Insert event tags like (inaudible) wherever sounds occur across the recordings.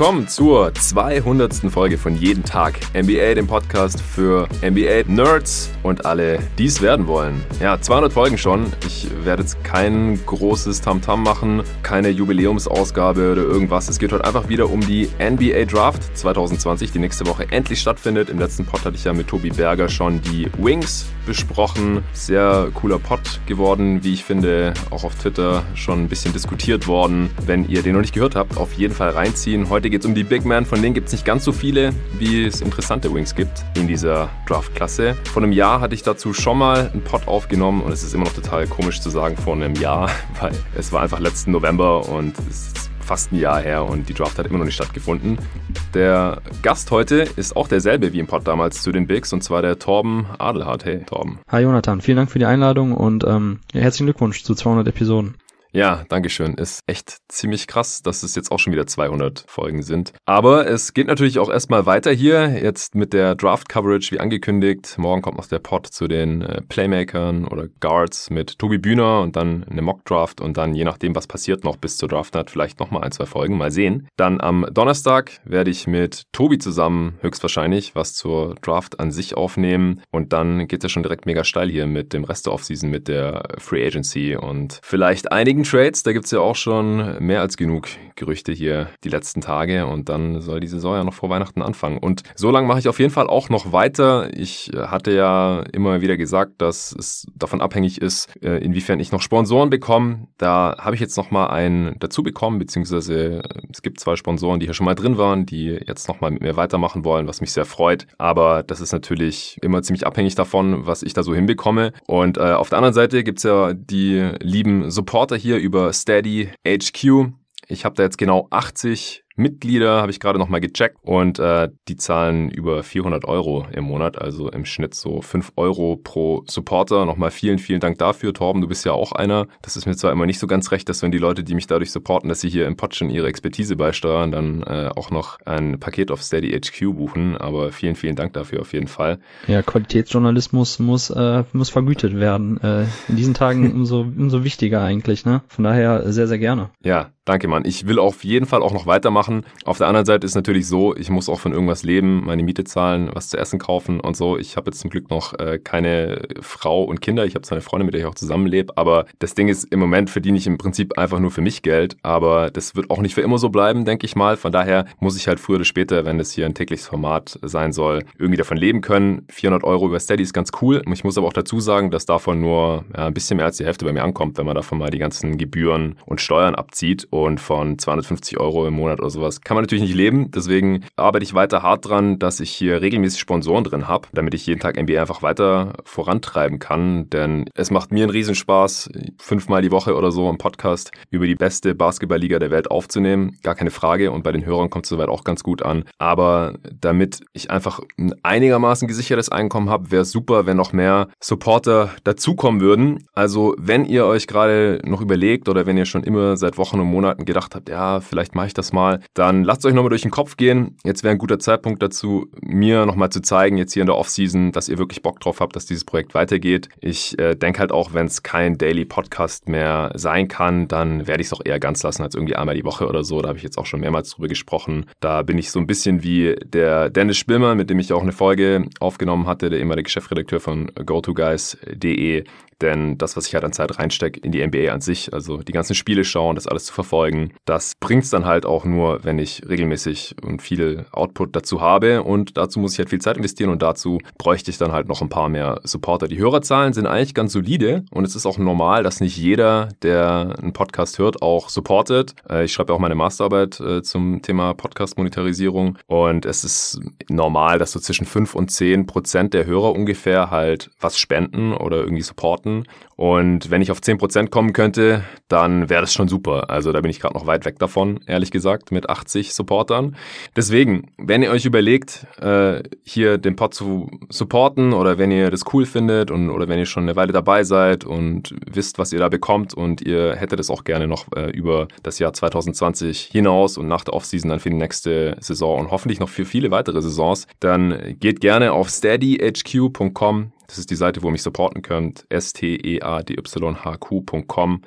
willkommen zur 200. Folge von Jeden Tag NBA, dem Podcast für NBA-Nerds und alle, die es werden wollen. Ja, 200 Folgen schon. Ich werde jetzt kein großes Tamtam -Tam machen, keine Jubiläumsausgabe oder irgendwas. Es geht heute einfach wieder um die NBA Draft 2020, die nächste Woche endlich stattfindet. Im letzten Pod hatte ich ja mit Tobi Berger schon die Wings besprochen. Sehr cooler Pod geworden, wie ich finde. Auch auf Twitter schon ein bisschen diskutiert worden. Wenn ihr den noch nicht gehört habt, auf jeden Fall reinziehen. Heute geht es um die Big Man, von denen gibt es nicht ganz so viele, wie es interessante Wings gibt in dieser Draft-Klasse. Vor einem Jahr hatte ich dazu schon mal einen Pod aufgenommen und es ist immer noch total komisch zu sagen vor einem Jahr, (laughs) weil es war einfach letzten November und es ist fast ein Jahr her und die Draft hat immer noch nicht stattgefunden. Der Gast heute ist auch derselbe wie im Pod damals zu den Bigs und zwar der Torben Adelhardt. Hey, Torben. Hi Jonathan, vielen Dank für die Einladung und ähm, herzlichen Glückwunsch zu 200 Episoden. Ja, Dankeschön. Ist echt ziemlich krass, dass es jetzt auch schon wieder 200 Folgen sind. Aber es geht natürlich auch erstmal weiter hier, jetzt mit der Draft-Coverage wie angekündigt. Morgen kommt noch der Pod zu den äh, Playmakern oder Guards mit Tobi Bühner und dann eine Mock-Draft und dann je nachdem, was passiert noch bis zur Draft-Night, vielleicht nochmal ein, zwei Folgen, mal sehen. Dann am Donnerstag werde ich mit Tobi zusammen höchstwahrscheinlich was zur Draft an sich aufnehmen und dann geht es ja schon direkt mega steil hier mit dem Rest der Offseason, mit der Free Agency und vielleicht einigen wegen Trades, da gibt es ja auch schon mehr als genug Gerüchte hier die letzten Tage und dann soll die Saison ja noch vor Weihnachten anfangen. Und so lange mache ich auf jeden Fall auch noch weiter. Ich hatte ja immer wieder gesagt, dass es davon abhängig ist, äh, inwiefern ich noch Sponsoren bekomme. Da habe ich jetzt noch mal einen dazu bekommen, beziehungsweise es gibt zwei Sponsoren, die hier schon mal drin waren, die jetzt noch mal mit mir weitermachen wollen, was mich sehr freut. Aber das ist natürlich immer ziemlich abhängig davon, was ich da so hinbekomme. Und äh, auf der anderen Seite gibt es ja die lieben Supporter hier hier über Steady HQ. Ich habe da jetzt genau 80 Mitglieder, habe ich gerade nochmal gecheckt und äh, die zahlen über 400 Euro im Monat, also im Schnitt so 5 Euro pro Supporter. Nochmal vielen, vielen Dank dafür. Torben, du bist ja auch einer. Das ist mir zwar immer nicht so ganz recht, dass wenn die Leute, die mich dadurch supporten, dass sie hier im Pod schon ihre Expertise beisteuern, dann äh, auch noch ein Paket auf Steady HQ buchen, aber vielen, vielen Dank dafür auf jeden Fall. Ja, Qualitätsjournalismus muss, äh, muss vergütet werden. Äh, in diesen Tagen (laughs) umso, umso wichtiger eigentlich, ne? Von daher sehr, sehr gerne. Ja, danke, Mann. Ich will auf jeden Fall auch noch weitermachen machen. Auf der anderen Seite ist natürlich so, ich muss auch von irgendwas leben, meine Miete zahlen, was zu essen kaufen und so. Ich habe jetzt zum Glück noch äh, keine Frau und Kinder. Ich habe zwar eine Freundin, mit der ich auch zusammenlebe, aber das Ding ist, im Moment verdiene ich im Prinzip einfach nur für mich Geld, aber das wird auch nicht für immer so bleiben, denke ich mal. Von daher muss ich halt früher oder später, wenn das hier ein tägliches Format sein soll, irgendwie davon leben können. 400 Euro über Steady ist ganz cool. Ich muss aber auch dazu sagen, dass davon nur ja, ein bisschen mehr als die Hälfte bei mir ankommt, wenn man davon mal die ganzen Gebühren und Steuern abzieht und von 250 Euro im Monat oder sowas kann man natürlich nicht leben. Deswegen arbeite ich weiter hart dran, dass ich hier regelmäßig Sponsoren drin habe, damit ich jeden Tag NBA einfach weiter vorantreiben kann. Denn es macht mir einen Riesenspaß, fünfmal die Woche oder so im Podcast über die beste Basketballliga der Welt aufzunehmen. Gar keine Frage. Und bei den Hörern kommt es soweit auch ganz gut an. Aber damit ich einfach ein einigermaßen gesichertes Einkommen habe, wäre super, wenn noch mehr Supporter dazukommen würden. Also wenn ihr euch gerade noch überlegt oder wenn ihr schon immer seit Wochen und Monaten gedacht habt, ja, vielleicht mache ich das mal, dann lasst euch nochmal durch den Kopf gehen. Jetzt wäre ein guter Zeitpunkt dazu, mir nochmal zu zeigen, jetzt hier in der Offseason, dass ihr wirklich Bock drauf habt, dass dieses Projekt weitergeht. Ich äh, denke halt auch, wenn es kein Daily Podcast mehr sein kann, dann werde ich es auch eher ganz lassen als irgendwie einmal die Woche oder so. Da habe ich jetzt auch schon mehrmals drüber gesprochen. Da bin ich so ein bisschen wie der Dennis Spilmer, mit dem ich auch eine Folge aufgenommen hatte, der ehemalige Chefredakteur von GoToGuys.de denn das, was ich halt an Zeit reinstecke in die NBA an sich, also die ganzen Spiele schauen, das alles zu verfolgen, das bringt es dann halt auch nur, wenn ich regelmäßig und viel Output dazu habe. Und dazu muss ich halt viel Zeit investieren und dazu bräuchte ich dann halt noch ein paar mehr Supporter. Die Hörerzahlen sind eigentlich ganz solide und es ist auch normal, dass nicht jeder, der einen Podcast hört, auch supportet. Äh, ich schreibe auch meine Masterarbeit äh, zum Thema Podcast-Monetarisierung und es ist normal, dass so zwischen 5 und 10 Prozent der Hörer ungefähr halt was spenden oder irgendwie supporten. Und wenn ich auf 10% kommen könnte, dann wäre das schon super. Also da bin ich gerade noch weit weg davon, ehrlich gesagt, mit 80 Supportern. Deswegen, wenn ihr euch überlegt, äh, hier den Pod zu supporten oder wenn ihr das cool findet und oder wenn ihr schon eine Weile dabei seid und wisst, was ihr da bekommt und ihr hättet es auch gerne noch äh, über das Jahr 2020 hinaus und nach der Offseason dann für die nächste Saison und hoffentlich noch für viele weitere Saisons, dann geht gerne auf steadyhq.com Das ist die Seite, wo ihr mich supporten könnt. steadyhq.com.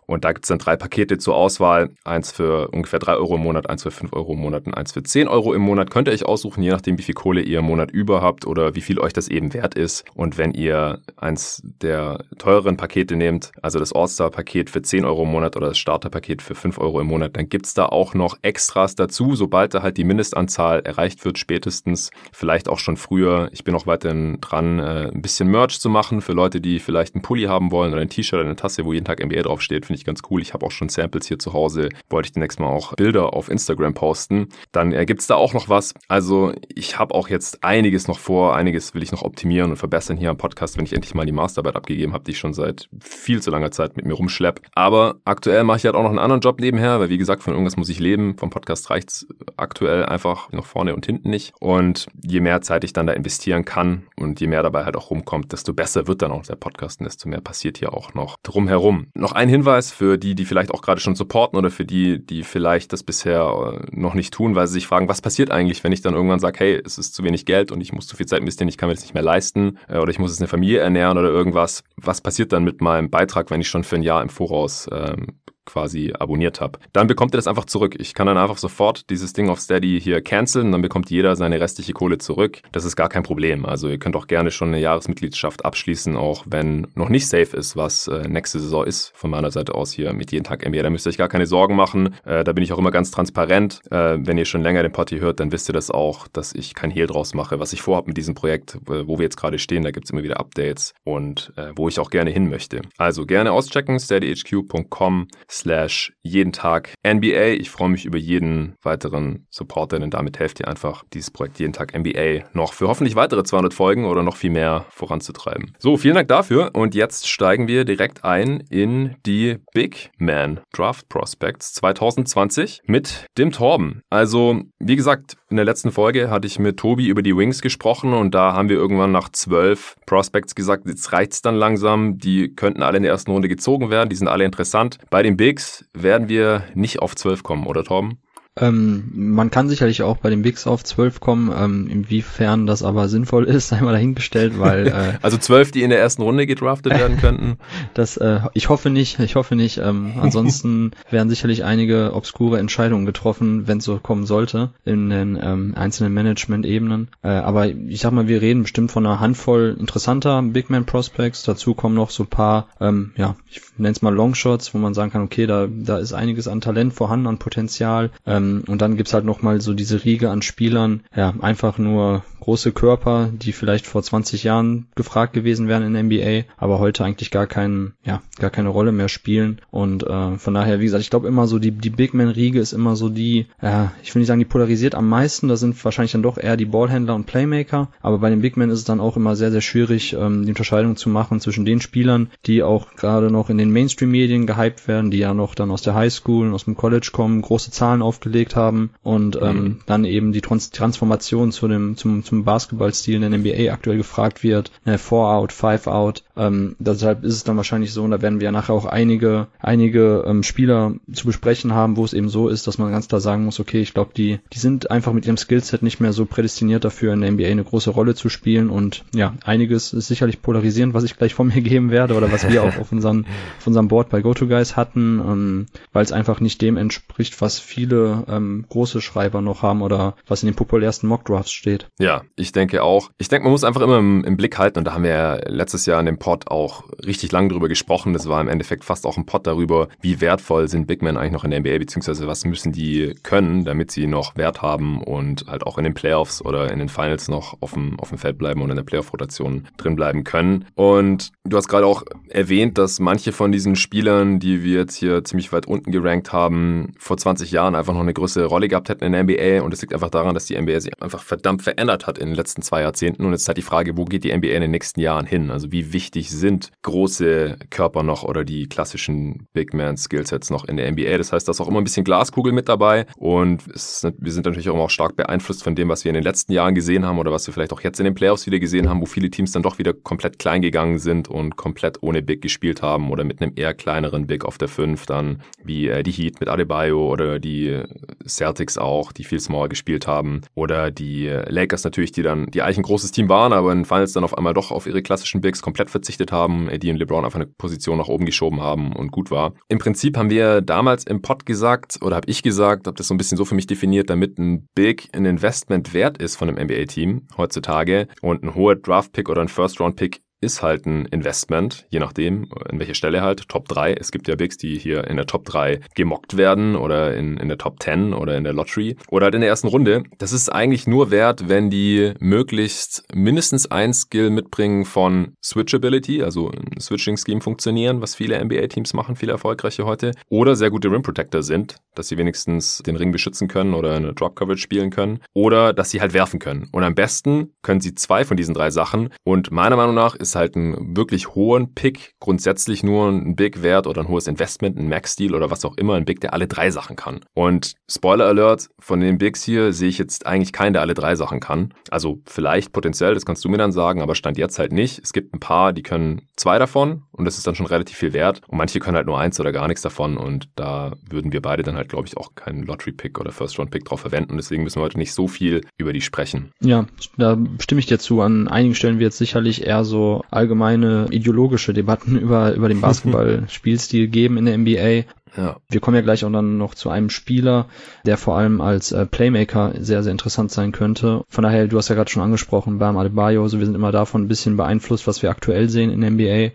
Und da gibt es dann drei Pakete zur Auswahl. Eins für ungefähr drei Euro im Monat, eins für fünf Euro im Monat und eins für zehn Euro im Monat. Könnt ihr euch aussuchen, je nachdem, wie viel Kohle ihr im Monat über habt oder wie viel euch das eben wert ist. Und wenn ihr eins der teureren Pakete nehmt, also das All-Star-Paket für 10 Euro im Monat oder das Starter-Paket für 5 Euro im Monat, dann gibt es da auch noch Extras dazu, sobald da halt die Mindestanzahl erreicht wird, spätestens, vielleicht auch schon früher. Ich bin auch weiterhin dran, äh, ein bisschen Merch zu machen für Leute, die vielleicht einen Pulli haben wollen oder ein T-Shirt oder eine Tasse, wo jeden Tag NBA draufsteht, finde ich ganz cool. Ich habe auch schon Samples hier zu Hause, wollte ich demnächst mal auch Bilder auf Instagram posten. Dann äh, gibt es da auch noch was. Also ich habe auch jetzt einiges noch vor, einiges will ich noch optimieren und verbessern hier am Podcast, wenn ich endlich mal die Masterarbeit abgegeben habe, die ich schon seit viel zu langer Zeit mit mir rumschlepp. Aber aktuell mache ich halt auch noch einen anderen Job nebenher, weil wie gesagt, von irgendwas muss ich leben. Vom Podcast reicht's aktuell einfach noch vorne und hinten nicht. Und je mehr Zeit ich dann da investieren kann und je mehr dabei halt auch rumkommt, desto besser wird dann auch der Podcast und desto mehr passiert hier auch noch drumherum. Noch ein Hinweis für die, die vielleicht auch gerade schon supporten oder für die, die vielleicht das bisher äh, noch nicht tun, weil sie sich fragen, was passiert eigentlich, wenn ich dann irgendwann sage, hey, es ist zu wenig Geld und ich muss zu viel Zeit investieren, ich kann mir das nicht mehr leisten äh, oder ich muss jetzt eine Familie ernähren oder irgendwas. Was passiert dann mit meinem Beitrag, wenn ich schon für ein Jahr im Voraus ähm, quasi abonniert habe. Dann bekommt ihr das einfach zurück. Ich kann dann einfach sofort dieses Ding auf Steady hier canceln, dann bekommt jeder seine restliche Kohle zurück. Das ist gar kein Problem. Also ihr könnt auch gerne schon eine Jahresmitgliedschaft abschließen, auch wenn noch nicht safe ist, was äh, nächste Saison ist. Von meiner Seite aus hier mit jeden Tag NBA. Da müsst ihr euch gar keine Sorgen machen. Äh, da bin ich auch immer ganz transparent. Äh, wenn ihr schon länger den Party hört, dann wisst ihr das auch, dass ich kein Hehl draus mache, was ich vorhabe mit diesem Projekt, wo wir jetzt gerade stehen. Da gibt es immer wieder Updates und wo ich auch gerne hin möchte. Also gerne auschecken, steadyhq.com slash jeden Tag NBA. Ich freue mich über jeden weiteren Supporter, denn damit helft ihr einfach, dieses Projekt jeden Tag NBA noch für hoffentlich weitere 200 Folgen oder noch viel mehr voranzutreiben. So, vielen Dank dafür und jetzt steigen wir direkt ein in die Big Man Draft Prospects 2020 mit dem Torben. Also, wie gesagt, in der letzten Folge hatte ich mit Tobi über die Wings gesprochen und da haben wir irgendwann nach zwölf Prospects gesagt, jetzt reicht's dann langsam. Die könnten alle in der ersten Runde gezogen werden, die sind alle interessant. Bei den Bigs werden wir nicht auf 12 kommen, oder Torben? Ähm, man kann sicherlich auch bei den Bigs auf 12 kommen, ähm, inwiefern das aber sinnvoll ist, (laughs) einmal dahingestellt, weil äh, (laughs) Also 12, die in der ersten Runde gedraftet werden könnten? (laughs) das, äh, ich hoffe nicht, ich hoffe nicht. Ähm, ansonsten werden sicherlich einige obskure Entscheidungen getroffen, wenn es so kommen sollte, in den ähm, einzelnen Management-Ebenen. Äh, aber ich sag mal, wir reden bestimmt von einer Handvoll interessanter Big Man Prospects. Dazu kommen noch so paar, ähm, ja, ich nenne es mal Longshots, wo man sagen kann, okay, da, da ist einiges an Talent vorhanden, an Potenzial. Ähm, ähm, und dann gibt's halt nochmal so diese Riege an Spielern, ja, einfach nur große Körper, die vielleicht vor 20 Jahren gefragt gewesen wären in NBA, aber heute eigentlich gar keinen, ja, gar keine Rolle mehr spielen. Und äh, von daher, wie gesagt, ich glaube immer so, die, die Big Man-Riege ist immer so die, ja, ich will nicht sagen, die polarisiert am meisten, da sind wahrscheinlich dann doch eher die Ballhändler und Playmaker, aber bei den Big Men ist es dann auch immer sehr, sehr schwierig, ähm, die Unterscheidung zu machen zwischen den Spielern, die auch gerade noch in den Mainstream-Medien gehypt werden, die ja noch dann aus der Highschool und aus dem College kommen, große Zahlen aufgelegt haben und ähm, mhm. dann eben die Trans Transformation zu dem, zum, zum zum Basketballstil in der NBA aktuell gefragt wird, ne, Four out, Five out. Ähm, deshalb ist es dann wahrscheinlich so, und da werden wir ja nachher auch einige, einige ähm, Spieler zu besprechen haben, wo es eben so ist, dass man ganz klar sagen muss, okay, ich glaube, die, die sind einfach mit ihrem Skillset nicht mehr so prädestiniert dafür, in der NBA eine große Rolle zu spielen. Und ja, einiges ist sicherlich polarisierend, was ich gleich von mir (laughs) geben werde oder was wir auch auf, unseren, auf unserem Board bei GoToGuys hatten, ähm, weil es einfach nicht dem entspricht, was viele ähm, große Schreiber noch haben oder was in den populärsten Mockdrafts steht. Ja, ich denke auch. Ich denke, man muss einfach immer im, im, Blick halten und da haben wir ja letztes Jahr in dem Pod auch richtig lang drüber gesprochen. Das war im Endeffekt fast auch ein Pod darüber, wie wertvoll sind Big Men eigentlich noch in der NBA, beziehungsweise was müssen die können, damit sie noch Wert haben und halt auch in den Playoffs oder in den Finals noch auf dem, auf dem Feld bleiben und in der Playoff-Rotation drin bleiben können. Und du hast gerade auch erwähnt, dass manche von diesen Spielern, die wir jetzt hier ziemlich weit unten gerankt haben, vor 20 Jahren einfach noch eine größere Rolle gehabt hätten in der NBA und es liegt einfach daran, dass die NBA sich einfach verdammt verändert hat in den letzten zwei Jahrzehnten. Und jetzt ist halt die Frage, wo geht die NBA in den nächsten Jahren hin? Also wie wichtig sind große Körper noch oder die klassischen Big Man Skillsets noch in der NBA? Das heißt, da ist auch immer ein bisschen Glaskugel mit dabei. Und ist, wir sind natürlich auch immer auch stark beeinflusst von dem, was wir in den letzten Jahren gesehen haben oder was wir vielleicht auch jetzt in den Playoffs wieder gesehen haben, wo viele Teams dann doch wieder komplett klein gegangen sind und komplett ohne Big gespielt haben oder mit einem eher kleineren Big auf der 5 dann, wie äh, die Heat mit Adebayo oder die Celtics auch, die viel Small gespielt haben. Oder die Lakers natürlich, die dann, die eigentlich ein großes Team waren, aber in Finals dann auf einmal doch auf ihre klassischen Bigs komplett verzichtet haben, die und LeBron einfach eine Position nach oben geschoben haben und gut war. Im Prinzip haben wir damals im Pod gesagt, oder habe ich gesagt, habe das so ein bisschen so für mich definiert, damit ein Big ein Investment wert ist von einem NBA-Team heutzutage und ein hoher Draft-Pick oder ein First-Round-Pick ist halt ein Investment, je nachdem, in welcher Stelle halt. Top 3. Es gibt ja Bigs, die hier in der Top 3 gemockt werden oder in, in der Top 10 oder in der Lottery oder halt in der ersten Runde. Das ist eigentlich nur wert, wenn die möglichst mindestens ein Skill mitbringen von Switchability, also ein Switching-Scheme funktionieren, was viele NBA-Teams machen, viele erfolgreiche heute, oder sehr gute Rim Protector sind, dass sie wenigstens den Ring beschützen können oder eine Drop Coverage spielen können oder dass sie halt werfen können. Und am besten können sie zwei von diesen drei Sachen und meiner Meinung nach ist halt ein wirklich hohen Pick grundsätzlich nur ein Big Wert oder ein hohes Investment, ein Max-Deal oder was auch immer, ein Big, der alle drei Sachen kann. Und Spoiler Alert, von den Bigs hier sehe ich jetzt eigentlich keinen, der alle drei Sachen kann. Also vielleicht potenziell, das kannst du mir dann sagen, aber Stand jetzt halt nicht. Es gibt ein paar, die können zwei davon und das ist dann schon relativ viel wert. Und manche können halt nur eins oder gar nichts davon und da würden wir beide dann halt, glaube ich, auch keinen Lottery-Pick oder First-Round-Pick drauf verwenden. Deswegen müssen wir heute nicht so viel über die sprechen. Ja, da stimme ich dir zu. An einigen Stellen wird sicherlich eher so allgemeine ideologische Debatten über, über den Basketball-Spielstil geben in der NBA. Ja. Wir kommen ja gleich auch dann noch zu einem Spieler, der vor allem als äh, Playmaker sehr, sehr interessant sein könnte. Von daher, du hast ja gerade schon angesprochen, Bam Adebayo, also wir sind immer davon ein bisschen beeinflusst, was wir aktuell sehen in NBA.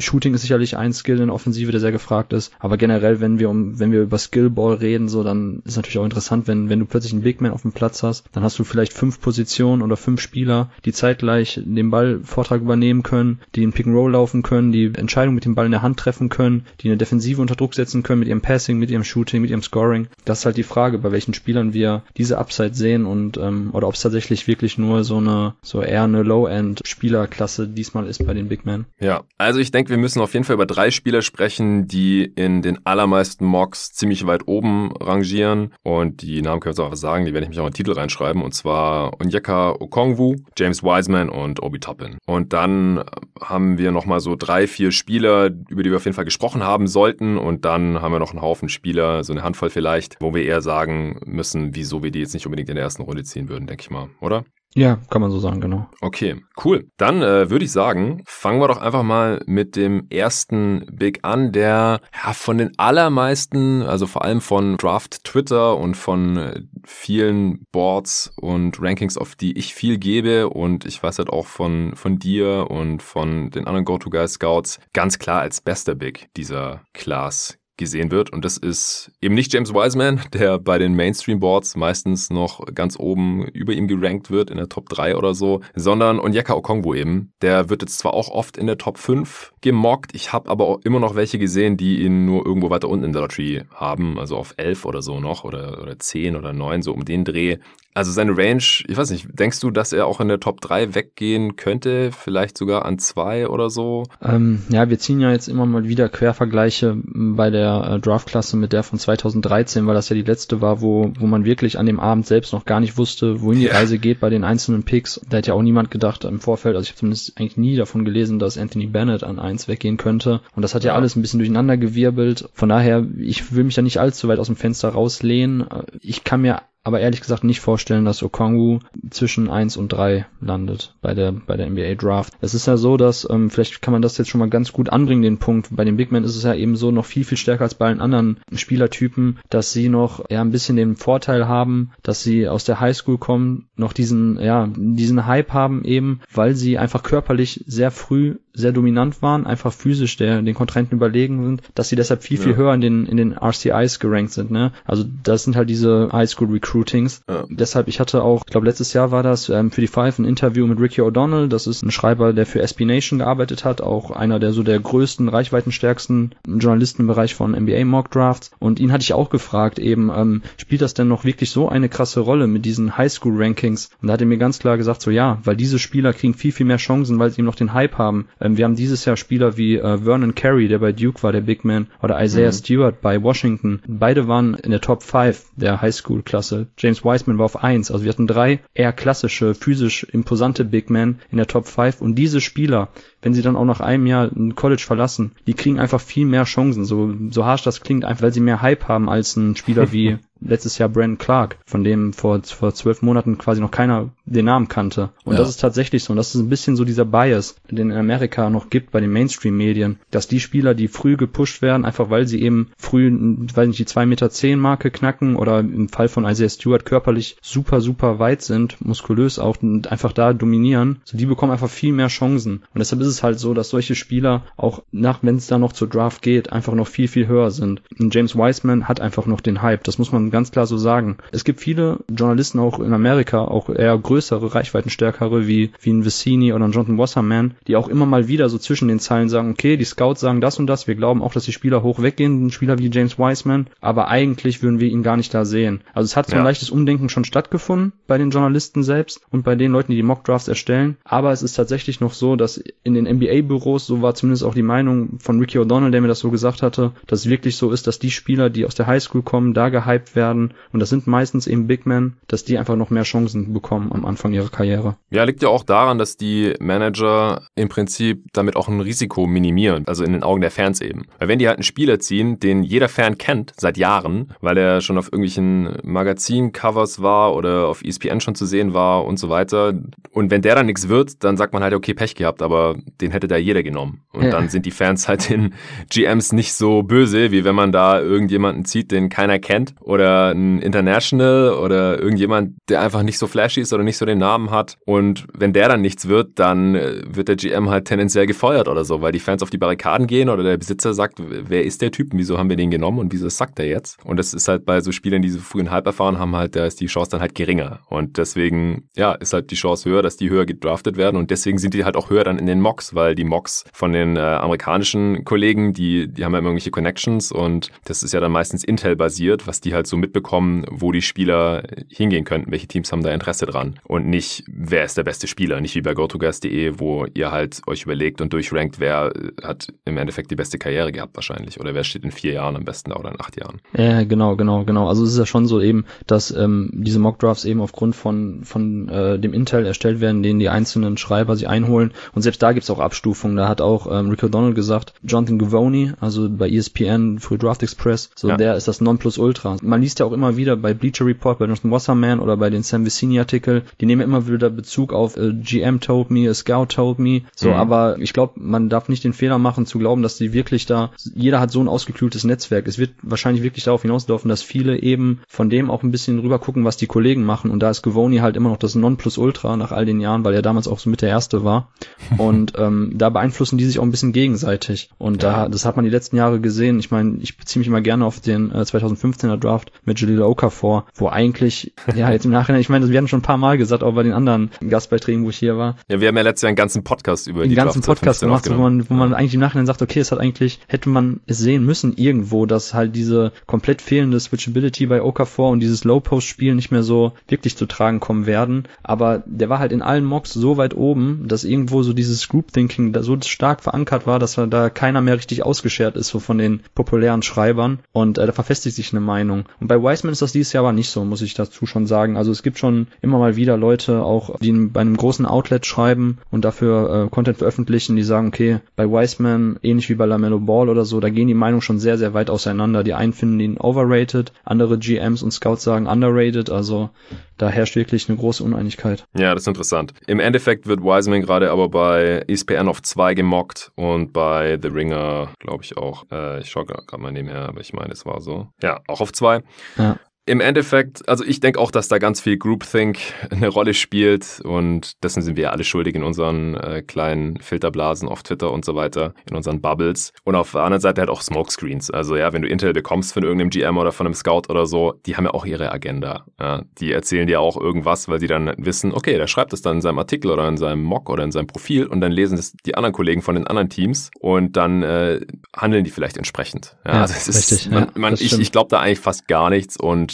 Shooting ist sicherlich ein Skill in Offensive, der sehr gefragt ist, aber generell, wenn wir um, wenn wir über Skillball reden, so, dann ist natürlich auch interessant, wenn, wenn du plötzlich einen Big Man auf dem Platz hast, dann hast du vielleicht fünf Positionen oder fünf Spieler, die zeitgleich den Ballvortrag übernehmen können, die in Pick and Roll laufen können, die Entscheidungen mit dem Ball in der Hand treffen können, die eine Defensive unter Druck setzen können, können mit ihrem Passing, mit ihrem Shooting, mit ihrem Scoring. Das ist halt die Frage, bei welchen Spielern wir diese Upside sehen und ähm, oder ob es tatsächlich wirklich nur so eine so eher eine Low-End-Spielerklasse diesmal ist bei den Big Men. Ja, also ich denke, wir müssen auf jeden Fall über drei Spieler sprechen, die in den allermeisten Mocks ziemlich weit oben rangieren und die Namen können wir auch sagen, die werde ich mich auch in den Titel reinschreiben und zwar Onyeka Okongwu, James Wiseman und Obi Toppin. Und dann haben wir nochmal so drei, vier Spieler, über die wir auf jeden Fall gesprochen haben sollten und dann haben wir noch einen Haufen Spieler, so eine Handvoll vielleicht, wo wir eher sagen müssen, wieso wir die jetzt nicht unbedingt in der ersten Runde ziehen würden, denke ich mal, oder? Ja, kann man so sagen, genau. Okay, cool. Dann äh, würde ich sagen, fangen wir doch einfach mal mit dem ersten Big an, der ja, von den allermeisten, also vor allem von Draft Twitter und von äh, vielen Boards und Rankings, auf die ich viel gebe und ich weiß halt auch von, von dir und von den anderen Go-To-Guy-Scouts ganz klar als bester Big dieser Class gesehen wird. Und das ist eben nicht James Wiseman, (laughs) der bei den Mainstream-Boards meistens noch ganz oben über ihm gerankt wird, in der Top 3 oder so, sondern Onyeka Okongwu eben. Der wird jetzt zwar auch oft in der Top 5 gemockt, ich habe aber auch immer noch welche gesehen, die ihn nur irgendwo weiter unten in der Lottery haben, also auf 11 oder so noch oder, oder 10 oder 9, so um den Dreh. Also seine Range, ich weiß nicht, denkst du, dass er auch in der Top 3 weggehen könnte? Vielleicht sogar an 2 oder so? Ähm, ja, wir ziehen ja jetzt immer mal wieder Quervergleiche bei der äh, Draftklasse mit der von 2013, weil das ja die letzte war, wo, wo man wirklich an dem Abend selbst noch gar nicht wusste, wohin die Reise geht bei den einzelnen Picks. Da hätte ja auch niemand gedacht im Vorfeld, also ich habe zumindest eigentlich nie davon gelesen, dass Anthony Bennett an 1 weggehen könnte. Und das hat ja, ja alles ein bisschen durcheinander gewirbelt. Von daher, ich will mich da nicht allzu weit aus dem Fenster rauslehnen. Ich kann mir aber ehrlich gesagt nicht vorstellen, dass Okongwu zwischen eins und drei landet bei der bei der NBA Draft. Es ist ja so, dass ähm, vielleicht kann man das jetzt schon mal ganz gut anbringen den Punkt. Bei den Big Men ist es ja eben so noch viel viel stärker als bei allen anderen Spielertypen, dass sie noch ja ein bisschen den Vorteil haben, dass sie aus der Highschool kommen, noch diesen ja diesen Hype haben eben, weil sie einfach körperlich sehr früh sehr dominant waren, einfach physisch der den Kontrahenten überlegen sind, dass sie deshalb viel viel ja. höher in den in den RCIs gerankt sind. Ne? Also das sind halt diese Highschool Recruitings. Ja. Deshalb, ich hatte auch, ich glaube letztes Jahr war das ähm, für die Five ein Interview mit Ricky O'Donnell. Das ist ein Schreiber, der für SB Nation gearbeitet hat, auch einer der so der größten, reichweitenstärksten Journalisten im Bereich von NBA Mock Drafts. Und ihn hatte ich auch gefragt, eben, ähm, spielt das denn noch wirklich so eine krasse Rolle mit diesen Highschool Rankings? Und da hat er mir ganz klar gesagt, so ja, weil diese Spieler kriegen viel, viel mehr Chancen, weil sie eben noch den Hype haben. Ähm, wir haben dieses Jahr Spieler wie äh, Vernon Carey, der bei Duke war, der Big Man, oder Isaiah mhm. Stewart bei Washington. Beide waren in der Top 5 der Highschool-Klasse James Wiseman war auf 1. Also wir hatten drei eher klassische, physisch imposante Big Men in der Top 5 und diese Spieler, wenn sie dann auch nach einem Jahr ein College verlassen, die kriegen einfach viel mehr Chancen. So, so harsch das klingt, einfach weil sie mehr Hype haben als ein Spieler (laughs) wie letztes Jahr Brandon Clark, von dem vor, vor zwölf Monaten quasi noch keiner den Namen kannte. Und ja. das ist tatsächlich so. Und das ist ein bisschen so dieser Bias, den in Amerika noch gibt bei den Mainstream-Medien, dass die Spieler, die früh gepusht werden, einfach weil sie eben früh, weiß nicht, die zwei Meter zehn Marke knacken oder im Fall von Isaiah Stewart körperlich super, super weit sind, muskulös auch und einfach da dominieren, so die bekommen einfach viel mehr Chancen. Und deshalb ist es halt so, dass solche Spieler auch nach, wenn es da noch zur Draft geht, einfach noch viel, viel höher sind. Und James Wiseman hat einfach noch den Hype. Das muss man ganz klar so sagen. Es gibt viele Journalisten auch in Amerika, auch eher größere, reichweitenstärkere wie, wie ein Vicini oder ein Jonathan Wasserman, die auch immer mal wieder so zwischen den Zeilen sagen, okay, die Scouts sagen das und das, wir glauben auch, dass die Spieler hoch weggehen, ein Spieler wie James Wiseman, aber eigentlich würden wir ihn gar nicht da sehen. Also es hat so ein leichtes Umdenken schon stattgefunden bei den Journalisten selbst und bei den Leuten, die die Mockdrafts erstellen, aber es ist tatsächlich noch so, dass in den NBA-Büros, so war zumindest auch die Meinung von Ricky O'Donnell, der mir das so gesagt hatte, dass es wirklich so ist, dass die Spieler, die aus der Highschool kommen, da gehypt werden und das sind meistens eben Big Men, dass die einfach noch mehr Chancen bekommen am Anfang ihrer Karriere. Ja, liegt ja auch daran, dass die Manager im Prinzip damit auch ein Risiko minimieren, also in den Augen der Fans eben. Weil wenn die halt einen Spieler ziehen, den jeder Fan kennt seit Jahren, weil er schon auf irgendwelchen Magazincovers war oder auf ESPN schon zu sehen war und so weiter. Und wenn der dann nichts wird, dann sagt man halt, okay, Pech gehabt, aber den hätte da jeder genommen. Und ja. dann sind die Fans halt den GMs nicht so böse, wie wenn man da irgendjemanden zieht, den keiner kennt oder ein International oder irgendjemand, der einfach nicht so flashy ist oder nicht so den Namen hat. Und wenn der dann nichts wird, dann äh, wird der GM halt tendenziell gefeuert oder so, weil die Fans auf die Barrikaden gehen oder der Besitzer sagt, wer ist der Typ, wieso haben wir den genommen und wieso sagt er jetzt? Und das ist halt bei so Spielern, die so frühen Halb erfahren haben, halt, da ist die Chance dann halt geringer. Und deswegen, ja, ist halt die Chance höher, dass die höher gedraftet werden und deswegen sind die halt auch höher dann in den Mocks, weil die Mocks von den äh, amerikanischen Kollegen, die, die haben ja immer irgendwelche Connections und das ist ja dann meistens Intel-basiert, was die halt so mitbekommen, wo die Spieler hingehen könnten, welche Teams haben da Interesse dran und nicht, wer ist der beste Spieler, nicht wie bei GoToGuys.de, wo ihr halt euch überlegt und durchrankt, wer hat im Endeffekt die beste Karriere gehabt wahrscheinlich oder wer steht in vier Jahren am besten oder in acht Jahren. Ja, genau, genau, genau. Also es ist ja schon so eben, dass ähm, diese Mockdrafts eben aufgrund von, von äh, dem Intel erstellt werden, den die einzelnen Schreiber sich einholen und selbst da gibt's auch Abstufungen. Da hat auch ähm, Rick O'Donnell gesagt, Jonathan Gavoni, also bei ESPN, Free Draft Express, so ja. der ist das Nonplusultra. Man liest ja auch immer wieder bei Bleacher Report, bei Jonathan Wasserman oder bei den Sam Vicini Artikel, die nehmen immer wieder Bezug auf äh, GM told me, a Scout told me, so, mhm. aber ich glaube, man darf nicht den Fehler machen zu glauben, dass die wirklich da, jeder hat so ein ausgeklügeltes Netzwerk. Es wird wahrscheinlich wirklich darauf hinauslaufen, dass viele eben von dem auch ein bisschen rüber gucken, was die Kollegen machen und da ist Gavoni halt immer noch das Nonplusultra nach all den Jahren, weil er damals auch so mit der Erste war (laughs) und ähm, da beeinflussen die sich auch ein bisschen gegenseitig und ja. da, das hat man die letzten Jahre gesehen. Ich meine, ich beziehe mich immer gerne auf den äh, 2015er Draft mit Jalil Okafor, wo eigentlich, ja, jetzt im Nachhinein, ich meine, das werden schon ein paar Mal gesagt, auch bei den anderen Gastbeiträgen, wo ich hier war. Ja, wir haben ja letztes Jahr einen ganzen Podcast über die ganzen Draft Podcast gemacht, wo man, wo man eigentlich im Nachhinein sagt, okay, es hat eigentlich, hätte man es sehen müssen irgendwo, dass halt diese komplett fehlende Switchability bei Okafor und dieses Low-Post-Spiel nicht mehr so wirklich zu tragen kommen werden. Aber der war halt in allen Mocks so weit oben, dass irgendwo so dieses Group-Thinking da so stark verankert war, dass da keiner mehr richtig ausgeschert ist, so von den populären Schreibern. Und äh, da verfestigt sich eine Meinung. Und bei Wiseman ist das dieses Jahr aber nicht so, muss ich dazu schon sagen. Also es gibt schon immer mal wieder Leute, auch die bei einem großen Outlet schreiben und dafür äh, Content veröffentlichen, die sagen, okay, bei Wiseman, ähnlich wie bei LaMelo Ball oder so, da gehen die Meinungen schon sehr, sehr weit auseinander. Die einen finden ihn overrated, andere GMs und Scouts sagen underrated, also da herrscht wirklich eine große Uneinigkeit. Ja, das ist interessant. Im Endeffekt wird Wiseman gerade aber bei ESPN auf 2 gemockt und bei The Ringer, glaube ich auch. Äh, ich schaue gerade mal nebenher, aber ich meine, es war so. Ja, auch auf 2. Ja im Endeffekt, also ich denke auch, dass da ganz viel Groupthink eine Rolle spielt und dessen sind wir ja alle schuldig in unseren äh, kleinen Filterblasen auf Twitter und so weiter, in unseren Bubbles. Und auf der anderen Seite halt auch Smokescreens. Also ja, wenn du Intel bekommst von irgendeinem GM oder von einem Scout oder so, die haben ja auch ihre Agenda. Ja, die erzählen dir auch irgendwas, weil sie dann wissen, okay, der schreibt es dann in seinem Artikel oder in seinem Mock oder in seinem Profil und dann lesen es die anderen Kollegen von den anderen Teams und dann äh, handeln die vielleicht entsprechend. Ja, ja also es ist, richtig. Man, man, ich, ich glaube da eigentlich fast gar nichts und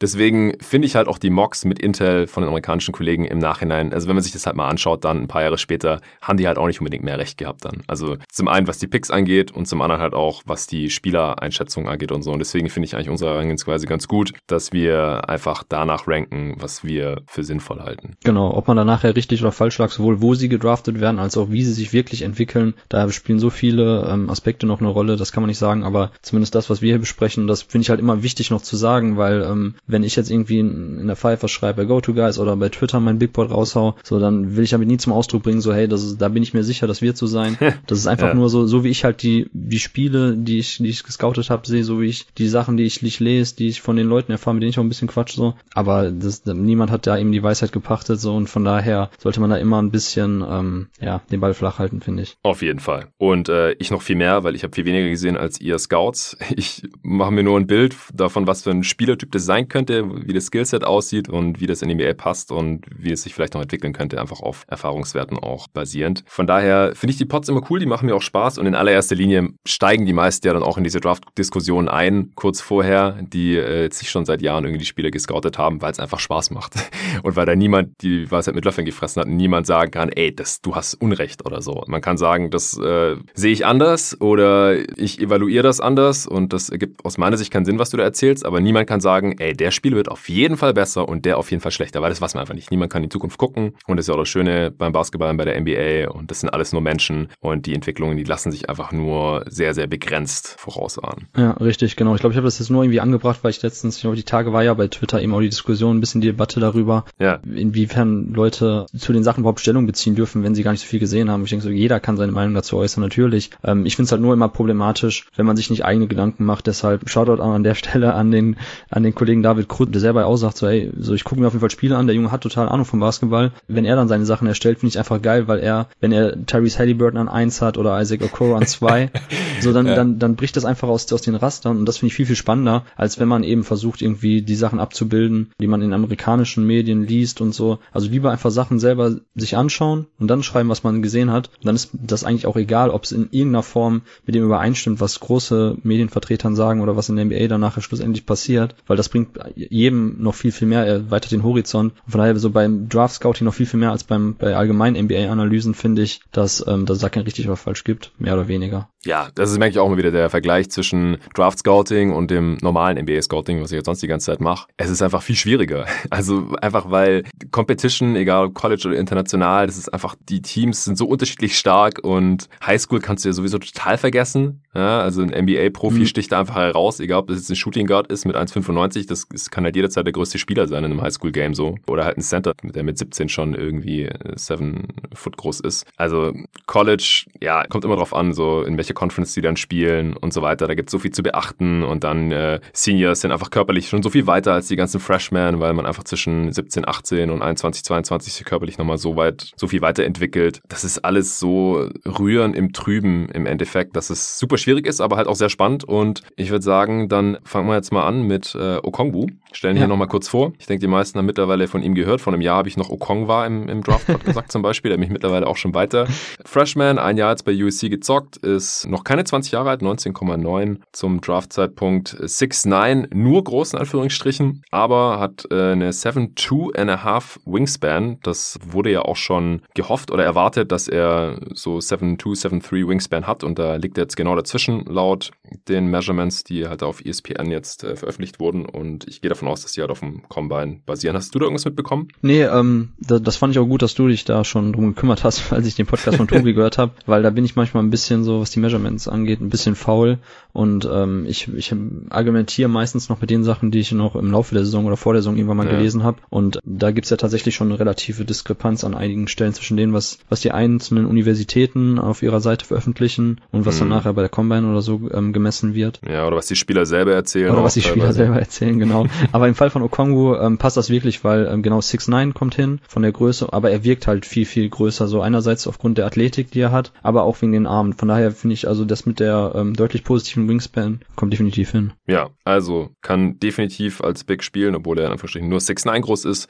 Deswegen finde ich halt auch die Mocks mit Intel von den amerikanischen Kollegen im Nachhinein, also wenn man sich das halt mal anschaut, dann ein paar Jahre später, haben die halt auch nicht unbedingt mehr recht gehabt dann. Also zum einen, was die Picks angeht und zum anderen halt auch, was die Spielereinschätzung angeht und so. Und deswegen finde ich eigentlich unsere Herangehensweise ganz gut, dass wir einfach danach ranken, was wir für sinnvoll halten. Genau, ob man da nachher richtig oder falsch lag, sowohl wo sie gedraftet werden, als auch wie sie sich wirklich entwickeln, da spielen so viele ähm, Aspekte noch eine Rolle, das kann man nicht sagen, aber zumindest das, was wir hier besprechen, das finde ich halt immer wichtig noch zu sagen, weil ähm, wenn ich jetzt irgendwie in, in der Pfeifer schreibe bei GoToGuys oder bei Twitter mein Bigboard raushau, so dann will ich damit nie zum Ausdruck bringen, so hey, das ist, da bin ich mir sicher, das wird so sein. (laughs) Das ist einfach ja. nur so, so wie ich halt die die Spiele, die ich die ich gescoutet habe, sehe, so wie ich die Sachen, die ich, nicht lese, die ich von den Leuten erfahre, mit denen ich auch ein bisschen quatsch so. Aber das, niemand hat da eben die Weisheit gepachtet so und von daher sollte man da immer ein bisschen ähm, ja den Ball flach halten, finde ich. Auf jeden Fall. Und äh, ich noch viel mehr, weil ich habe viel weniger gesehen als ihr Scouts. (laughs) Ich mache mir nur ein Bild davon, was für ein Spielertyp das sein könnte, wie das Skillset aussieht und wie das in die NBA passt und wie es sich vielleicht noch entwickeln könnte, einfach auf Erfahrungswerten auch basierend. Von daher finde ich die Pots immer cool, die machen mir auch Spaß und in allererster Linie steigen die meisten ja dann auch in diese Draft-Diskussion ein, kurz vorher, die äh, sich schon seit Jahren irgendwie die Spieler gescoutet haben, weil es einfach Spaß macht (laughs) und weil da niemand die Weisheit mit Löffeln gefressen hat niemand sagen kann, ey, das, du hast Unrecht oder so. Man kann sagen, das äh, sehe ich anders oder ich evaluiere das anders und das ergibt aus meiner Sicht keinen Sinn, was du da erzählst, aber niemand kann sagen, ey, der Spiel wird auf jeden Fall besser und der auf jeden Fall schlechter, weil das weiß man einfach nicht. Niemand kann in die Zukunft gucken und das ist ja auch das Schöne beim Basketball und bei der NBA und das sind alles nur Menschen und die Entwicklungen, die lassen sich einfach nur sehr, sehr begrenzt vorausahnen. Ja, richtig, genau. Ich glaube, ich habe das jetzt nur irgendwie angebracht, weil ich letztens, ich glaube, die Tage war ja bei Twitter eben auch die Diskussion, ein bisschen die Debatte darüber, ja. inwiefern Leute zu den Sachen überhaupt Stellung beziehen dürfen, wenn sie gar nicht so viel gesehen haben. Ich denke so, jeder kann seine Meinung dazu äußern, natürlich. Ähm, ich finde es halt nur immer problematisch, wenn man sich nicht eigene Gedanken macht. Deshalb Shoutout an der Stelle an den, an den Kollegen David Krut, der selber auch sagt, so, ey, so ich gucke mir auf jeden Fall Spiele an, der Junge hat total Ahnung vom Basketball. Wenn er dann seine Sachen erstellt, finde ich einfach geil, weil er, wenn er Tyrese Halliburton an eins hat oder Isaac Okoro an zwei, (laughs) so dann, ja. dann, dann bricht das einfach aus, aus den Rastern und das finde ich viel, viel spannender, als wenn man eben versucht, irgendwie die Sachen abzubilden, die man in amerikanischen Medien liest und so. Also lieber einfach Sachen selber sich anschauen und dann schreiben, was man gesehen hat. Und dann ist das eigentlich auch egal, ob es in irgendeiner Form mit dem übereinstimmt, was große Medienvertretern sagen oder was in der NBA dann nachher schlussendlich passiert, weil das bringt jedem noch viel, viel mehr, erweitert den Horizont. Und von daher so beim Draft Scouting noch viel, viel mehr als beim bei allgemeinen NBA-Analysen finde ich, dass, ähm, da kein richtig oder falsch gibt, mehr oder weniger. Ja, das ist, merke ich auch immer wieder der Vergleich zwischen Draft Scouting und dem normalen NBA Scouting, was ich jetzt sonst die ganze Zeit mache. Es ist einfach viel schwieriger. (laughs) Also einfach weil Competition, egal ob College oder international, das ist einfach, die Teams sind so unterschiedlich stark und Highschool kannst du ja sowieso total vergessen. Ja, also ein NBA-Profi mhm. sticht da einfach heraus, egal ob das jetzt ein Shooting Guard ist mit 1,95, das, das kann halt jederzeit der größte Spieler sein in einem Highschool-Game so. Oder halt ein Center, der mit 17 schon irgendwie 7 Foot groß ist. Also College, ja, kommt immer drauf an, so in welcher Conference die dann spielen und so weiter. Da gibt es so viel zu beachten und dann äh, Seniors sind einfach körperlich schon so viel weiter als die ganzen Freshmen, weil man einfach zwischen 17, 18 und 21, 22 sich körperlich nochmal so weit, so viel weiterentwickelt. Das ist alles so rühren im Trüben im Endeffekt, dass es super schwierig ist, aber halt auch sehr spannend und ich würde sagen, dann fangen wir jetzt mal an mit äh, Okongwu. Stellen ja. hier nochmal kurz vor. Ich denke, die meisten haben mittlerweile von ihm gehört. Vor einem Jahr habe ich noch Okongwa im, im Draftpot gesagt (laughs) zum Beispiel. Der mich mittlerweile auch schon weiter. Freshman, ein Jahr jetzt bei USC gezockt, ist noch keine 20 Jahre alt, 19,9 zum Draftzeitpunkt 6'9, nur großen Anführungsstrichen, aber hat äh, eine 7'2 and a half Wingspan. Das wurde ja auch schon gehofft oder erwartet, dass er so 7'2, 7'3 Wingspan hat und da liegt er jetzt genau dazwischen laut den Measurements, die halt auf ESPN jetzt äh, veröffentlicht wurden und ich gehe davon aus, dass die halt auf dem Combine basieren. Hast du da irgendwas mitbekommen? Nee, ähm, das, das fand ich auch gut, dass du dich da schon drum gekümmert hast, (laughs) als ich den Podcast von Tobi (laughs) gehört habe, weil da bin ich manchmal ein bisschen so, was die Measurements angeht, ein bisschen faul und ähm, ich, ich argumentiere meistens noch mit den Sachen, die ich noch im Laufe der Saison oder vor der Saison irgendwann mal ja. gelesen habe und da gibt's ja tatsächlich schon eine relative Diskrepanz an einigen Stellen zwischen denen, was, was die einzelnen Universitäten auf ihrer Seite veröffentlichen und was hm. dann nachher bei der Combine oder so ähm, gemessen wird. Ja, oder was die Spieler selber erzählen. Oder was die Spieler selber erzählen, genau. (laughs) Aber im Fall von Okongwu ähm, passt das wirklich, weil ähm, genau 6'9 kommt hin von der Größe, aber er wirkt halt viel, viel größer. So einerseits aufgrund der Athletik, die er hat, aber auch wegen den Armen. Von daher finde ich. Also das mit der ähm, deutlich positiven Wingspan kommt definitiv hin. Ja, also kann definitiv als Big spielen, obwohl er in Anführungsstrichen nur 6'9 groß ist.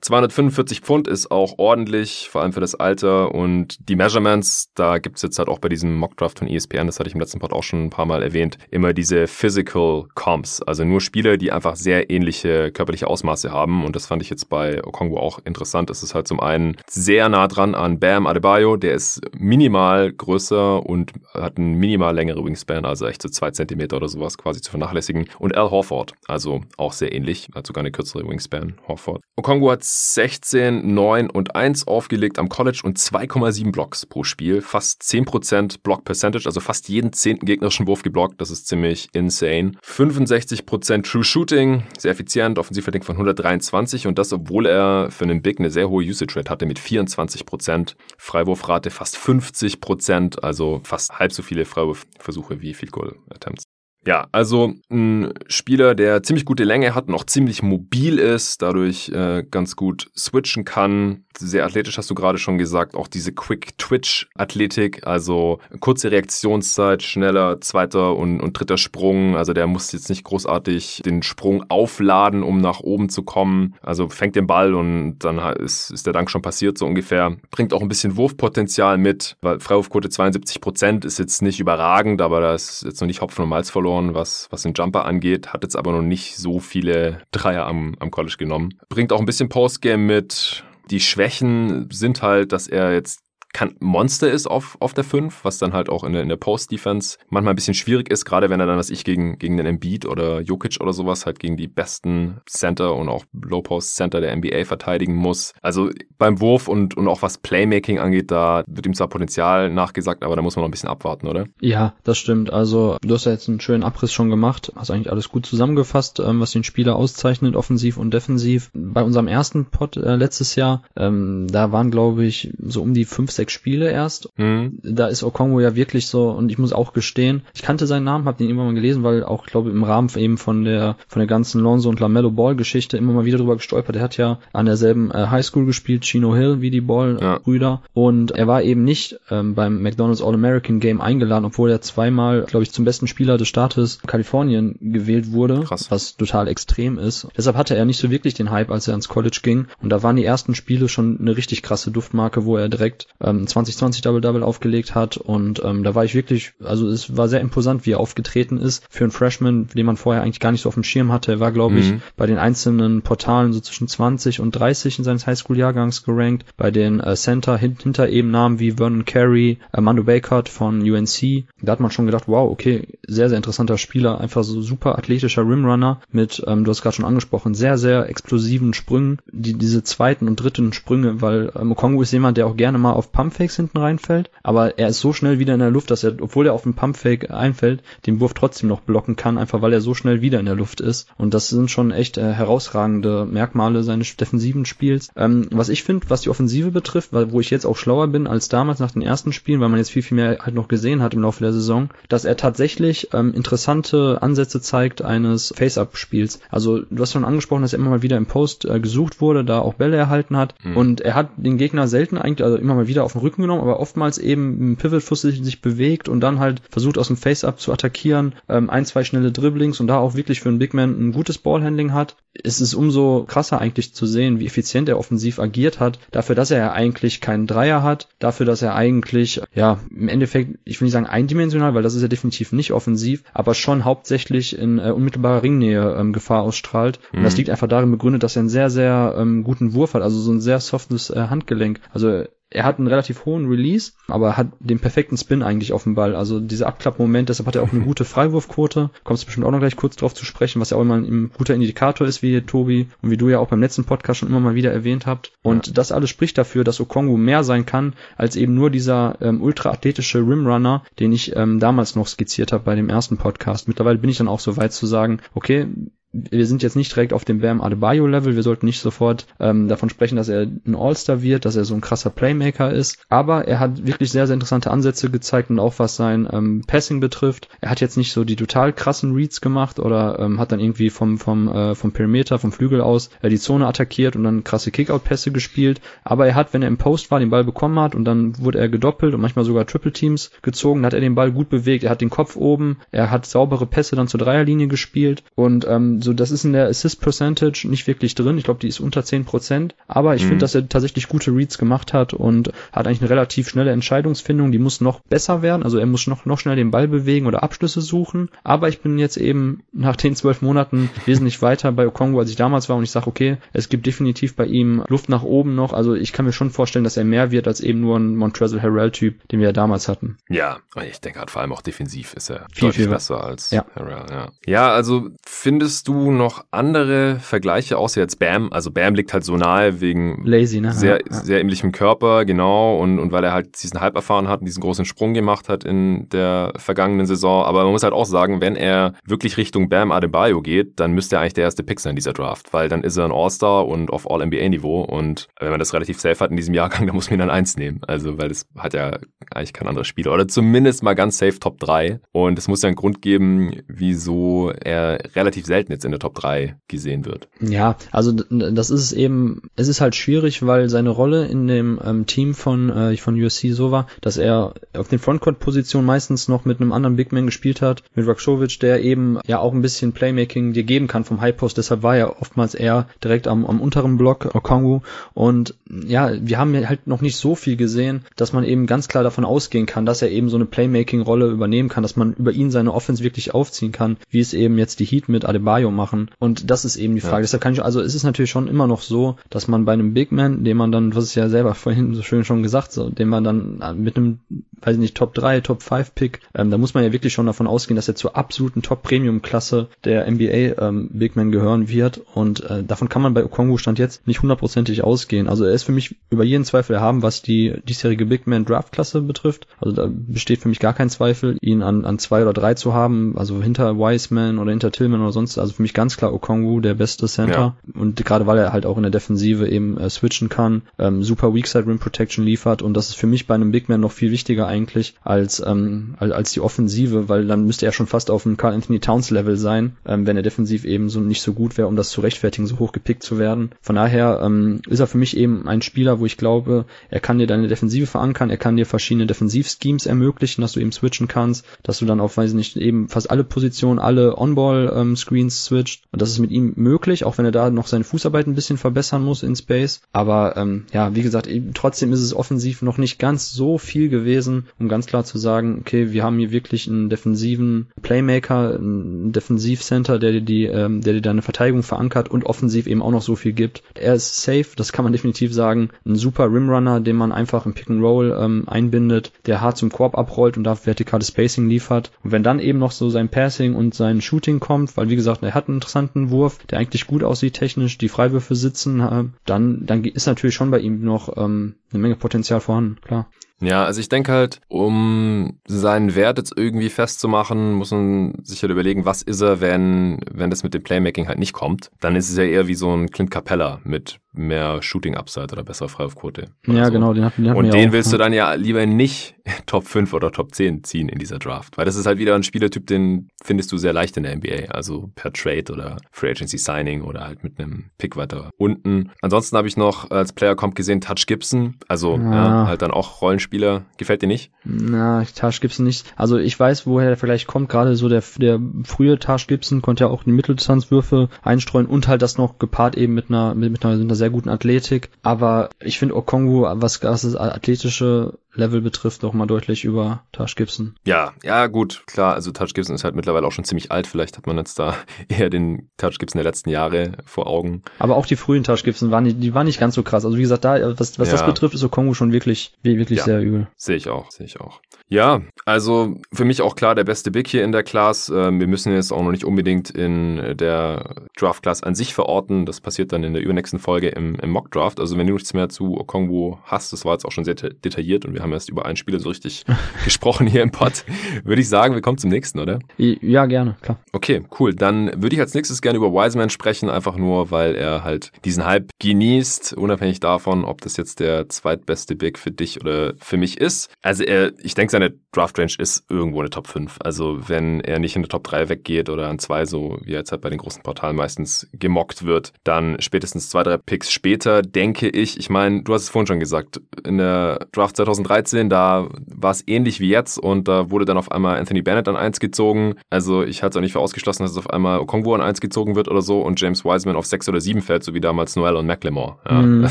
245 Pfund ist auch ordentlich, vor allem für das Alter. Und die Measurements, da gibt's jetzt halt auch bei diesem Mockdraft von ESPN, das hatte ich im letzten Pod auch schon ein paar Mal erwähnt, immer diese Physical Comps. Also nur Spieler, die einfach sehr ähnliche körperliche Ausmaße haben. Und das fand ich jetzt bei Okongwu auch interessant. Es ist halt zum einen sehr nah dran an Bam Adebayo, der ist minimal größer und hat ein minimal längere Wingspan, also echt so zwei Zentimeter oder sowas quasi zu vernachlässigen. Und Al Horford, also auch sehr ähnlich, hat sogar eine kürzere Wingspan, Horford. Okongwu hat 16, 9 und 1 aufgelegt am College und 2,7 Blocks pro Spiel, fast 10% Block Percentage, also fast jeden zehnten gegnerischen Wurf geblockt, das ist ziemlich insane. 65% True Shooting, sehr effizient, Offensivrating von 123 und das, obwohl er für einen Big eine sehr hohe Usage Rate hatte mit 24%, Freiwurfrate fast 50%, also fast halb so viele Freiwurfversuche wie Field Goal Attempts. Ja, also ein Spieler, der ziemlich gute Länge hat und auch ziemlich mobil ist, dadurch äh, ganz gut switchen kann. Sehr athletisch hast du gerade schon gesagt, auch diese Quick-Twitch-Athletik, also kurze Reaktionszeit, schneller zweiter und, und dritter Sprung. Also der muss jetzt nicht großartig den Sprung aufladen, um nach oben zu kommen. Also fängt den Ball und dann ist, ist der Dank schon passiert, so ungefähr. Bringt auch ein bisschen Wurfpotenzial mit, weil Freiwurfquote 72 Prozent ist jetzt nicht überragend, aber da ist jetzt noch nicht Hopfen und Malz verloren verloren, was, was den Jumper angeht, hat jetzt aber noch nicht so viele Dreier am, am College genommen. Bringt auch ein bisschen Postgame mit. Die Schwächen sind halt, dass er jetzt kann Monster ist auf, auf der 5, was dann halt auch in der, in der Post-Defense manchmal ein bisschen schwierig ist, gerade wenn er dann, was ich gegen, gegen den Embiid oder Jokic oder sowas halt gegen die besten Center und auch Low-Post-Center der NBA verteidigen muss. Also beim Wurf und, und auch was Playmaking angeht, da wird ihm zwar Potenzial nachgesagt, aber da muss man noch ein bisschen abwarten, oder? Ja, das stimmt. Also du hast ja jetzt einen schönen Abriss schon gemacht, hast eigentlich alles gut zusammengefasst, ähm, was den Spieler auszeichnet, offensiv und defensiv. Bei unserem ersten Pod äh, letztes Jahr, ähm, da waren glaube ich so um die fünf sechs Spiele erst. Mhm. Da ist Okongwu ja wirklich so, und ich muss auch gestehen, ich kannte seinen Namen, habe den irgendwann mal gelesen, weil auch, glaube im Rahmen eben von der von der ganzen Lonzo und Lamello Ball Geschichte immer mal wieder drüber gestolpert. Er hat ja an derselben äh, Highschool gespielt, Chino Hill, wie die Ball-Brüder. Ja. Und er war eben nicht ähm, beim McDonald's All-American Game eingeladen, obwohl er zweimal, glaube ich, zum besten Spieler des Staates Kalifornien gewählt wurde, Krass. was total extrem ist. Deshalb hatte er nicht so wirklich den Hype, als er ans College ging. Und da waren die ersten Spiele schon eine richtig krasse Duftmarke, wo er direkt ähm, ähm, 2020 Double-Double aufgelegt hat und ähm, da war ich wirklich, also es war sehr imposant, wie er aufgetreten ist für einen Freshman, den man vorher eigentlich gar nicht so auf dem Schirm hatte. Er war, glaube ich, mhm. bei den einzelnen Portalen so zwischen 20 und 30 in seines Highschool-Jahrgangs gerankt. Bei den äh, Center hint hinter eben Namen wie Vernon Carey, Armando Bakert von UNC. Da hat man schon gedacht, wow, okay, sehr, sehr interessanter Spieler, einfach so super athletischer Rimrunner mit, ähm, du hast gerade schon angesprochen, sehr, sehr explosiven Sprüngen, die diese zweiten und dritten Sprünge, weil ähm, Okongu ist jemand, der auch gerne mal auf Pumpfakes hinten reinfällt, aber er ist so schnell wieder in der Luft, dass er, obwohl er auf den Pumpfake einfällt, den Wurf trotzdem noch blocken kann, einfach weil er so schnell wieder in der Luft ist. Und das sind schon echt äh, herausragende Merkmale seines defensiven Spiels. Ähm, was ich finde, was die Offensive betrifft, weil, wo ich jetzt auch schlauer bin als damals nach den ersten Spielen, weil man jetzt viel, viel mehr halt noch gesehen hat im Laufe der Saison, dass er tatsächlich ähm, interessante Ansätze zeigt eines Face-Up-Spiels. Also du hast schon angesprochen, dass er immer mal wieder im Post äh, gesucht wurde, da auch Bälle erhalten hat. Mhm. Und er hat den Gegner selten eigentlich, also immer mal wieder auf den Rücken genommen, aber oftmals eben ein Pivot-Fuß sich, sich bewegt und dann halt versucht aus dem Face-Up zu attackieren, ähm, ein, zwei schnelle Dribblings und da auch wirklich für einen Big Man ein gutes Ballhandling hat. Es ist umso krasser eigentlich zu sehen, wie effizient er offensiv agiert hat, dafür, dass er ja eigentlich keinen Dreier hat, dafür, dass er eigentlich, ja, im Endeffekt, ich will nicht sagen eindimensional, weil das ist ja definitiv nicht offensiv, aber schon hauptsächlich in äh, unmittelbarer Ringnähe ähm, Gefahr ausstrahlt. Mhm. Und das mhm. liegt einfach darin begründet, dass er einen sehr, sehr ähm, guten Wurf hat, also so ein sehr softes äh, Handgelenk. Also er hat einen relativ hohen Release, aber hat den perfekten Spin eigentlich auf dem Ball. Also diese Abklappmoment, deshalb hat er auch eine gute Freiwurfquote. Kommst bestimmt auch noch gleich kurz drauf zu sprechen, was ja auch immer ein guter Indikator ist, wie Tobi und wie du ja auch beim letzten Podcast schon immer mal wieder erwähnt habt. Und ja. das alles spricht dafür, dass Okongu mehr sein kann als eben nur dieser ähm, ultraathletische Rimrunner, den ich ähm, damals noch skizziert habe bei dem ersten Podcast. Mittlerweile bin ich dann auch so weit zu sagen, okay, wir sind jetzt nicht direkt auf dem Bam Adebayo-Level, wir sollten nicht sofort ähm, davon sprechen, dass er ein All-Star wird, dass er so ein krasser Playmaker ist, aber er hat wirklich sehr, sehr interessante Ansätze gezeigt und auch was sein ähm, Passing betrifft. Er hat jetzt nicht so die total krassen Reads gemacht oder ähm, hat dann irgendwie vom, vom, äh, vom Perimeter, vom Flügel aus äh, die Zone attackiert und dann krasse Kickout-Pässe gespielt, aber er hat, wenn er im Post war, den Ball bekommen hat und dann wurde er gedoppelt und manchmal sogar Triple Teams gezogen, hat er den Ball gut bewegt, er hat den Kopf oben, er hat saubere Pässe dann zur Dreierlinie gespielt. Und ähm, so das ist in der Assist Percentage nicht wirklich drin. Ich glaube, die ist unter 10%, aber ich mhm. finde, dass er tatsächlich gute Reads gemacht hat und hat eigentlich eine relativ schnelle Entscheidungsfindung, die muss noch besser werden, also er muss noch noch schnell den Ball bewegen oder Abschlüsse suchen, aber ich bin jetzt eben nach den zwölf Monaten wesentlich weiter bei Okongo, als ich damals war und ich sage, okay, es gibt definitiv bei ihm Luft nach oben noch, also ich kann mir schon vorstellen, dass er mehr wird als eben nur ein Montrezl Harrell-Typ, den wir ja damals hatten. Ja, ich denke halt vor allem auch defensiv ist er viel, viel besser als ja. Harrell. Ja. ja, also findest du noch andere Vergleiche außer jetzt Bam? Also Bam liegt halt so nahe wegen Lazy, ne? sehr, ja, sehr ähnlichem Körper, genau, und, und weil er halt diesen Halb erfahren hat und diesen großen Sprung gemacht hat in der vergangenen Saison. Aber man muss halt auch sagen, wenn er wirklich Richtung Bam Adebayo geht, dann müsste er eigentlich der erste Pick sein, dieser Draft, weil dann ist er ein All-Star und auf All-NBA-Niveau und wenn man das relativ safe hat in diesem Jahrgang, (laughs) dann muss man ihn dann eins nehmen. Also, weil das hat ja eigentlich kein anderer Spieler. Oder zumindest mal ganz safe Top 3. Und es muss ja einen Grund geben, wieso er relativ selten jetzt in der Top 3 gesehen wird. Ja, also das ist eben, es ist halt schwierig, weil seine Rolle in dem ähm, Team von, äh, von USC so war, dass er auf den Frontcourt-Positionen meistens noch mit einem anderen Big Man gespielt hat, mit Rakshovic, der eben ja auch ein bisschen Playmaking dir geben kann vom High Post. Deshalb war er oftmals eher direkt am, am unteren Block, Okongu. Und ja, wir haben halt noch nicht so viel gesehen, dass man eben ganz klar davon ausgehen kann, dass er eben so eine Playmaking-Rolle übernehmen kann, dass man über ihn seine Offense wirklich aufziehen kann, wie es eben jetzt die Heat mit Adebayo machen. Und das ist eben die Frage. Ja. Deshalb kann ich, also es ist natürlich schon immer noch so, dass man bei einem Big Man, den man dann, was ist ja selber vorhin so schön schon gesagt, so, den man dann mit einem, weiß ich nicht, Top 3, Top 5 Pick, ähm, da muss man ja wirklich schon davon ausgehen, dass er zur absoluten Top Premium Klasse der NBA ähm, Big Man gehören wird. Und äh, davon kann man bei Okongu Stand jetzt nicht hundertprozentig ausgehen. Also er ist für mich über jeden Zweifel erhaben, was die diesjährige Big Man Draft Klasse betrifft. Also da besteht für mich gar kein Zweifel, ihn an, an zwei oder drei zu haben, also hinter Wiseman oder hinter Tillman oder sonst, also für mich ganz klar Okongu der beste Center. Ja. Und gerade weil er halt auch in der Defensive eben äh, switchen kann, ähm, super Weakside Rim Protection liefert und das ist für mich bei einem Big Man noch viel wichtiger eigentlich als, ähm, als die Offensive, weil dann müsste er schon fast auf dem Carl Anthony Towns Level sein, ähm, wenn er defensiv eben so nicht so gut wäre, um das zu rechtfertigen, so hoch gepickt zu werden. Von daher ähm, ist er für mich eben ein Spieler, wo ich glaube, er kann dir deine Defensive verankern, er kann dir verschiedene Defensivschemes ermöglichen, dass du eben switchen kannst, dass du dann auf, weiß ich nicht, eben fast alle Positionen, alle On-Ball-Screens ähm, switcht. Und das ist mit ihm möglich, auch wenn er da noch seine Fußarbeit ein bisschen verbessern muss in Space. Aber ähm, ja, wie gesagt, eben, trotzdem ist es offensiv noch nicht ganz so viel gewesen, um ganz klar zu sagen, okay, wir haben hier wirklich einen defensiven Playmaker, einen Defensivcenter, der dir die, ähm, der dir deine Verteidigung verankert und offensiv eben auch noch so viel gibt. Er ist safe, das kann man definitiv sagen. Ein super Rimrunner, den man einfach im Pick and Roll ähm, einbindet, der hart zum Korb abrollt und da vertikales Spacing liefert. Und wenn dann eben noch so sein Passing und sein Shooting kommt, weil wie gesagt, er hat einen interessanten Wurf, der eigentlich gut aussieht technisch, die Freiwürfe sitzen, äh, dann, dann ist natürlich schon bei ihm noch ähm, eine Menge Potenzial vorhanden, klar. Ja, also ich denke halt, um seinen Wert jetzt irgendwie festzumachen, muss man sich halt überlegen, was ist er, wenn, wenn das mit dem Playmaking halt nicht kommt. Dann ist es ja eher wie so ein Clint Capella mit mehr Shooting Upside oder bessere Freiwurfquote. Ja, so. genau, den hatten, den hatten Und den auch, willst ja. du dann ja lieber nicht Top 5 oder Top 10 ziehen in dieser Draft, weil das ist halt wieder ein Spielertyp, den findest du sehr leicht in der NBA, also per Trade oder Free Agency Signing oder halt mit einem Pick weiter unten. Ansonsten habe ich noch als Player Comp gesehen Touch Gibson, also ja. Ja, halt dann auch Rollenspieler. Gefällt dir nicht? Na, Touch Gibson nicht. Also ich weiß, woher der vielleicht kommt, gerade so der, der frühe Touch Gibson konnte ja auch die Mitteldistanzwürfe einstreuen und halt das noch gepaart eben mit einer, mit, mit einer, mit einer sehr guten Athletik. Aber ich finde Okongu, was, was das athletische Level betrifft, noch mal deutlich über Taj Gibson. Ja, ja, gut, klar. Also Taj Gibson ist halt mittlerweile auch schon ziemlich alt. Vielleicht hat man jetzt da (laughs) eher den Taj Gibson der letzten Jahre vor Augen. Aber auch die frühen Taj Gibson waren, die, die waren nicht ganz so krass. Also wie gesagt, da, was, was ja. das betrifft, ist Okongu schon wirklich, wirklich ja, sehr übel. Sehe ich auch, sehe ich auch. Ja, also für mich auch klar der beste Big hier in der Class. Ähm, wir müssen jetzt auch noch nicht unbedingt in der Draft Class an sich verorten. Das passiert dann in der übernächsten Folge im, im Mock Draft. Also wenn du nichts mehr zu Okongwu hast, das war jetzt auch schon sehr detailliert und wir Wir haben erst über ein Spiel so richtig (laughs) gesprochen hier im Pod. Würde ich sagen, wir kommen zum nächsten, oder? Ja, gerne, klar. Okay, cool. Dann würde ich als nächstes gerne über Wiseman sprechen, einfach nur, weil er halt diesen Hype genießt, unabhängig davon, ob das jetzt der zweitbeste Big für dich oder für mich ist. Also er, ich denke, seine Draft Range ist irgendwo eine Top 5. Also wenn er nicht in der Top 3 weggeht oder an 2, so wie er jetzt halt bei den großen Portalen meistens gemockt wird, dann spätestens zwei, drei Picks später, denke ich, ich meine, du hast es vorhin schon gesagt, in der Draft 2013, da war es ähnlich wie jetzt und da wurde dann auf einmal Anthony Bennett an 1 gezogen. Also ich halte es auch nicht für ausgeschlossen, dass es auf einmal Okongwu an 1 gezogen wird oder so und James Wiseman auf 6 oder 7 fällt, so wie damals Noel und McLemore, ja, mhm.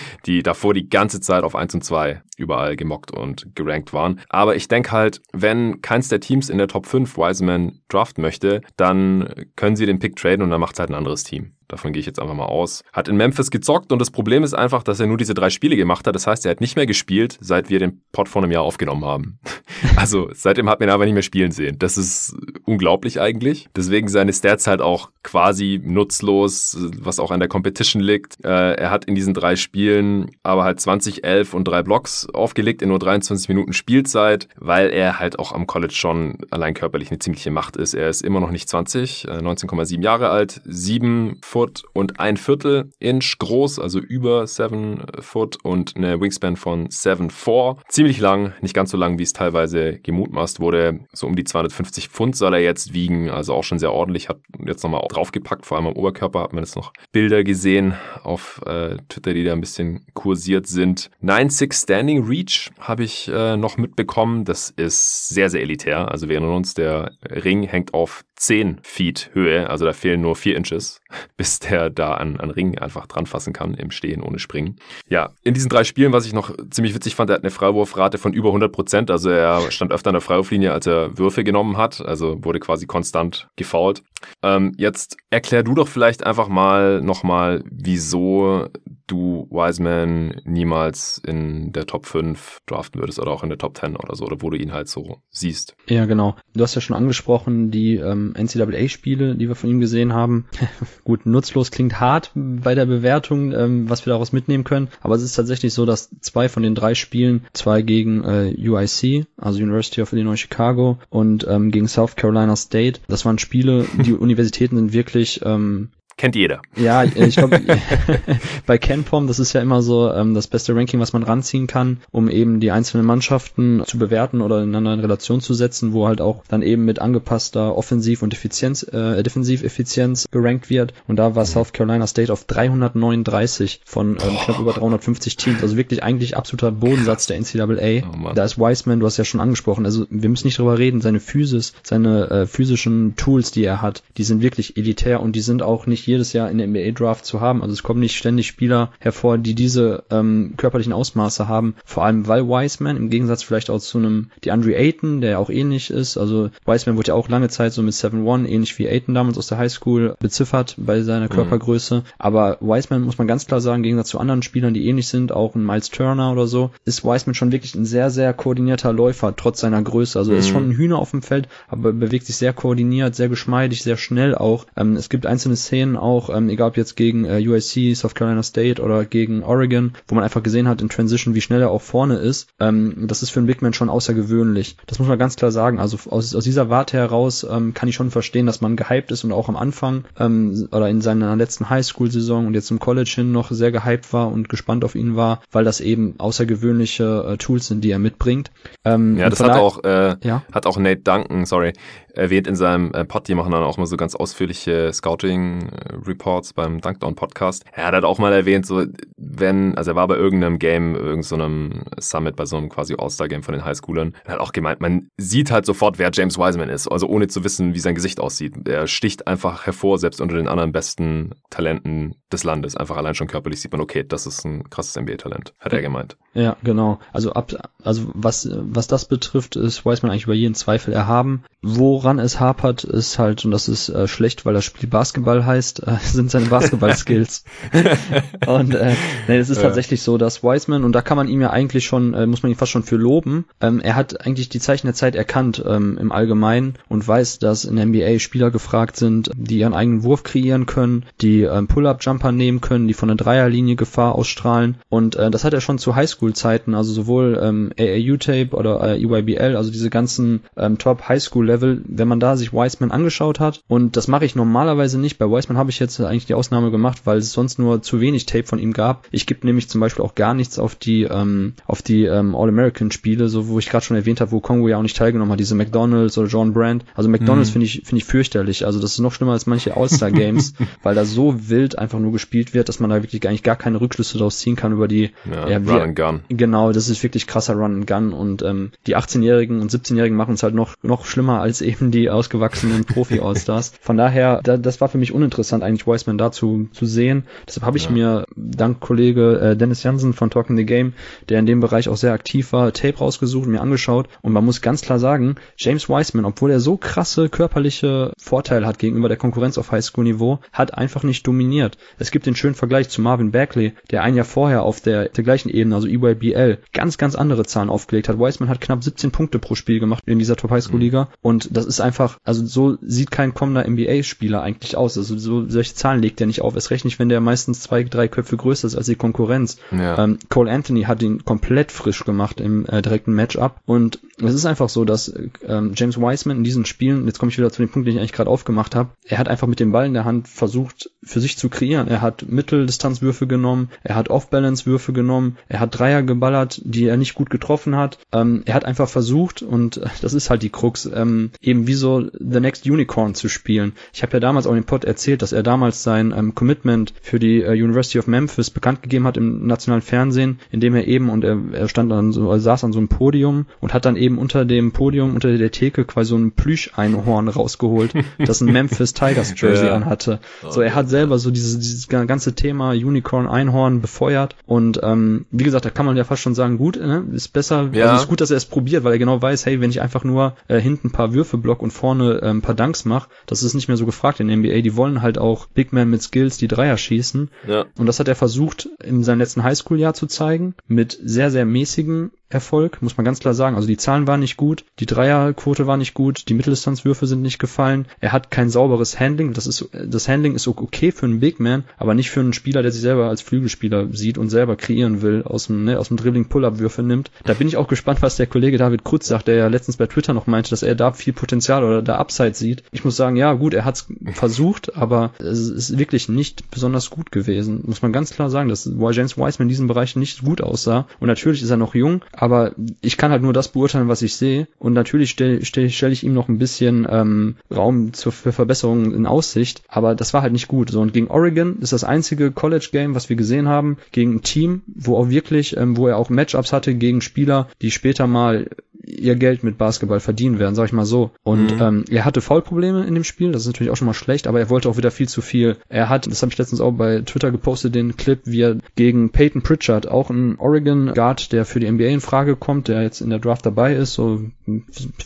(laughs) die davor die ganze Zeit auf 1 und 2 überall gemockt und gerankt waren. Aber ich denke halt, wenn keins der Teams in der Top 5 Wiseman draften möchte, dann können sie den Pick traden und dann macht es halt ein anderes Team. Davon gehe ich jetzt einfach mal aus. Hat in Memphis gezockt und das Problem ist einfach, dass er nur diese drei Spiele gemacht hat. Das heißt, er hat nicht mehr gespielt, seit wir den Pod vor einem Jahr aufgenommen haben. (laughs) Also seitdem hat man ihn aber nicht mehr spielen sehen. Das ist unglaublich eigentlich. Deswegen seine Stats halt auch quasi nutzlos, was auch an der Competition liegt. Äh, er hat in diesen drei Spielen aber halt 20, 11 und drei Blocks aufgelegt in nur 23 Minuten Spielzeit, weil er halt auch am College schon allein körperlich eine ziemliche Macht ist. Er ist immer noch nicht 20, 19,7 äh, Jahre alt, 7 Foot und ein Viertel Inch groß, also über 7 Foot und eine Wingspan von 7,4. Ziemlich lang, nicht ganz so lang, wie es teilweise gemutmaßt wurde. So um die 250 Pfund soll er jetzt wiegen, also auch schon sehr ordentlich. Hat jetzt nochmal draufgepackt, vor allem am Oberkörper hat man jetzt noch Bilder gesehen auf äh, Twitter, die da ein bisschen kursiert sind. 9,6 Standing Reach habe ich äh, noch mitbekommen. Das ist sehr, sehr elitär. Also wir erinnern uns, der Ring hängt auf 10 Feet Höhe, also da fehlen nur 4 Inches, (laughs) bis der da an, an Ring einfach dran fassen kann im Stehen ohne Springen. Ja, in diesen drei Spielen, was ich noch ziemlich witzig fand, er hat eine Freiwurfrate von über 100 Prozent, also er stand öfter an der Freiwurflinie, als er Würfe genommen hat, also wurde quasi konstant gefault. Ähm, jetzt erklär du doch vielleicht einfach mal nochmal, wieso du Wiseman niemals in der Top 5 draften würdest oder auch in der Top 10 oder so, oder wo du ihn halt so siehst. Ja, genau. Du hast ja schon angesprochen, die ähm, NCAA-Spiele, die wir von ihm gesehen haben. (laughs) Gut, nutzlos klingt hart bei der Bewertung, ähm, was wir daraus mitnehmen können, aber es ist tatsächlich so, dass zwei von den drei Spielen, zwei gegen äh, UIC, also University of Illinois Chicago und ähm, gegen South Carolina State, das waren Spiele, die (laughs) Universitäten sind wirklich ähm, Kennt jeder. Ja, ich glaube, (laughs) (laughs) bei KenPom, das ist ja immer so ähm, das beste Ranking, was man ranziehen kann, um eben die einzelnen Mannschaften zu bewerten oder ineinander in Relation zu setzen, wo halt auch dann eben mit angepasster Offensiv- und Effizienz, äh, Defensiveffizienz gerankt wird. Und da war South Carolina State auf 339 von ähm, knapp über 350 Teams. Also wirklich eigentlich absoluter Bodensatz der NCAA. Oh, da ist Wiseman, du hast ja schon angesprochen, also wir müssen nicht drüber reden, seine Physis, seine äh, physischen Tools, die er hat, die sind wirklich elitär und die sind auch nicht jedes Jahr in der NBA-Draft zu haben. Also es kommen nicht ständig Spieler hervor, die diese ähm, körperlichen Ausmaße haben. Vor allem weil Wiseman im Gegensatz vielleicht auch zu einem DeAndre Ayton, der ja auch ähnlich ist. Also Wiseman wurde ja auch lange Zeit so mit 7-1, ähnlich wie Ayton damals aus der Highschool beziffert bei seiner mhm. Körpergröße. Mhm. Aber Wiseman muss man ganz klar sagen, im Gegensatz zu anderen Spielern, die ähnlich sind, auch ein Miles Turner oder so, ist Wiseman schon wirklich ein sehr, sehr koordinierter Läufer, trotz seiner Größe. Also er ist mhm. schon ein Hühner auf dem Feld, aber bewegt sich sehr koordiniert, sehr geschmeidig, sehr schnell auch. Ähm, es gibt einzelne Szenen auch, ähm, egal ob jetzt gegen äh, USC, South Carolina State oder gegen Oregon, wo man einfach gesehen hat in Transition, wie schnell er auch vorne ist. Ähm, das ist für einen Big Man schon außergewöhnlich. Das muss man ganz klar sagen. Also aus, aus dieser Warte heraus ähm, kann ich schon verstehen, dass man gehypt ist und auch am Anfang ähm, oder in seiner letzten Highschool-Saison und jetzt im College hin noch sehr gehypt war und gespannt auf ihn war, weil das eben außergewöhnliche äh, Tools sind, die er mitbringt. Ähm, ja, das hat auch, äh, ja? hat auch Nate Duncan, sorry, erwähnt in seinem äh, Pod, die machen dann auch mal so ganz ausführliche Scouting-Reports beim Dunkdown-Podcast. Er hat halt auch mal erwähnt, so wenn, also er war bei irgendeinem Game, irgendeinem Summit, bei so einem quasi All-Star-Game von den Highschoolern, er hat auch gemeint, man sieht halt sofort, wer James Wiseman ist, also ohne zu wissen, wie sein Gesicht aussieht. Er sticht einfach hervor, selbst unter den anderen besten Talenten des Landes. Einfach allein schon körperlich sieht man, okay, das ist ein krasses NBA-Talent, hat er gemeint. Ja, genau. Also ab, also was, was das betrifft, ist Wiseman eigentlich über jeden Zweifel erhaben. Woran es hapert, ist halt, und das ist äh, schlecht, weil das Spiel Basketball heißt, äh, (laughs) sind seine Basketball-Skills. (laughs) und äh, nee, es ist ja. tatsächlich so, dass Wiseman, und da kann man ihm ja eigentlich schon, äh, muss man ihn fast schon für loben, ähm, er hat eigentlich die Zeichen der Zeit erkannt ähm, im Allgemeinen und weiß, dass in der NBA Spieler gefragt sind, die ihren eigenen Wurf kreieren können, die ähm, Pull-Up-Jumper Jumper nehmen können, die von der Dreierlinie Gefahr ausstrahlen. Und äh, das hat er schon zu Highschool-Zeiten, also sowohl ähm, AAU-Tape oder äh, EYBL, also diese ganzen ähm, Top-Highschool-Level, wenn man da sich Wiseman angeschaut hat. Und das mache ich normalerweise nicht. Bei Wiseman habe ich jetzt eigentlich die Ausnahme gemacht, weil es sonst nur zu wenig Tape von ihm gab. Ich gebe nämlich zum Beispiel auch gar nichts auf die ähm, auf die ähm, All-American-Spiele, so wo ich gerade schon erwähnt habe, wo Kongo ja auch nicht teilgenommen hat, diese McDonalds oder John Brand. Also McDonalds mhm. finde ich finde ich fürchterlich. Also das ist noch schlimmer als manche All-Star-Games, (laughs) weil da so wild einfach nur gespielt wird, dass man da wirklich eigentlich gar keine Rückschlüsse daraus ziehen kann über die ja, ja, Run and Gun. Genau, das ist wirklich krasser Run and Gun und ähm, die 18-Jährigen und 17-Jährigen machen es halt noch noch schlimmer als eben die ausgewachsenen (laughs) Profi-Allstars. Von daher, da, das war für mich uninteressant eigentlich Wiseman dazu zu sehen. Deshalb habe ich ja. mir dank Kollege äh, Dennis Jansen von Talking the Game, der in dem Bereich auch sehr aktiv war, Tape rausgesucht, mir angeschaut und man muss ganz klar sagen, James Wiseman, obwohl er so krasse körperliche Vorteile hat gegenüber der Konkurrenz auf Highschool-Niveau, hat einfach nicht dominiert. Es gibt den schönen Vergleich zu Marvin Bagley, der ein Jahr vorher auf der, der gleichen Ebene, also EYBL, ganz, ganz andere Zahlen aufgelegt hat. Wiseman hat knapp 17 Punkte pro Spiel gemacht in dieser Top Highschool Liga mhm. und das ist einfach, also so sieht kein kommender NBA-Spieler eigentlich aus. Also so solche Zahlen legt er nicht auf. Es recht nicht, wenn der meistens zwei, drei Köpfe größer ist als die Konkurrenz. Ja. Ähm, Cole Anthony hat ihn komplett frisch gemacht im äh, direkten Matchup und es ist einfach so, dass ähm, James Wiseman in diesen Spielen, jetzt komme ich wieder zu dem Punkt, den ich eigentlich gerade aufgemacht habe, er hat einfach mit dem Ball in der Hand versucht, für sich zu kreieren. Er hat Mitteldistanzwürfe genommen, er hat Off-Balance-Würfe genommen, er hat Dreier geballert, die er nicht gut getroffen hat. Ähm, er hat einfach versucht, und das ist halt die Krux, ähm, eben wie so The Next Unicorn zu spielen. Ich habe ja damals auch in dem Pod erzählt, dass er damals sein ähm, Commitment für die äh, University of Memphis bekannt gegeben hat im nationalen Fernsehen, indem er eben, und er, er stand an so, er saß an so einem Podium und hat dann eben unter dem Podium, unter der Theke quasi so ein Plüscheinhorn rausgeholt, (laughs) das ein Memphis Tigers Jersey ja. anhatte. So, er hat selber so dieses, dieses ganze Thema Unicorn Einhorn befeuert und ähm, wie gesagt, da kann man ja fast schon sagen, gut, ne, ist besser, ja. also ist gut, dass er es probiert, weil er genau weiß, hey, wenn ich einfach nur äh, hinten ein paar Würfe block und vorne äh, ein paar Dunks mache, das ist nicht mehr so gefragt in der NBA. Die wollen halt auch Big Men mit Skills, die Dreier schießen. Ja. Und das hat er versucht in seinem letzten Highschool-Jahr zu zeigen, mit sehr, sehr mäßigen Erfolg, muss man ganz klar sagen. Also die Zahlen waren nicht gut, die Dreierquote war nicht gut, die Mitteldistanzwürfe sind nicht gefallen. Er hat kein sauberes Handling. Das ist das Handling ist okay für einen Big Man, aber nicht für einen Spieler, der sich selber als Flügelspieler sieht und selber kreieren will, aus dem ne, aus dem Dribbling Pull-up-Würfe nimmt. Da bin ich auch gespannt, was der Kollege David Krutz sagt, der ja letztens bei Twitter noch meinte, dass er da viel Potenzial oder da Upside sieht. Ich muss sagen, ja gut, er hat's versucht, aber es ist wirklich nicht besonders gut gewesen. Muss man ganz klar sagen, dass James Wiseman in diesem Bereich nicht gut aussah. Und natürlich ist er noch jung, aber ich kann halt nur das beurteilen, was ich sehe. Und natürlich stelle stell, stell ich ihm noch ein bisschen ähm, Raum zur, für Verbesserungen in Aussicht. Aber das war halt nicht gut. So, und gegen Oregon ist das einzige College-Game, was wir gesehen haben, gegen ein Team, wo auch wirklich, ähm, wo er auch Matchups hatte gegen Spieler, die später mal ihr Geld mit Basketball verdienen werden, sag ich mal so. Und mhm. ähm, er hatte Foulprobleme in dem Spiel, das ist natürlich auch schon mal schlecht, aber er wollte auch wieder viel zu viel. Er hat, das habe ich letztens auch bei Twitter gepostet, den Clip, wie er gegen Peyton Pritchard, auch ein Oregon Guard, der für die NBA in Frage kommt, der jetzt in der Draft dabei ist, so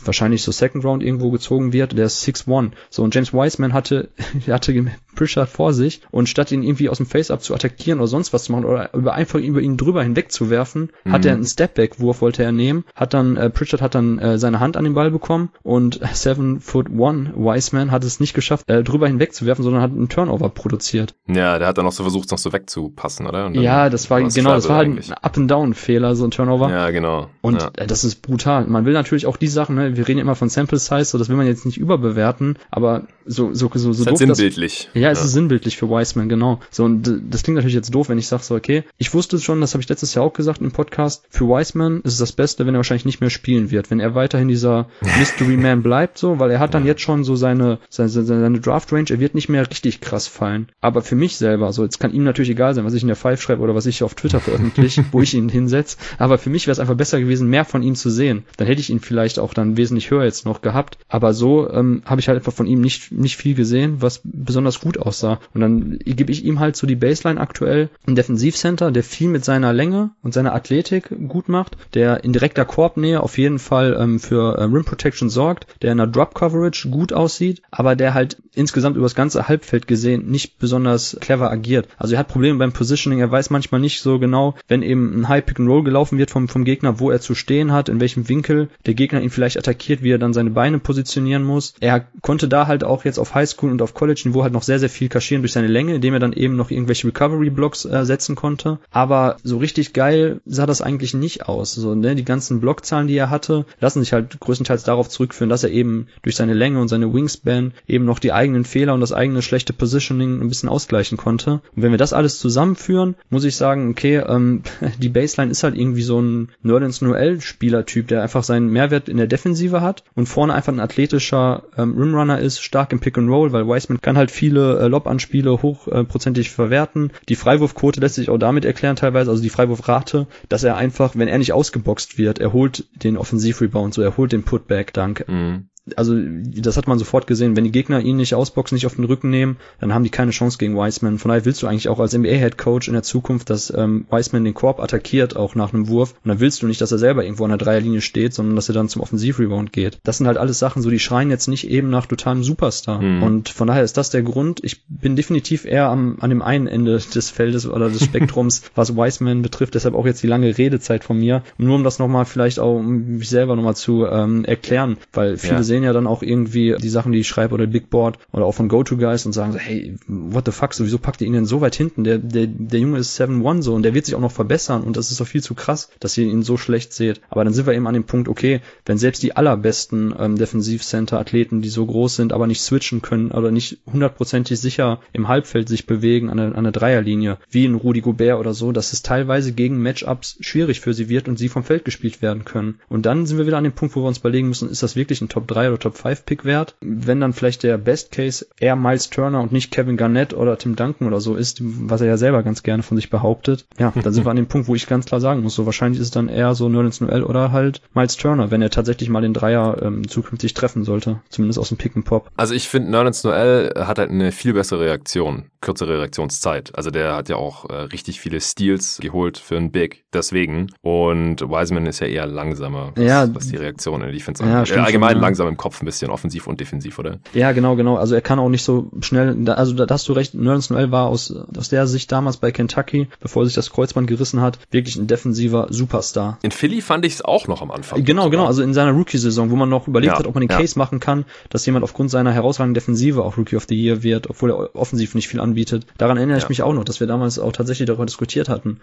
wahrscheinlich so Second Round irgendwo gezogen wird, der ist 6-1. So, und James Wiseman hatte, (laughs) hatte Pritchard vor sich und statt ihn irgendwie aus dem Face-Up zu attackieren oder sonst was zu machen oder über einfach über ihn drüber hinwegzuwerfen, mhm. hat er einen Stepback-Wurf wollte er nehmen, hat dann äh, Pritchard hat dann äh, seine Hand an den Ball bekommen und (laughs) Seven Foot One Wiseman hat es nicht geschafft, äh, drüber hinwegzuwerfen, sondern hat einen Turnover produziert. Ja, der hat dann auch so versucht, noch so wegzupassen, oder? ja, das war genau, das war halt eigentlich. ein Up-and-Down-Fehler, so ein Turnover. Ja, genau. Und ja. Äh, das ist brutal. Man will natürlich auch die Sachen, ne, wir reden immer von Sample Size, so das will man jetzt nicht überbewerten, aber so so so, so ist halt sinnbildlich. Das, ja, es ja. ist sinnbildlich für Wiseman, genau. So und das klingt natürlich jetzt doof, wenn ich sage so, okay, ich wusste schon, das habe ich letztes Jahr auch gesagt im Podcast, für Wiseman ist es das Beste, wenn er wahrscheinlich nicht mehr spielen wird, wenn er weiterhin dieser (laughs) Mystery Man bleibt, so, weil er hat dann jetzt schon so seine seine, seine Draft Range, er wird nicht mehr richtig krass fallen. Aber für mich selber, so jetzt kann ihm natürlich egal sein, was ich in der Five schreibe oder was ich auf Twitter veröffentliche, (laughs) wo ich ihn hinsetze, aber für mich wäre es einfach besser gewesen, mehr von ihm zu sehen. Dann hätte ich ihn vielleicht auch dann wesentlich höher jetzt noch gehabt, aber so ähm, habe ich halt einfach von ihm nicht nicht viel gesehen, was besonders gut aussah. Und dann gebe ich ihm halt so die Baseline aktuell. Ein Defensivcenter, der viel mit seiner Länge und seiner Athletik gut macht, der in direkter Korbnähe auf jeden Fall ähm, für äh, Rim Protection sorgt, der in der Drop Coverage gut aussieht, aber der halt insgesamt über das ganze Halbfeld gesehen nicht besonders clever agiert. Also er hat Probleme beim Positioning, er weiß manchmal nicht so genau, wenn eben ein High Pick and Roll gelaufen wird vom, vom Gegner, wo er zu stehen hat, in welchem Winkel der Gegner ihn vielleicht attackiert, wie er dann seine Beine positionieren muss. Er konnte da halt auch jetzt auf Highschool und auf College-Niveau halt noch sehr, sehr viel kaschieren durch seine Länge, indem er dann eben noch irgendwelche Recovery-Blocks äh, setzen konnte. Aber so richtig geil sah das eigentlich nicht aus. So, ne, die ganzen Blockzahlen, die er hatte, lassen sich halt größtenteils darauf zurückführen, dass er eben durch seine Länge und seine Wingspan eben noch die eigenen Fehler und das eigene schlechte Positioning ein bisschen ausgleichen konnte. Und wenn wir das alles zusammenführen, muss ich sagen, okay, ähm, (laughs) die Baseline ist halt irgendwie so ein Nerdens Noel Spielertyp, der einfach seinen Mehrwert in der Defensive hat und vorne einfach ein athletischer ähm, Rimrunner ist, stark im Pick and Roll, weil Wiseman kann halt viele äh, Lob-Anspiele hochprozentig äh, verwerten. Die Freiwurfquote lässt sich auch damit erklären teilweise, also die Freiwurfrate, dass er einfach, wenn er nicht ausgeboxt wird, er holt den Offensivrebound, so er holt den Putback-Dank. Mhm also das hat man sofort gesehen, wenn die Gegner ihn nicht ausboxen, nicht auf den Rücken nehmen, dann haben die keine Chance gegen Wiseman. Von daher willst du eigentlich auch als NBA-Head Coach in der Zukunft, dass ähm, Wiseman den Korb attackiert, auch nach einem Wurf. Und dann willst du nicht, dass er selber irgendwo an der Dreierlinie steht, sondern dass er dann zum Offensivrebound geht. Das sind halt alles Sachen, so die schreien jetzt nicht eben nach totalem Superstar. Mhm. Und von daher ist das der Grund. Ich bin definitiv eher am, an dem einen Ende des Feldes oder des Spektrums, (laughs) was Wiseman betrifft. Deshalb auch jetzt die lange Redezeit von mir. nur um das nochmal vielleicht auch, um mich selber nochmal zu ähm, erklären, weil viele ja sehen ja dann auch irgendwie die Sachen, die ich schreibe oder Big Board oder auch von Go-To-Guys und sagen so, hey, what the fuck, so, wieso packt ihr ihn denn so weit hinten? Der, der, der Junge ist 7-1 so und der wird sich auch noch verbessern und das ist doch viel zu krass, dass ihr ihn so schlecht seht. Aber dann sind wir eben an dem Punkt, okay, wenn selbst die allerbesten ähm, Defensivcenter-Athleten, die so groß sind, aber nicht switchen können oder nicht hundertprozentig sicher im Halbfeld sich bewegen an der, an der Dreierlinie, wie in Rudi Gobert oder so, dass es teilweise gegen Matchups schwierig für sie wird und sie vom Feld gespielt werden können. Und dann sind wir wieder an dem Punkt, wo wir uns überlegen müssen, ist das wirklich ein Top 3 oder Top 5 Pick wert. Wenn dann vielleicht der Best Case eher Miles Turner und nicht Kevin Garnett oder Tim Duncan oder so ist, was er ja selber ganz gerne von sich behauptet, ja, (laughs) dann sind wir an dem Punkt, wo ich ganz klar sagen muss, so wahrscheinlich ist es dann eher so Nerlens Noel oder halt Miles Turner, wenn er tatsächlich mal den Dreier ähm, zukünftig treffen sollte, zumindest aus dem Pick and Pop. Also ich finde Nerlens Noel hat halt eine viel bessere Reaktion, kürzere Reaktionszeit. Also der hat ja auch äh, richtig viele Steals geholt für einen Big, deswegen. Und Wiseman ist ja eher langsamer, was, ja, was die Reaktion in die Defense ja, angeht. Allgemein schon, ja. langsam im Kopf ein bisschen offensiv und defensiv, oder? Ja, genau, genau. Also er kann auch nicht so schnell, also da hast du recht, Nerlens Noel war aus, aus der Sicht damals bei Kentucky, bevor sich das Kreuzband gerissen hat, wirklich ein defensiver Superstar. In Philly fand ich es auch noch am Anfang. Genau, genau. Also in seiner Rookie-Saison, wo man noch überlegt ja, hat, ob man den ja. Case machen kann, dass jemand aufgrund seiner herausragenden Defensive auch Rookie of the Year wird, obwohl er offensiv nicht viel anbietet. Daran erinnere ja. ich mich auch noch, dass wir damals auch tatsächlich darüber diskutiert hatten.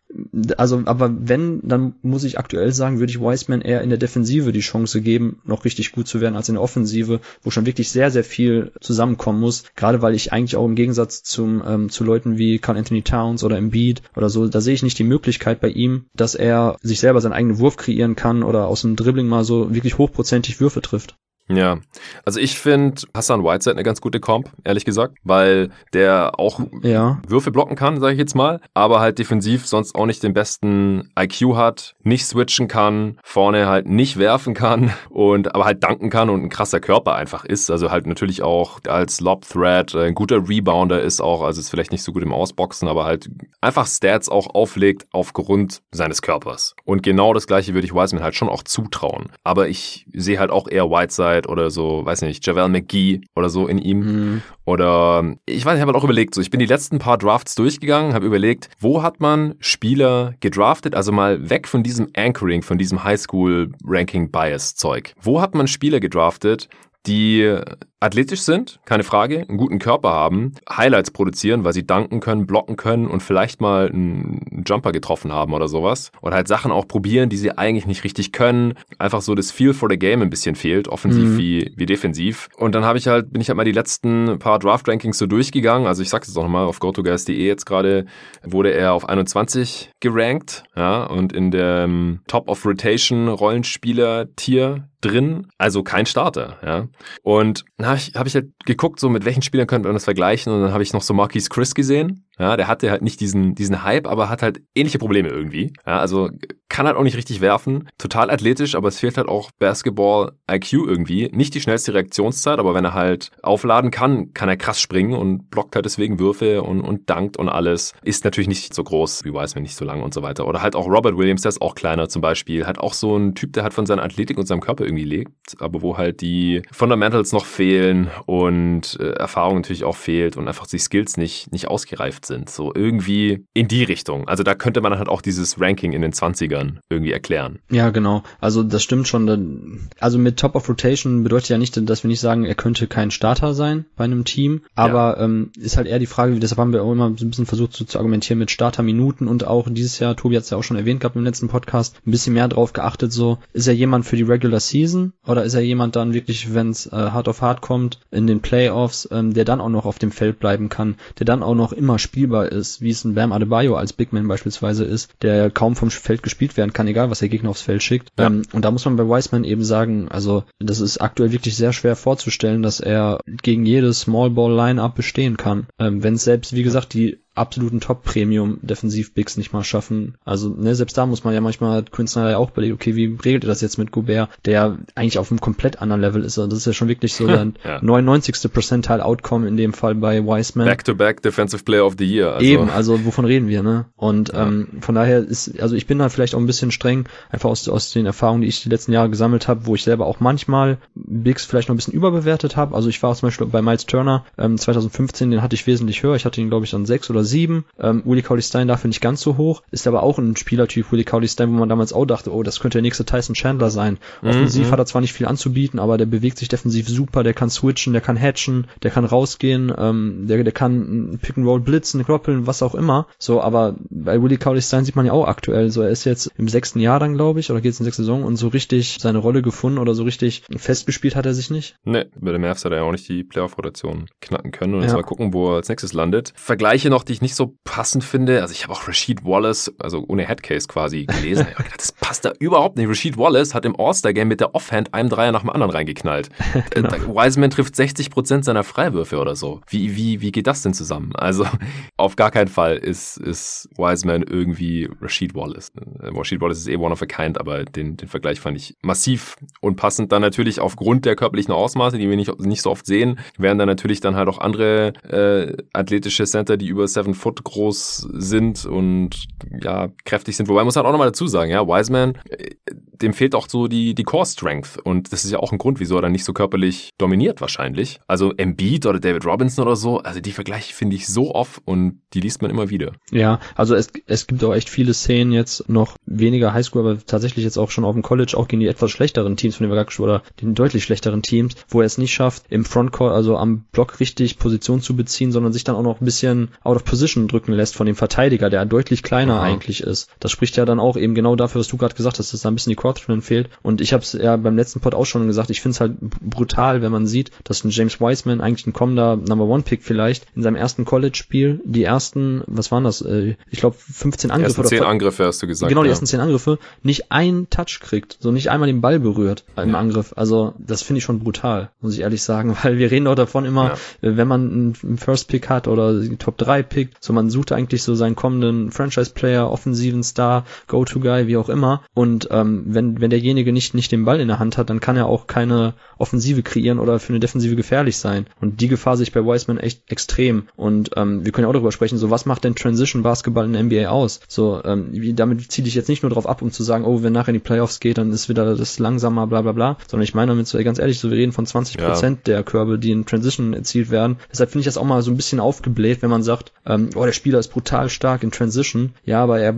Also, aber wenn, dann muss ich aktuell sagen, würde ich Wiseman eher in der Defensive die Chance geben, noch richtig gut zu werden, als in der Offensive, wo schon wirklich sehr, sehr viel zusammenkommen muss. Gerade weil ich eigentlich auch im Gegensatz zum, ähm, zu Leuten wie Carl Anthony Towns oder Embiid oder so, da sehe ich nicht die Möglichkeit bei ihm, dass er sich selber seinen eigenen Wurf kreieren kann oder aus dem Dribbling mal so wirklich hochprozentig Würfe trifft. Ja, also ich finde Hassan Whiteside eine ganz gute Comp, ehrlich gesagt, weil der auch ja. Würfe blocken kann, sage ich jetzt mal, aber halt defensiv sonst auch nicht den besten IQ hat, nicht switchen kann, vorne halt nicht werfen kann (laughs) und aber halt danken kann und ein krasser Körper einfach ist, also halt natürlich auch als Lob Threat ein guter Rebounder ist auch, also ist vielleicht nicht so gut im Ausboxen, aber halt einfach Stats auch auflegt aufgrund seines Körpers. Und genau das gleiche würde ich Wiseman halt schon auch zutrauen, aber ich sehe halt auch eher Whiteside Whiteside oder so, weiß nicht, Javel McGee oder so in ihm. Mhm. Oder ich weiß, ich habe halt auch überlegt, so ich bin die letzten paar Drafts durchgegangen, habe überlegt, wo hat man Spieler gedraftet, also mal weg von diesem Anchoring, von diesem Highschool Ranking Bias Zeug. Wo hat man Spieler gedraftet, die athletisch sind, keine Frage, einen guten Körper haben, Highlights produzieren, weil sie danken können, blocken können und vielleicht mal einen Jumper getroffen haben oder sowas. Und halt Sachen auch probieren, die sie eigentlich nicht richtig können. Einfach so das Feel for the Game ein bisschen fehlt, offensiv mhm. wie, wie defensiv. Und dann habe ich halt, bin ich halt mal die letzten paar Draft-Rankings so durchgegangen. Also ich sag's jetzt auch nochmal, auf GoToGuys.de jetzt gerade wurde er auf 21 gerankt, ja, und in dem Top of Rotation Rollenspieler-Tier drin, also kein Starter, ja. Und habe ich, hab ich halt geguckt, so mit welchen Spielern könnte man das vergleichen und dann habe ich noch so Marquise Chris gesehen, ja, der hatte halt nicht diesen, diesen Hype, aber hat halt ähnliche Probleme irgendwie. Ja, also kann halt auch nicht richtig werfen. Total athletisch, aber es fehlt halt auch Basketball-IQ irgendwie. Nicht die schnellste Reaktionszeit, aber wenn er halt aufladen kann, kann er krass springen und blockt halt deswegen Würfe und, und dankt und alles. Ist natürlich nicht so groß, wie Wiseman nicht so lang und so weiter. Oder halt auch Robert Williams, der ist auch kleiner zum Beispiel. Halt auch so ein Typ, der halt von seiner Athletik und seinem Körper irgendwie lebt, aber wo halt die Fundamentals noch fehlen und äh, Erfahrung natürlich auch fehlt und einfach die Skills nicht, nicht ausgereift sind sind. So irgendwie in die Richtung. Also da könnte man halt auch dieses Ranking in den 20ern irgendwie erklären. Ja, genau. Also das stimmt schon. Also mit Top of Rotation bedeutet ja nicht, dass wir nicht sagen, er könnte kein Starter sein bei einem Team. Aber ja. ähm, ist halt eher die Frage, deshalb haben wir auch immer so ein bisschen versucht zu, zu argumentieren mit Starterminuten und auch dieses Jahr, Tobi hat es ja auch schon erwähnt gehabt im letzten Podcast, ein bisschen mehr drauf geachtet, so ist er jemand für die Regular Season oder ist er jemand dann wirklich, wenn es äh, hart auf hart kommt, in den Playoffs, ähm, der dann auch noch auf dem Feld bleiben kann, der dann auch noch immer spielbar ist, wie es ein Bam Adebayo als Big Man beispielsweise ist, der kaum vom Feld gespielt werden kann, egal was der Gegner aufs Feld schickt. Ja. Ähm, und da muss man bei Wiseman eben sagen, also das ist aktuell wirklich sehr schwer vorzustellen, dass er gegen jedes Small Ball Line-Up bestehen kann. Ähm, wenn es selbst, wie gesagt, die absoluten Top-Premium-Defensiv-Bigs nicht mal schaffen. Also, ne, selbst da muss man ja manchmal Snyder ja auch überlegen, okay, wie regelt er das jetzt mit Gobert, der eigentlich auf einem komplett anderen Level ist. Also das ist ja schon wirklich so (laughs) der ja. 99. Percentile Outcome in dem Fall bei Wiseman. Back-to-back -back Defensive Player of the Year. Also. Eben, also wovon reden wir, ne? Und ja. ähm, von daher ist, also ich bin da vielleicht auch ein bisschen streng, einfach aus, aus den Erfahrungen, die ich die letzten Jahre gesammelt habe, wo ich selber auch manchmal Bigs vielleicht noch ein bisschen überbewertet habe. Also ich war zum Beispiel bei Miles Turner ähm, 2015, den hatte ich wesentlich höher. Ich hatte ihn, glaube ich, dann sechs oder sieben. Ähm, Willie Cauley Stein dafür nicht ganz so hoch, ist aber auch ein Spielertyp Willie Cauley Stein, wo man damals auch dachte, oh, das könnte der nächste Tyson Chandler sein. Offensiv mhm. hat er zwar nicht viel anzubieten, aber der bewegt sich defensiv super, der kann switchen, der kann hatchen, der kann rausgehen, ähm, der, der kann Pick and Roll blitzen, kloppeln, was auch immer. So, aber bei Willie Cauley Stein sieht man ja auch aktuell, so er ist jetzt im sechsten Jahr dann, glaube ich, oder geht es in sechste Saison und so richtig seine Rolle gefunden oder so richtig festgespielt hat er sich nicht. Nee, bei den Mavs hat er ja auch nicht die Playoff-Rotation knacken können und ja. jetzt mal gucken, wo er als nächstes landet. Vergleiche noch, die ich nicht so passend finde. Also ich habe auch Rashid Wallace, also ohne Headcase quasi gelesen. das passt da überhaupt nicht. Rashid Wallace hat im All-Star-Game mit der Offhand einem Dreier nach dem anderen reingeknallt. Genau. (laughs) Wiseman trifft 60 Prozent seiner Freiwürfe oder so. Wie, wie, wie geht das denn zusammen? Also (laughs) auf gar keinen Fall ist, ist Wiseman irgendwie Rashid Wallace. Äh, Rashid Wallace ist eh one of a kind, aber den, den Vergleich fand ich massiv unpassend. Dann natürlich aufgrund der körperlichen Ausmaße, die wir nicht, nicht so oft sehen, werden dann natürlich dann halt auch andere äh, athletische Center, die über 7 Foot groß sind und ja, kräftig sind. Wobei muss man auch nochmal dazu sagen, ja, Wiseman, äh, dem fehlt auch so die, die Core Strength. Und das ist ja auch ein Grund, wieso er dann nicht so körperlich dominiert wahrscheinlich. Also Embiid oder David Robinson oder so, also die Vergleiche finde ich so oft und die liest man immer wieder. Ja, also es, es gibt auch echt viele Szenen jetzt noch weniger Highschool, aber tatsächlich jetzt auch schon auf dem College, auch gegen die etwas schlechteren Teams von dem wir oder den deutlich schlechteren Teams, wo er es nicht schafft, im Frontcourt, also am Block richtig Position zu beziehen, sondern sich dann auch noch ein bisschen out of position drücken lässt von dem Verteidiger, der deutlich kleiner Aha. eigentlich ist. Das spricht ja dann auch eben genau dafür, was du gerade gesagt hast, dass da ein bisschen die Courtman fehlt. Und ich habe es ja beim letzten Pod auch schon gesagt, ich finde es halt brutal, wenn man sieht, dass ein James Wiseman eigentlich ein kommender Number One Pick vielleicht in seinem ersten College-Spiel die ersten, was waren das? Äh, ich glaube 15 Angriffe. Die ersten 10 Angriffe hast du gesagt. Genau, die ja. ersten 10 Angriffe, nicht einen Touch kriegt, so nicht einmal den Ball berührt im ja. Angriff. Also das finde ich schon brutal, muss ich ehrlich sagen, (laughs) weil wir reden auch davon immer, ja. wenn man einen First Pick hat oder Top 3 Pick, so man sucht eigentlich so seinen kommenden Franchise-Player, offensiven Star, Go-To-Guy, wie auch immer. Und ähm, wenn, wenn derjenige nicht, nicht den Ball in der Hand hat, dann kann er auch keine Offensive kreieren oder für eine Defensive gefährlich sein. Und die Gefahr sehe ich bei Wiseman echt extrem. Und ähm, wir können ja auch darüber sprechen, so was macht denn Transition Basketball in der NBA aus? So, ähm, damit ziehe ich jetzt nicht nur darauf ab, um zu sagen, oh, wenn nachher in die Playoffs geht, dann ist wieder das langsamer, bla bla bla, sondern ich meine damit so, ganz ehrlich, so wir reden von 20 Prozent ja. der Körbe, die in Transition erzielt werden. Deshalb finde ich das auch mal so ein bisschen aufgebläht, wenn man sagt, ähm, oh, der Spieler ist brutal stark in Transition. Ja, aber er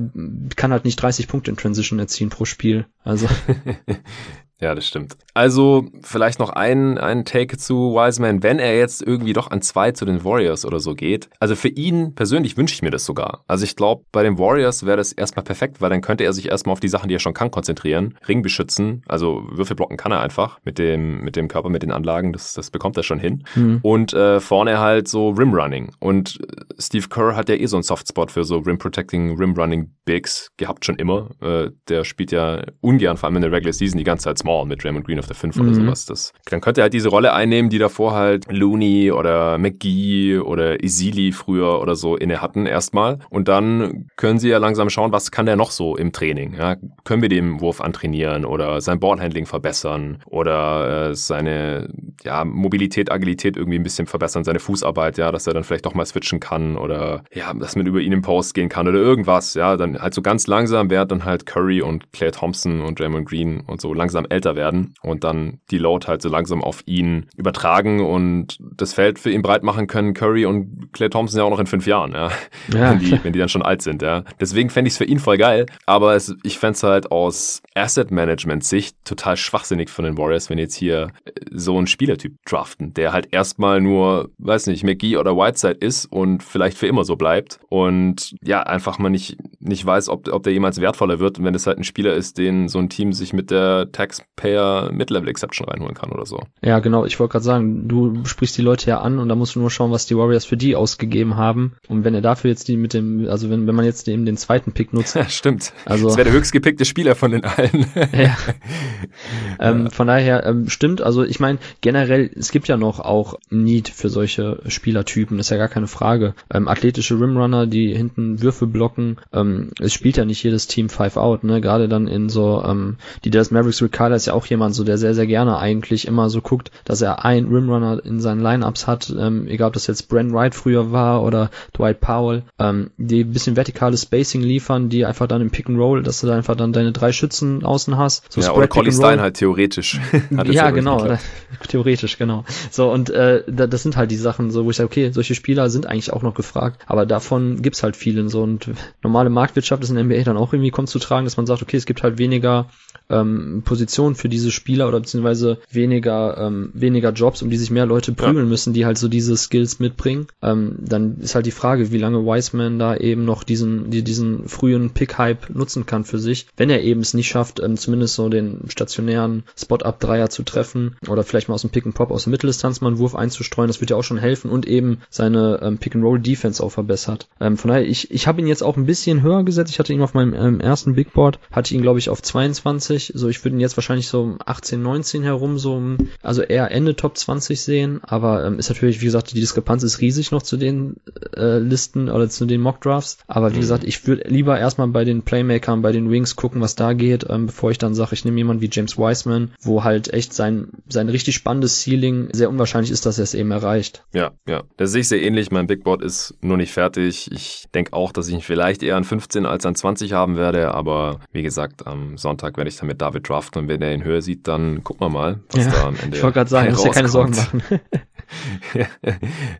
kann halt nicht 30 Punkte in Transition erzielen pro Spiel. Also. mas (laughs) Ja, das stimmt. Also vielleicht noch ein, ein Take zu Wiseman, wenn er jetzt irgendwie doch an zwei zu den Warriors oder so geht. Also für ihn persönlich wünsche ich mir das sogar. Also ich glaube, bei den Warriors wäre das erstmal perfekt, weil dann könnte er sich erstmal auf die Sachen, die er schon kann, konzentrieren. Ring beschützen, also Würfel blocken kann er einfach mit dem, mit dem Körper, mit den Anlagen, das, das bekommt er schon hin. Mhm. Und äh, vorne halt so Rim-Running. Und Steve Kerr hat ja eh so einen Softspot für so Rim-Protecting, Rim-Running Bigs gehabt schon immer. Äh, der spielt ja ungern, vor allem in der Regular Season, die ganze Zeit small Small mit Draymond Green auf der 5 mhm. oder sowas. Das, dann könnte er halt diese Rolle einnehmen, die davor halt Looney oder McGee oder Isili früher oder so inne hatten erstmal. Und dann können sie ja langsam schauen, was kann der noch so im Training. Ja? Können wir den Wurf antrainieren oder sein Ballhandling verbessern oder äh, seine ja, Mobilität, Agilität irgendwie ein bisschen verbessern, seine Fußarbeit, ja, dass er dann vielleicht doch mal switchen kann oder ja, dass man über ihn im Post gehen kann oder irgendwas, ja, dann halt so ganz langsam, während dann halt Curry und Claire Thompson und Draymond Green und so langsam älter werden und dann die Load halt so langsam auf ihn übertragen und das Feld für ihn breit machen können Curry und Clay Thompson ja auch noch in fünf Jahren, ja. ja. Wenn, die, wenn die dann schon alt sind, ja. Deswegen fände ich es für ihn voll geil, aber es, ich fände es halt aus Asset-Management-Sicht total schwachsinnig von den Warriors, wenn jetzt hier äh, so einen Spielertyp draften, der halt erstmal nur, weiß nicht, McGee oder Whiteside ist und vielleicht für immer so bleibt und ja, einfach mal nicht, nicht weiß, ob, ob der jemals wertvoller wird, wenn es halt ein Spieler ist, den so ein Team sich mit der Taxpayer Mid-Level Exception reinholen kann oder so. Ja, genau. Ich wollte gerade sagen, du sprichst die Leute ja an und da musst du nur schauen, was die Warriors für die ausgegeben haben. Und wenn er dafür jetzt die mit dem, also wenn, wenn man jetzt eben den zweiten Pick nutzt. (laughs) Ja, stimmt. Also, das wäre der höchst gepickte Spieler von den allen. (laughs) ja. ähm, von daher ähm, stimmt. Also ich meine, generell, es gibt ja noch auch Need für solche Spielertypen, ist ja gar keine Frage. Ähm, athletische Rimrunner, die hinten Würfe blocken. Ähm, es spielt ja nicht jedes Team Five Out, ne? Gerade dann in so, ähm, die Dallas Mavericks Rick Carter ist ja auch jemand, so der sehr, sehr gerne eigentlich immer so guckt, dass er ein Rimrunner in seinen Lineups hat, ähm, egal ob das jetzt Brent Wright früher war oder Dwight Powell, ähm, die ein bisschen vertikales Spacing liefern, die einfach dann im Pick and Roll, dass du da einfach dann deine drei Schützen außen hast. So ja, oder Collie Stein halt theoretisch. (laughs) ja, genau, (laughs) theoretisch, genau. So, und äh, das sind halt die Sachen, so wo ich sage, okay, solche Spieler sind eigentlich auch noch gefragt, aber davon gibt's halt viele so und normale Marktwirtschaft ist in NBA dann auch irgendwie kommt zu tragen, dass man sagt, okay, es gibt halt weniger ähm, Positionen für diese Spieler oder beziehungsweise weniger ähm, weniger Jobs, um die sich mehr Leute prügeln ja. müssen, die halt so diese Skills mitbringen. Ähm, dann ist halt die Frage, wie lange Wiseman da eben noch diesen die, diesen frühen Pick-Hype nutzen kann für sich, wenn er eben es nicht schafft, ähm, zumindest so den stationären Spot-Up-Dreier zu treffen oder vielleicht mal aus dem Pick-and-Pop aus der Mitteldistanz mal einen Wurf einzustreuen, das wird ja auch schon helfen und eben seine ähm, Pick-and-Roll-Defense auch verbessert. Ähm, von daher, ich, ich habe ihn jetzt auch ein bisschen höher gesetzt. Ich hatte ihn auf meinem ähm, ersten Big Board, hatte ihn glaube ich auf 22, so ich würde ihn jetzt wahrscheinlich so um 18, 19 herum, so also eher Ende Top 20 sehen, aber ähm, ist natürlich, wie gesagt, die Diskrepanz ist riesig noch zu den äh, Listen oder zu den Mock Drafts, aber wie mhm. gesagt, ich würde lieber erstmal bei den Playmakern, bei den Wings gucken, was da geht, ähm, bevor ich dann sage, ich nehme jemanden wie James Wiseman, wo halt echt sein sein richtig spannendes Ceiling sehr unwahrscheinlich ist, dass er es eben erreicht. Ja, ja, das sehe ich sehr ähnlich. Mein Big Board ist nur nicht fertig. Ich denke auch, dass ich ihn vielleicht eher an 15 als an 20 haben werde, aber wie gesagt, am Sonntag werde ich dann mit David draften und wenn er ihn höher sieht, dann gucken wir mal, was ja, da am Ende Ich wollte gerade sagen, muss dir keine Sorgen machen. (laughs)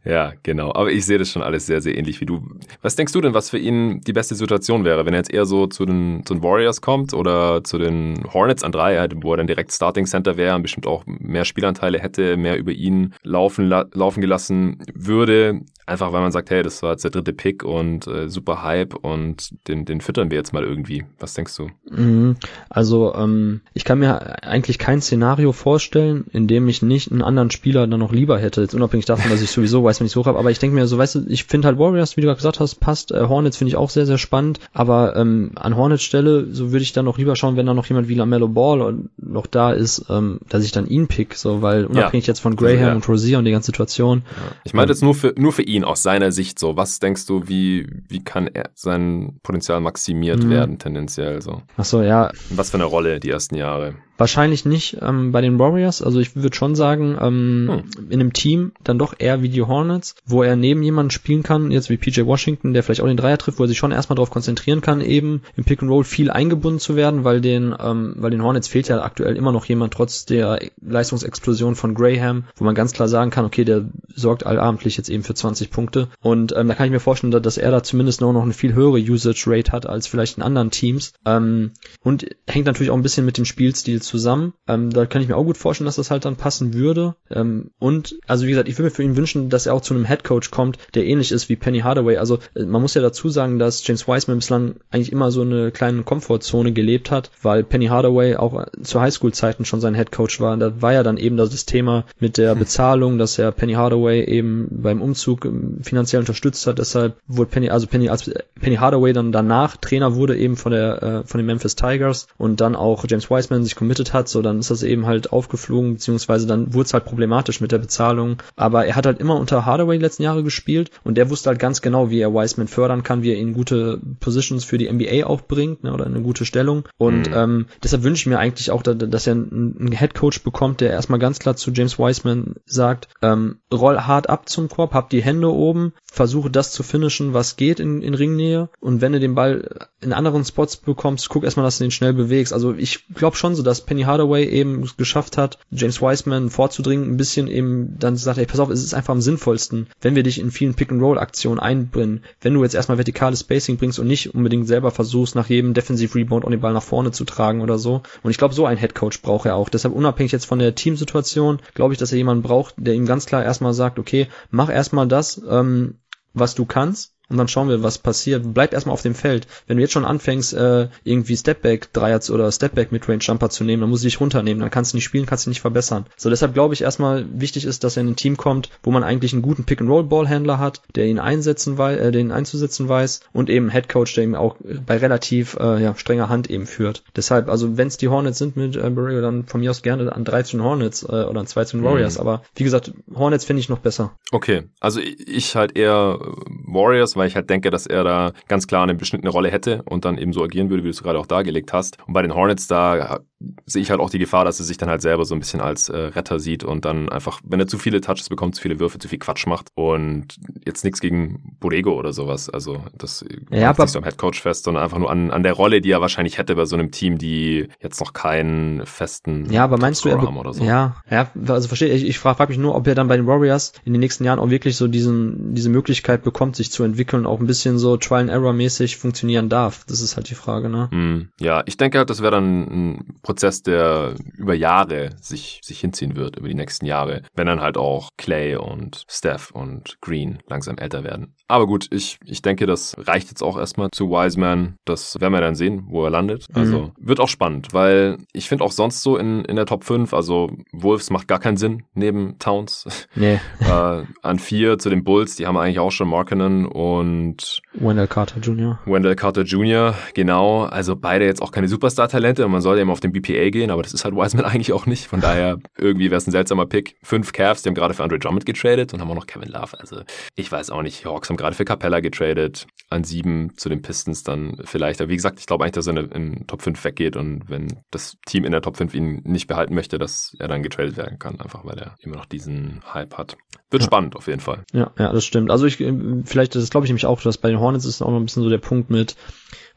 ja, genau. Aber ich sehe das schon alles sehr, sehr ähnlich wie du. Was denkst du denn, was für ihn die beste Situation wäre, wenn er jetzt eher so zu den, zu den Warriors kommt oder zu den Hornets an drei, wo er dann direkt Starting Center wäre und bestimmt auch mehr Spielanteile hätte, mehr über ihn laufen, la laufen gelassen würde? Einfach weil man sagt, hey, das war jetzt der dritte Pick und äh, super Hype und den, den füttern wir jetzt mal irgendwie. Was denkst du? Mhm. Also ähm, ich kann mir eigentlich kein Szenario vorstellen, in dem ich nicht einen anderen Spieler dann noch lieber hätte. Jetzt unabhängig davon, dass ich (laughs) sowieso weiß, wenn ich so hoch habe. Aber ich denke mir so, weißt du, ich finde halt Warriors, wie du gerade gesagt hast, passt. Äh, Hornets finde ich auch sehr, sehr spannend. Aber ähm, an Hornets Stelle, so würde ich dann noch lieber schauen, wenn da noch jemand wie LaMelo Ball noch da ist, ähm, dass ich dann ihn pick. So, weil unabhängig ja. jetzt von Graham ja. und Rosier und die ganze Situation. Ja. Ich meine jetzt nur für, nur für ihn ihn aus seiner Sicht so? Was denkst du, wie, wie kann er sein Potenzial maximiert mhm. werden tendenziell so? Ach so, ja. Was für eine Rolle die ersten Jahre? Wahrscheinlich nicht ähm, bei den Warriors. Also ich würde schon sagen, ähm, hm. in einem Team dann doch eher wie die Hornets, wo er neben jemanden spielen kann, jetzt wie PJ Washington, der vielleicht auch den Dreier trifft, wo er sich schon erstmal darauf konzentrieren kann, eben im Pick and Roll viel eingebunden zu werden, weil den, ähm, weil den Hornets fehlt ja aktuell immer noch jemand trotz der Leistungsexplosion von Graham, wo man ganz klar sagen kann, okay, der sorgt allabendlich jetzt eben für 20 Punkte. Und ähm, da kann ich mir vorstellen, dass er da zumindest noch, noch eine viel höhere Usage Rate hat als vielleicht in anderen Teams. Ähm, und hängt natürlich auch ein bisschen mit dem Spielstil zu zusammen. Ähm, da kann ich mir auch gut vorstellen, dass das halt dann passen würde. Ähm, und also wie gesagt, ich würde mir für ihn wünschen, dass er auch zu einem Head Coach kommt, der ähnlich ist wie Penny Hardaway. Also äh, man muss ja dazu sagen, dass James Wiseman bislang eigentlich immer so eine kleine Komfortzone gelebt hat, weil Penny Hardaway auch äh, zu Highschool-Zeiten schon sein Head Coach war. Da war ja dann eben das Thema mit der hm. Bezahlung, dass er Penny Hardaway eben beim Umzug finanziell unterstützt hat. Deshalb wurde Penny, also Penny, als Penny Hardaway dann danach Trainer wurde eben von der äh, von den Memphis Tigers und dann auch James Wiseman sich committed hat, so dann ist das eben halt aufgeflogen, beziehungsweise dann wurde es halt problematisch mit der Bezahlung. Aber er hat halt immer unter Hardaway die letzten Jahre gespielt und der wusste halt ganz genau, wie er Wiseman fördern kann, wie er ihn gute Positions für die NBA auch bringt, ne, oder eine gute Stellung. Und mhm. ähm, deshalb wünsche ich mir eigentlich auch, dass er einen Headcoach bekommt, der erstmal ganz klar zu James Wiseman sagt, ähm, roll hart ab zum Korb, hab die Hände Ende oben, versuche das zu finishen, was geht in, in Ringnähe und wenn du den Ball in anderen Spots bekommst, guck erstmal, dass du den schnell bewegst. Also ich glaube schon so, dass Penny Hardaway eben geschafft hat, James Wiseman vorzudringen, ein bisschen eben dann sagt, ey, pass auf, es ist einfach am sinnvollsten, wenn wir dich in vielen Pick-and-Roll-Aktionen einbringen, wenn du jetzt erstmal vertikales Spacing bringst und nicht unbedingt selber versuchst, nach jedem Defensive-Rebound und den Ball nach vorne zu tragen oder so. Und ich glaube, so ein Headcoach braucht er auch. Deshalb unabhängig jetzt von der Teamsituation, glaube ich, dass er jemanden braucht, der ihm ganz klar erstmal sagt, okay, mach erstmal das, ähm, was du kannst und dann schauen wir, was passiert. Bleib erstmal auf dem Feld. Wenn du jetzt schon anfängst, äh, irgendwie Stepback Dreier oder Stepback Midrange Jumper zu nehmen, dann musst du dich runternehmen, dann kannst du nicht spielen, kannst du nicht verbessern. So deshalb glaube ich erstmal wichtig ist, dass er in ein Team kommt, wo man eigentlich einen guten Pick and Roll Ballhändler hat, der ihn einsetzen weiß, äh, den einzusetzen weiß und eben Head Coach, der ihn auch bei relativ äh, ja, strenger Hand eben führt. Deshalb, also wenn es die Hornets sind mit äh, Borrego, dann von mir aus gerne an 13 Hornets äh, oder an 12 Warriors, mhm. aber wie gesagt, Hornets finde ich noch besser. Okay, also ich halt eher Warriors, weil ich halt denke, dass er da ganz klar eine beschnittene Rolle hätte und dann eben so agieren würde, wie du es gerade auch dargelegt hast. Und bei den Hornets, da sehe ich halt auch die Gefahr, dass er sich dann halt selber so ein bisschen als äh, Retter sieht und dann einfach, wenn er zu viele Touches bekommt, zu viele Würfe, zu viel Quatsch macht und jetzt nichts gegen Borrego oder sowas. Also das ja, macht nicht so am Headcoach fest, sondern einfach nur an, an der Rolle, die er wahrscheinlich hätte bei so einem Team, die jetzt noch keinen festen Ja, aber meinst du, er haben oder so. Ja, ja, also verstehe ich, ich frage frag mich nur, ob er dann bei den Warriors in den nächsten Jahren auch wirklich so diesen, diese Möglichkeit bekommt, sich zu entwickeln, auch ein bisschen so Trial-and-Error-mäßig funktionieren darf. Das ist halt die Frage, ne? Mm, ja, ich denke halt, das wäre dann ein Prozess, der über Jahre sich, sich hinziehen wird, über die nächsten Jahre, wenn dann halt auch Clay und Steph und Green langsam älter werden. Aber gut, ich, ich denke, das reicht jetzt auch erstmal zu Wiseman. Das werden wir dann sehen, wo er landet. Also mhm. wird auch spannend, weil ich finde auch sonst so in, in der Top 5, also Wolves macht gar keinen Sinn neben Towns. (laughs) Nee. äh, an vier zu den Bulls, die haben eigentlich auch schon Markinen und Wendell Carter Jr. Wendell Carter Jr., genau. Also beide jetzt auch keine Superstar-Talente und man sollte eben auf den BPA gehen, aber das ist halt Wiseman (laughs) eigentlich auch nicht. Von daher irgendwie wäre es ein seltsamer Pick. Fünf Cavs, die haben gerade für Andre Drummond getradet und haben auch noch Kevin Love. Also ich weiß auch nicht. Hawks haben gerade für Capella getradet. An sieben zu den Pistons dann vielleicht. Aber wie gesagt, ich glaube eigentlich, dass er in, in Top 5 weggeht und wenn das Team in der Top 5 ihn nicht behalten möchte, dass er dann getradet werden kann, einfach weil er immer noch diesen Hype hat. Wird ja. spannend auf jeden Fall. Ja, ja, das stimmt. Also ich, vielleicht, das glaube ich nämlich auch, dass bei den Hornets ist auch noch ein bisschen so der Punkt mit,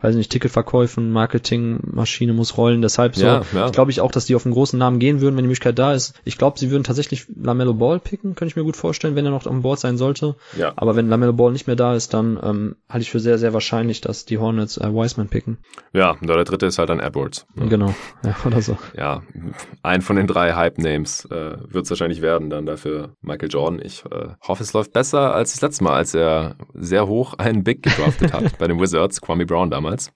weiß nicht, Ticketverkäufen, Marketingmaschine muss rollen. Deshalb so, ja, ja. glaube ich auch, dass die auf einen großen Namen gehen würden, wenn die Möglichkeit da ist. Ich glaube, sie würden tatsächlich Lamello Ball picken, könnte ich mir gut vorstellen, wenn er noch an Bord sein sollte. Ja. Aber wenn Lamello Ball nicht mehr da ist, dann ähm, halte ich für sehr, sehr wahrscheinlich, dass die Hornets äh, Wiseman picken. Ja, und der dritte ist halt dann Edwards. Ja. Genau, ja, oder so. Ja, ein von den drei Hype-Names äh, wird es wahrscheinlich werden, dann dafür Michael Jordan. Ich äh, hoffe, es läuft besser als das letzte Mal, als er sehr hoch einen Big gedraftet hat (laughs) bei den Wizards, Kwame Brown damals damals.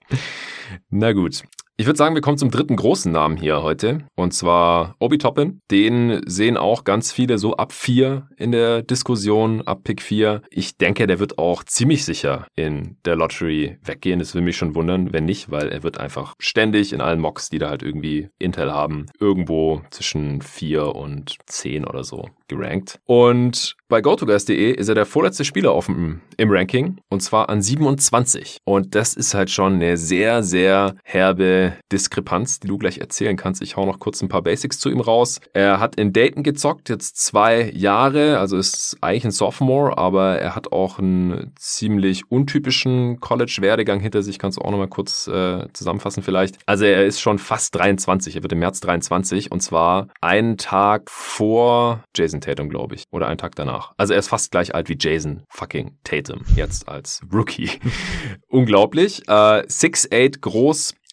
Na gut. Ich würde sagen, wir kommen zum dritten großen Namen hier heute. Und zwar Obi Toppin. Den sehen auch ganz viele so ab vier in der Diskussion, ab Pick 4. Ich denke, der wird auch ziemlich sicher in der Lottery weggehen. Das würde mich schon wundern, wenn nicht, weil er wird einfach ständig in allen Mocks, die da halt irgendwie Intel haben, irgendwo zwischen vier und zehn oder so gerankt. Und bei GoToGuys.de ist er der vorletzte Spieler auf im Ranking und zwar an 27. Und das ist halt schon eine sehr, sehr herbe Diskrepanz, die du gleich erzählen kannst. Ich hau noch kurz ein paar Basics zu ihm raus. Er hat in Dayton gezockt, jetzt zwei Jahre, also ist eigentlich ein Sophomore, aber er hat auch einen ziemlich untypischen College-Werdegang hinter sich. Kannst du auch nochmal kurz äh, zusammenfassen vielleicht. Also er ist schon fast 23, er wird im März 23 und zwar einen Tag vor Jason Tatum, glaube ich, oder einen Tag danach nach. Also er ist fast gleich alt wie Jason fucking Tatum, jetzt als Rookie. (laughs) Unglaublich. Äh, 6'8 groß,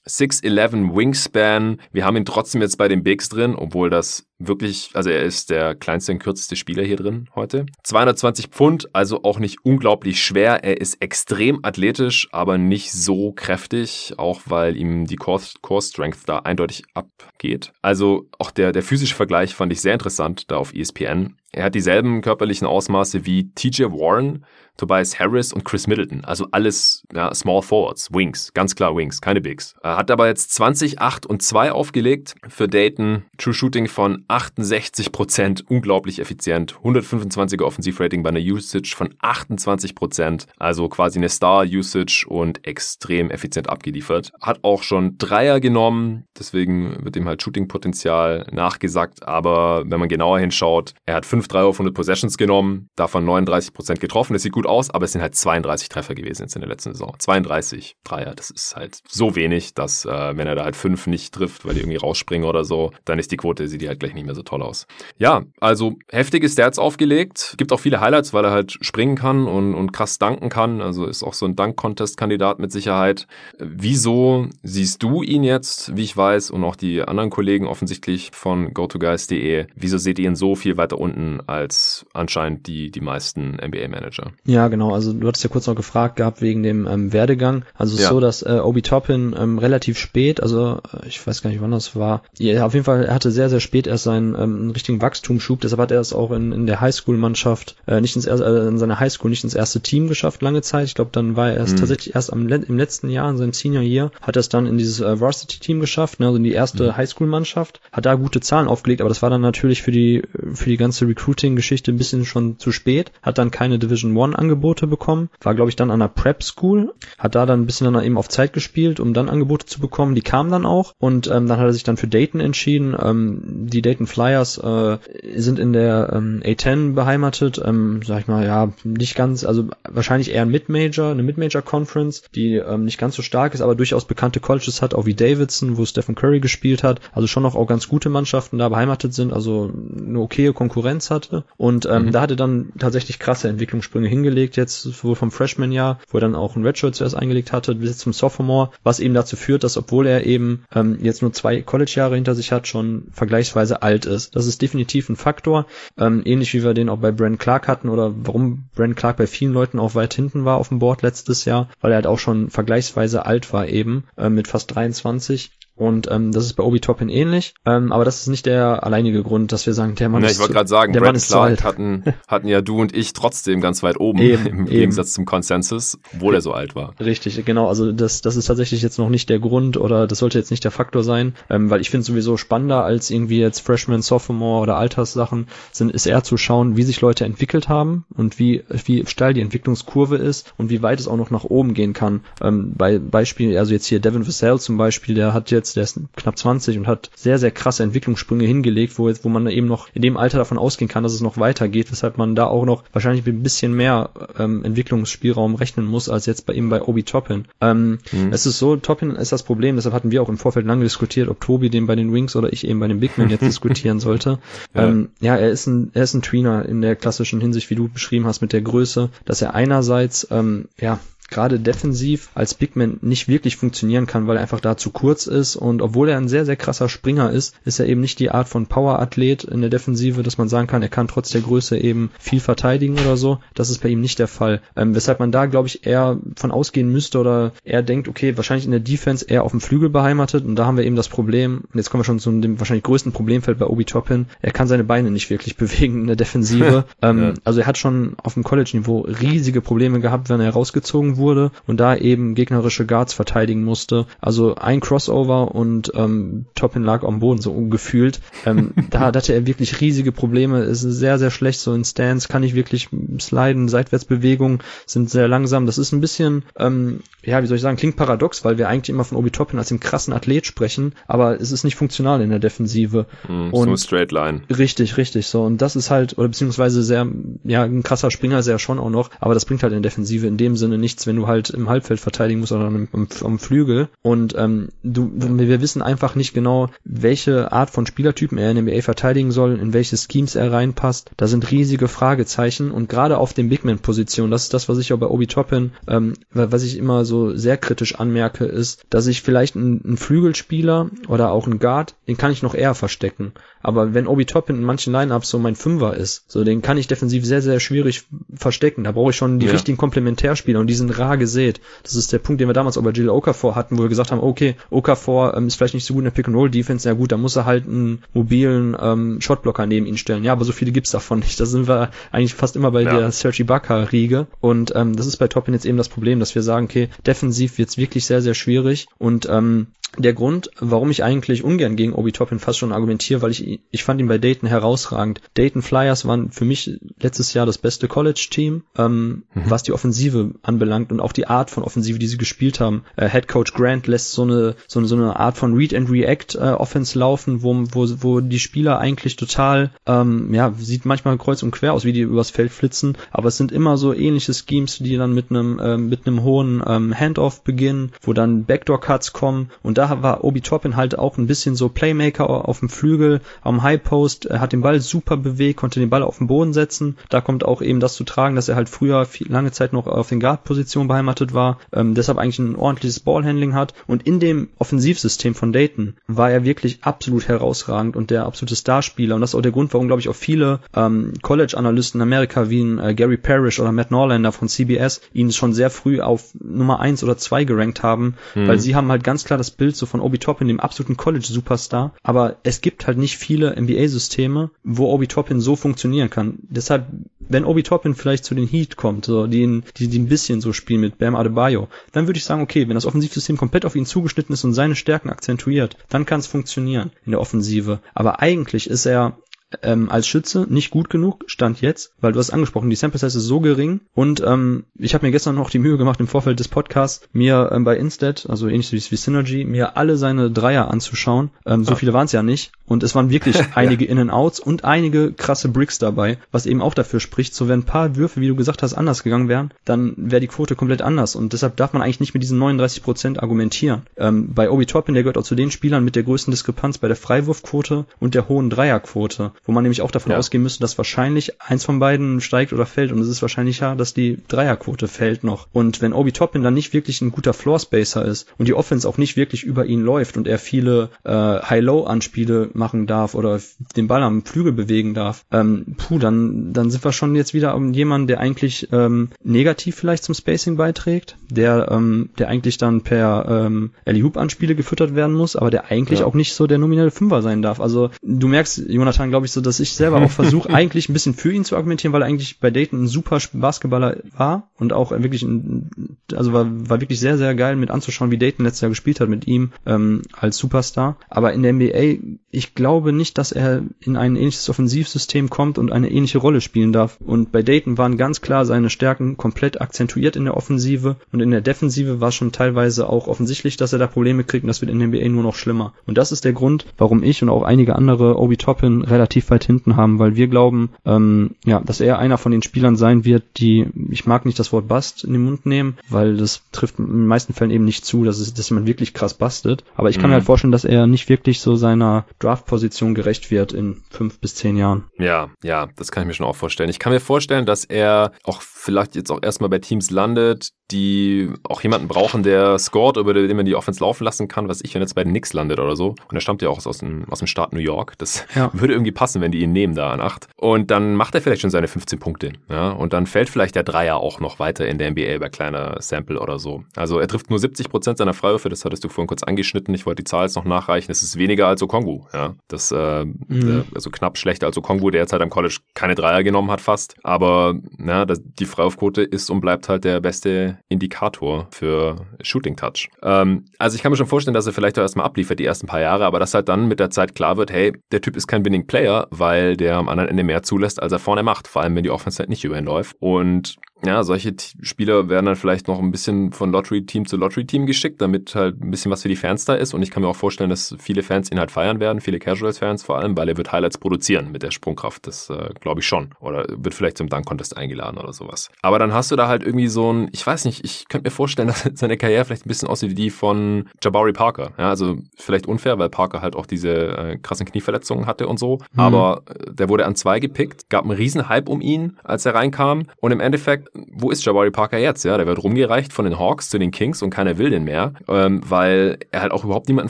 6'11 Wingspan. Wir haben ihn trotzdem jetzt bei den Bigs drin, obwohl das wirklich, also er ist der kleinste und kürzeste Spieler hier drin heute. 220 Pfund, also auch nicht unglaublich schwer. Er ist extrem athletisch, aber nicht so kräftig, auch weil ihm die Core, Core Strength da eindeutig abgeht. Also auch der, der physische Vergleich fand ich sehr interessant da auf ESPN. Er hat dieselben körperlichen Ausmaße wie TJ Warren, Tobias Harris und Chris Middleton. Also alles ja, Small Forwards, Wings, ganz klar Wings, keine Bigs. Er hat aber jetzt 20, 8 und 2 aufgelegt für Dayton. True Shooting von 68 Prozent, unglaublich effizient. 125er Offensivrating bei einer Usage von 28 Prozent, also quasi eine Star-Usage und extrem effizient abgeliefert. Hat auch schon Dreier genommen, deswegen wird ihm halt Shooting-Potenzial nachgesagt, aber wenn man genauer hinschaut, er hat 5 5 Dreier auf 100 Possessions genommen, davon 39 Prozent getroffen. Das sieht gut aus, aber es sind halt 32 Treffer gewesen jetzt in der letzten Saison. 32 Dreier, das ist halt so wenig, dass äh, wenn er da halt fünf nicht trifft, weil die irgendwie rausspringen oder so, dann ist die Quote, sieht die halt gleich nicht mehr so toll aus. Ja, also heftige Stats aufgelegt. Gibt auch viele Highlights, weil er halt springen kann und, und krass danken kann. Also ist auch so ein Dank-Contest-Kandidat mit Sicherheit. Wieso siehst du ihn jetzt, wie ich weiß, und auch die anderen Kollegen offensichtlich von GoToGuys.de, wieso seht ihr ihn so viel weiter unten als anscheinend die, die meisten NBA-Manager? Ja, genau. Also du hattest ja kurz noch gefragt gehabt wegen dem ähm, Werdegang. Also es ja. ist so, dass äh, Obi Toppin ähm, relativ spät, also äh, ich weiß gar nicht, wann das war, ja, auf jeden Fall, er hatte sehr, sehr spät erst seinen ähm, richtigen Wachstumsschub. Deshalb hat er es auch in, in der Highschool-Mannschaft äh, nicht ins äh, in seiner Highschool nicht ins erste Team geschafft lange Zeit. Ich glaube, dann war er erst mhm. tatsächlich erst am, im letzten Jahr, in seinem Senior Year, hat er es dann in dieses äh, Varsity-Team geschafft, ne, also in die erste mhm. Highschool-Mannschaft, hat da gute Zahlen aufgelegt, aber das war dann natürlich für die für die ganze Recruiting-Geschichte ein bisschen schon zu spät, hat dann keine Division One Angebote bekommen, war glaube ich dann an der Prep School, hat da dann ein bisschen dann eben auf Zeit gespielt, um dann Angebote zu bekommen, die kamen dann auch und ähm, dann hat er sich dann für Dayton entschieden. Ähm, die Dayton Flyers äh, sind in der ähm, A10 beheimatet, ähm, sag ich mal, ja, nicht ganz, also wahrscheinlich eher ein Mid-Major, eine Mid-Major Conference, die ähm, nicht ganz so stark ist, aber durchaus bekannte Colleges hat, auch wie Davidson, wo Stephen Curry gespielt hat, also schon noch auch ganz gute Mannschaften da beheimatet sind, also eine okaye Konkurrenz hatte und ähm, mhm. da hatte dann tatsächlich krasse Entwicklungssprünge hingelegt, jetzt sowohl vom Freshman-Jahr, wo er dann auch ein Redshirt zuerst eingelegt hatte, bis zum Sophomore, was eben dazu führt, dass obwohl er eben ähm, jetzt nur zwei College-Jahre hinter sich hat, schon vergleichsweise alt ist. Das ist definitiv ein Faktor, ähm, ähnlich wie wir den auch bei Brent Clark hatten oder warum Brent Clark bei vielen Leuten auch weit hinten war auf dem Board letztes Jahr, weil er halt auch schon vergleichsweise alt war eben, äh, mit fast 23 und ähm, das ist bei Obi Toppin ähnlich. Ähm, aber das ist nicht der alleinige Grund, dass wir sagen, der Mann ja, ist Ich wollte gerade sagen, der Brad Mann ist Clark hatten, (laughs) hatten ja du und ich trotzdem ganz weit oben eben, im eben. Gegensatz zum Konsensus, obwohl er so alt war. Richtig, genau. Also das, das ist tatsächlich jetzt noch nicht der Grund oder das sollte jetzt nicht der Faktor sein, ähm, weil ich finde sowieso spannender als irgendwie jetzt Freshman, Sophomore oder Alterssachen sind, ist eher zu schauen, wie sich Leute entwickelt haben und wie, wie steil die Entwicklungskurve ist und wie weit es auch noch nach oben gehen kann. Ähm, bei Beispiel, also jetzt hier Devin Vassell zum Beispiel, der hat jetzt jetzt, der ist knapp 20 und hat sehr, sehr krasse Entwicklungssprünge hingelegt, wo, wo man eben noch in dem Alter davon ausgehen kann, dass es noch weitergeht, weshalb man da auch noch wahrscheinlich mit ein bisschen mehr ähm, Entwicklungsspielraum rechnen muss, als jetzt bei ihm bei Obi Toppin. Ähm, mhm. Es ist so, Toppin ist das Problem, deshalb hatten wir auch im Vorfeld lange diskutiert, ob Tobi den bei den Wings oder ich eben bei den Big Men jetzt (laughs) diskutieren sollte. Ja. Ähm, ja, er ist ein, er ist ein Tweener in der klassischen Hinsicht, wie du beschrieben hast, mit der Größe, dass er einerseits, ähm, ja, gerade defensiv als Bigman nicht wirklich funktionieren kann, weil er einfach da zu kurz ist und obwohl er ein sehr, sehr krasser Springer ist, ist er eben nicht die Art von Power-Athlet in der Defensive, dass man sagen kann, er kann trotz der Größe eben viel verteidigen oder so. Das ist bei ihm nicht der Fall. Ähm, weshalb man da, glaube ich, eher von ausgehen müsste oder er denkt, okay, wahrscheinlich in der Defense eher auf dem Flügel beheimatet und da haben wir eben das Problem, und jetzt kommen wir schon zu dem wahrscheinlich größten Problemfeld bei Obi Toppin, er kann seine Beine nicht wirklich (laughs) bewegen in der Defensive. (laughs) ähm, ja. Also er hat schon auf dem College-Niveau riesige Probleme gehabt, wenn er rausgezogen wurde und da eben gegnerische Guards verteidigen musste. Also ein Crossover und ähm, Toppin lag am Boden, so ungefühlt. Ähm, (laughs) da hatte er wirklich riesige Probleme, ist sehr, sehr schlecht so in Stance, kann ich wirklich sliden, Seitwärtsbewegungen sind sehr langsam. Das ist ein bisschen, ähm, ja, wie soll ich sagen, klingt paradox, weil wir eigentlich immer von Obi Toppin als dem krassen Athlet sprechen, aber es ist nicht funktional in der Defensive. Mm, und so straight line. Richtig, richtig, so. Und das ist halt, oder beziehungsweise sehr, ja, ein krasser Springer ist er schon auch noch, aber das bringt halt in der Defensive in dem Sinne nichts, wenn du halt im Halbfeld verteidigen musst, am, am Flügel. Und ähm, du, wir wissen einfach nicht genau, welche Art von Spielertypen er in NBA verteidigen soll, in welche Schemes er reinpasst. Da sind riesige Fragezeichen und gerade auf den Bigman-Positionen, das ist das, was ich auch bei Obi Toppin, ähm, was ich immer so sehr kritisch anmerke, ist, dass ich vielleicht einen, einen Flügelspieler oder auch einen Guard, den kann ich noch eher verstecken. Aber wenn Obi Toppin in manchen Lineups so mein Fünfer ist, so den kann ich defensiv sehr, sehr schwierig verstecken. Da brauche ich schon die ja. richtigen Komplementärspieler und die sind rar gesät. Das ist der Punkt, den wir damals auch bei Jill Okafor hatten, wo wir gesagt haben, okay, Okafor ähm, ist vielleicht nicht so gut in der Pick-and-Roll-Defense, ja gut, da muss er halt einen mobilen ähm, Shotblocker neben ihn stellen. Ja, aber so viele gibt's davon nicht. Da sind wir eigentlich fast immer bei ja. der Sergi Ibaka-Riege. Und ähm, das ist bei Toppin jetzt eben das Problem, dass wir sagen, okay, defensiv wird's wirklich sehr, sehr schwierig. Und ähm, der Grund, warum ich eigentlich ungern gegen Obi Toppin fast schon argumentiere, weil ich, ich fand ihn bei Dayton herausragend. Dayton Flyers waren für mich letztes Jahr das beste College-Team, ähm, mhm. was die Offensive anbelangt und auch die Art von Offensive, die sie gespielt haben. Äh, Head Coach Grant lässt so eine, so eine, so eine Art von Read and React äh, Offense laufen, wo, wo, wo die Spieler eigentlich total, ähm, ja, sieht manchmal kreuz und quer aus, wie die übers Feld flitzen, aber es sind immer so ähnliche Schemes, die dann mit einem, äh, mit einem hohen ähm, Handoff beginnen, wo dann Backdoor Cuts kommen und da war Obi Toppin halt auch ein bisschen so Playmaker auf dem Flügel, am High Post, er hat den Ball super bewegt, konnte den Ball auf den Boden setzen. Da kommt auch eben das zu tragen, dass er halt früher viel, lange Zeit noch auf den Guard-Position beheimatet war, ähm, deshalb eigentlich ein ordentliches Ballhandling hat. Und in dem Offensivsystem von Dayton war er wirklich absolut herausragend und der absolute Starspieler. Und das ist auch der Grund, warum, glaube ich, auch viele ähm, College-Analysten in Amerika wie ein, äh, Gary Parrish oder Matt Norlander von CBS ihn schon sehr früh auf Nummer eins oder zwei gerankt haben, mhm. weil sie haben halt ganz klar das Bild so von Obi Toppin, dem absoluten College-Superstar. Aber es gibt halt nicht viele NBA-Systeme, wo Obi Toppin so funktionieren kann. Deshalb, wenn Obi Toppin vielleicht zu den Heat kommt, so die, die, die ein bisschen so spielen mit Bam Adebayo, dann würde ich sagen, okay, wenn das Offensivsystem komplett auf ihn zugeschnitten ist und seine Stärken akzentuiert, dann kann es funktionieren in der Offensive. Aber eigentlich ist er ähm, als Schütze nicht gut genug, stand jetzt, weil du hast angesprochen, die Sample Size ist so gering und ähm, ich habe mir gestern noch die Mühe gemacht, im Vorfeld des Podcasts mir ähm, bei Instat, also ähnlich wie Synergy, mir alle seine Dreier anzuschauen. Ähm, so ah. viele waren es ja nicht und es waren wirklich (laughs) einige. In-and-Outs und einige krasse Bricks dabei, was eben auch dafür spricht, so wenn ein paar Würfe, wie du gesagt hast, anders gegangen wären, dann wäre die Quote komplett anders und deshalb darf man eigentlich nicht mit diesen 39% argumentieren. Ähm, bei Obi Toppin, der gehört auch zu den Spielern mit der größten Diskrepanz bei der Freiwurfquote und der hohen Dreierquote wo man nämlich auch davon ja. ausgehen müsste, dass wahrscheinlich eins von beiden steigt oder fällt und es ist wahrscheinlicher, dass die Dreierquote fällt noch. Und wenn Obi Toppin dann nicht wirklich ein guter Floorspacer ist und die Offense auch nicht wirklich über ihn läuft und er viele äh, High-Low-Anspiele machen darf oder den Ball am Flügel bewegen darf, ähm, puh, dann, dann sind wir schon jetzt wieder um jemanden, der eigentlich ähm, negativ vielleicht zum Spacing beiträgt, der, ähm, der eigentlich dann per ähm, Alley-Hoop-Anspiele gefüttert werden muss, aber der eigentlich ja. auch nicht so der nominelle Fünfer sein darf. Also du merkst, Jonathan, glaube ich, so, dass ich selber auch versuche, (laughs) eigentlich ein bisschen für ihn zu argumentieren, weil er eigentlich bei Dayton ein super Basketballer war und auch wirklich, ein, also war, war wirklich sehr, sehr geil mit anzuschauen, wie Dayton letztes Jahr gespielt hat mit ihm ähm, als Superstar. Aber in der NBA, ich glaube nicht, dass er in ein ähnliches Offensivsystem kommt und eine ähnliche Rolle spielen darf. Und bei Dayton waren ganz klar seine Stärken komplett akzentuiert in der Offensive und in der Defensive war schon teilweise auch offensichtlich, dass er da Probleme kriegt und das wird in der NBA nur noch schlimmer. Und das ist der Grund, warum ich und auch einige andere Obi Toppin relativ weit hinten haben, weil wir glauben, ähm, ja, dass er einer von den Spielern sein wird, die, ich mag nicht das Wort Bust in den Mund nehmen, weil das trifft in den meisten Fällen eben nicht zu, dass, es, dass jemand wirklich krass bastet. Aber ich kann mhm. mir halt vorstellen, dass er nicht wirklich so seiner Draft-Position gerecht wird in fünf bis zehn Jahren. Ja, ja, das kann ich mir schon auch vorstellen. Ich kann mir vorstellen, dass er auch vielleicht jetzt auch erstmal bei Teams landet, die auch jemanden brauchen, der scored, über den man die Offense laufen lassen kann, was ich, wenn jetzt bei den Knicks landet oder so. Und er stammt ja auch aus dem, aus dem Staat New York. Das ja. (laughs) würde irgendwie passen, wenn die ihn nehmen da an acht. Und dann macht er vielleicht schon seine 15 Punkte. Ja? Und dann fällt vielleicht der Dreier auch noch weiter in der NBA bei kleiner Sample oder so. Also er trifft nur 70 Prozent seiner Freiwürfe, das hattest du vorhin kurz angeschnitten. Ich wollte die Zahl jetzt noch nachreichen. Das ist weniger als Okongu. Ja? Das, äh, mhm. also knapp schlechter als Okongu, der jetzt halt am College keine Dreier genommen hat fast. Aber ja, das, die Freiwurfquote ist und bleibt halt der beste Indikator für Shooting Touch. Ähm, also ich kann mir schon vorstellen, dass er vielleicht auch erstmal abliefert die ersten paar Jahre, aber dass halt dann mit der Zeit klar wird, hey, der Typ ist kein Winning Player, weil der am anderen Ende mehr zulässt, als er vorne macht, vor allem wenn die Offense halt nicht über ihn läuft. Und ja, solche Spieler werden dann vielleicht noch ein bisschen von Lottery-Team zu Lottery-Team geschickt, damit halt ein bisschen was für die Fans da ist. Und ich kann mir auch vorstellen, dass viele Fans ihn halt feiern werden, viele Casuals-Fans vor allem, weil er wird Highlights produzieren mit der Sprungkraft. Das äh, glaube ich schon. Oder wird vielleicht zum Dunk-Contest eingeladen oder sowas. Aber dann hast du da halt irgendwie so ein, ich weiß nicht, ich könnte mir vorstellen, (laughs) dass seine Karriere vielleicht ein bisschen aussieht wie die von Jabari Parker. Ja, also vielleicht unfair, weil Parker halt auch diese äh, krassen Knieverletzungen hatte und so. Mhm. Aber äh, der wurde an zwei gepickt, gab einen riesen Hype um ihn, als er reinkam. Und im Endeffekt wo ist Jabari Parker jetzt? Ja, der wird rumgereicht von den Hawks zu den Kings und keiner will den mehr, ähm, weil er halt auch überhaupt niemanden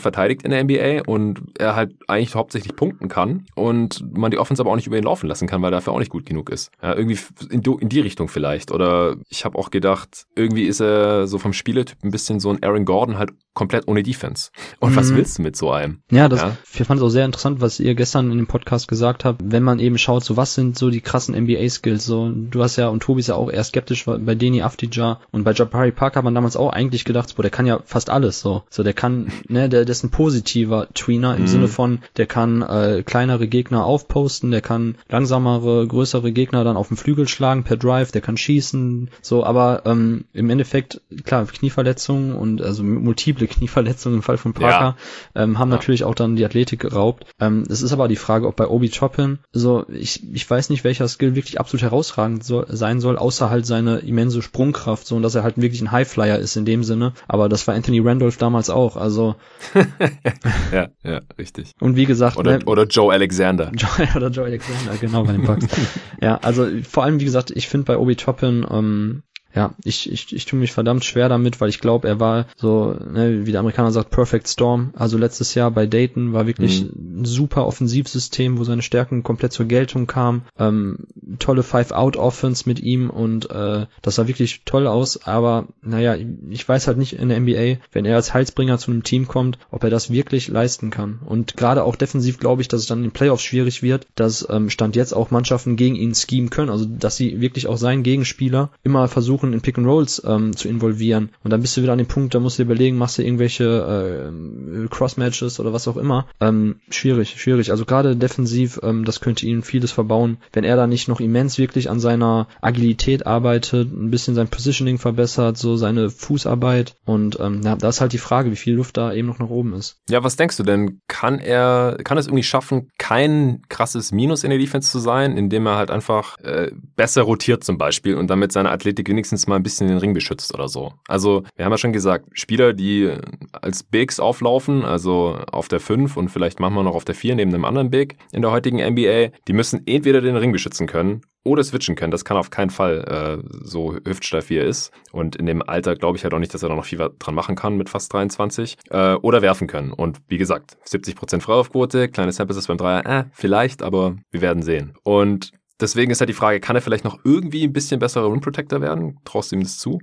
verteidigt in der NBA und er halt eigentlich hauptsächlich punkten kann und man die Offense aber auch nicht über ihn laufen lassen kann, weil er dafür auch nicht gut genug ist. Ja, irgendwie in, in die Richtung vielleicht. Oder ich habe auch gedacht, irgendwie ist er so vom Spielertyp ein bisschen so ein Aaron Gordon halt komplett ohne Defense. Und mhm. was willst du mit so einem? Ja, das, ja? ich fand es auch sehr interessant, was ihr gestern in dem Podcast gesagt habt, wenn man eben schaut, so was sind so die krassen NBA-Skills, so, du hast ja, und Tobi ist ja auch erst skeptisch war bei Deni Afdija und bei Jabari Parker hat man damals auch eigentlich gedacht, boah, der kann ja fast alles so. So, der kann, (laughs) ne, der, der ist ein positiver Tweener im mhm. Sinne von, der kann äh, kleinere Gegner aufposten, der kann langsamere, größere Gegner dann auf dem Flügel schlagen per Drive, der kann schießen, so, aber ähm, im Endeffekt, klar, Knieverletzungen und also multiple (laughs) Knieverletzungen im Fall von Parker ja. ähm, haben ja. natürlich auch dann die Athletik geraubt. Ähm, es ist aber die Frage, ob bei Obi Toppin, so, ich, ich weiß nicht, welcher Skill wirklich absolut herausragend soll, sein soll, außer halt seine immense Sprungkraft, so, und dass er halt wirklich ein Highflyer ist in dem Sinne. Aber das war Anthony Randolph damals auch, also. (laughs) ja, ja, richtig. Und wie gesagt, oder, ne, oder Joe Alexander. (laughs) Joe, oder Joe Alexander, genau, bei den Bucks. (laughs) ja, also vor allem, wie gesagt, ich finde bei Obi Toppin, ähm, ja, ich, ich, ich tue mich verdammt schwer damit, weil ich glaube, er war so, ne, wie der Amerikaner sagt, Perfect Storm. Also letztes Jahr bei Dayton war wirklich mhm. ein super Offensivsystem, wo seine Stärken komplett zur Geltung kamen. Ähm, tolle Five-Out-Offense mit ihm und äh, das sah wirklich toll aus. Aber naja, ich weiß halt nicht in der NBA, wenn er als Heilsbringer zu einem Team kommt, ob er das wirklich leisten kann. Und gerade auch defensiv glaube ich, dass es dann in den Playoffs schwierig wird, dass ähm, Stand jetzt auch Mannschaften gegen ihn schemen können. Also dass sie wirklich auch seinen Gegenspieler immer versuchen, versuchen, in Pick and Rolls ähm, zu involvieren. Und dann bist du wieder an dem Punkt, da musst du dir überlegen, machst du irgendwelche äh, Cross-Matches oder was auch immer. Ähm, schwierig, schwierig. Also gerade defensiv, ähm, das könnte ihm vieles verbauen, wenn er da nicht noch immens wirklich an seiner Agilität arbeitet, ein bisschen sein Positioning verbessert, so seine Fußarbeit. Und ähm, ja, da ist halt die Frage, wie viel Luft da eben noch nach oben ist. Ja, was denkst du denn? Kann er, kann es irgendwie schaffen, kein krasses Minus in der Defense zu sein, indem er halt einfach äh, besser rotiert zum Beispiel und damit seine Athletik wenigstens wenigstens mal ein bisschen den Ring beschützt oder so. Also, wir haben ja schon gesagt, Spieler, die als Bigs auflaufen, also auf der 5 und vielleicht manchmal noch auf der 4 neben einem anderen Big in der heutigen NBA, die müssen entweder den Ring beschützen können oder switchen können. Das kann auf keinen Fall äh, so hüftsteif wie er ist. Und in dem Alter glaube ich halt auch nicht, dass er da noch viel dran machen kann mit fast 23. Äh, oder werfen können. Und wie gesagt, 70% Freiwurfquote, kleine Samples beim Dreier, äh, vielleicht, aber wir werden sehen. Und Deswegen ist halt die Frage, kann er vielleicht noch irgendwie ein bisschen besserer Rim Protector werden? Traust du ihm das zu?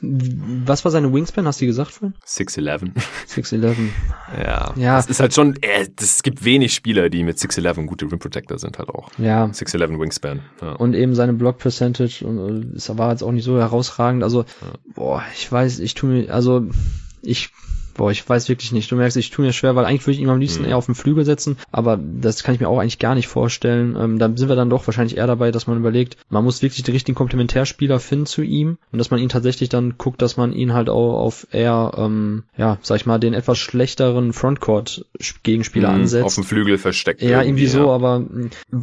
Was war seine Wingspan, hast du gesagt vorhin? 6'11. 6'11. (laughs) ja. ja. Das ist halt schon, äh, es gibt wenig Spieler, die mit 6'11 gute Rim Protector sind halt auch. Ja. 6'11 Wingspan. Ja. Und eben seine Block Percentage, und es war jetzt auch nicht so herausragend. Also, ja. boah, ich weiß, ich tue mir, also, ich Boah, ich weiß wirklich nicht. Du merkst, ich tue mir schwer, weil eigentlich würde ich ihn am liebsten mhm. eher auf den Flügel setzen, aber das kann ich mir auch eigentlich gar nicht vorstellen. Ähm, da sind wir dann doch wahrscheinlich eher dabei, dass man überlegt, man muss wirklich den richtigen Komplementärspieler finden zu ihm und dass man ihn tatsächlich dann guckt, dass man ihn halt auch auf eher, ähm, ja, sag ich mal, den etwas schlechteren Frontcourt-Gegenspieler mhm, ansetzt. Auf dem Flügel versteckt. Ja, irgendwie, irgendwie so, ja. aber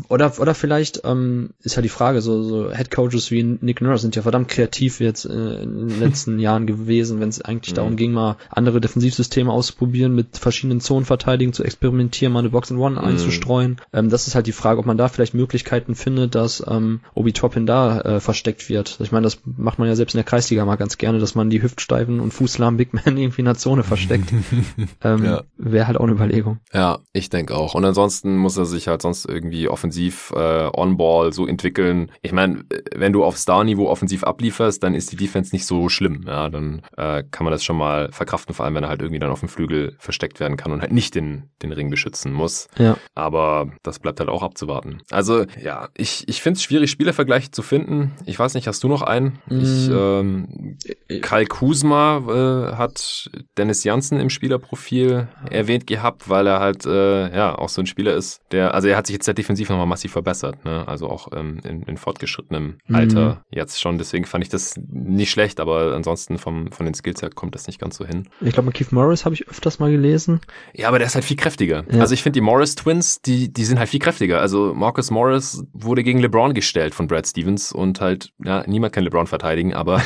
oder oder vielleicht ähm, ist ja die Frage, so, so Head Coaches wie Nick Nurse sind ja verdammt kreativ jetzt äh, in den letzten (laughs) Jahren gewesen, wenn es eigentlich mhm. darum ging, mal andere Defensiv Offensivsysteme auszuprobieren, mit verschiedenen Zonenverteidigungen zu experimentieren, mal eine Box in One mhm. einzustreuen. Ähm, das ist halt die Frage, ob man da vielleicht Möglichkeiten findet, dass ähm, Obi Toppin da äh, versteckt wird. Ich meine, das macht man ja selbst in der Kreisliga mal ganz gerne, dass man die hüftsteifen und fußlahmen Big Men (laughs) irgendwie in der Zone versteckt. (laughs) ähm, ja. Wäre halt auch eine Überlegung. Ja, ich denke auch. Und ansonsten muss er sich halt sonst irgendwie offensiv äh, on-ball so entwickeln. Ich meine, wenn du auf Star-Niveau offensiv ablieferst, dann ist die Defense nicht so schlimm. Ja, dann äh, kann man das schon mal verkraften, vor allem wenn er halt irgendwie dann auf dem Flügel versteckt werden kann und halt nicht den, den Ring beschützen muss. Ja. Aber das bleibt halt auch abzuwarten. Also ja, ich, ich finde es schwierig, Spielervergleiche zu finden. Ich weiß nicht, hast du noch einen? Mm. Ich, ähm, Kai Kusma äh, hat Dennis Janssen im Spielerprofil erwähnt gehabt, weil er halt äh, ja auch so ein Spieler ist, der, also er hat sich jetzt halt defensiv nochmal massiv verbessert, ne? Also auch ähm, in, in fortgeschrittenem mm. Alter jetzt schon. Deswegen fand ich das nicht schlecht, aber ansonsten vom, von den Skills her kommt das nicht ganz so hin. Ich glaube, Keith Morris habe ich öfters mal gelesen. Ja, aber der ist halt viel kräftiger. Ja. Also ich finde die Morris Twins, die, die sind halt viel kräftiger. Also Marcus Morris wurde gegen LeBron gestellt von Brad Stevens und halt, ja, niemand kann LeBron verteidigen, aber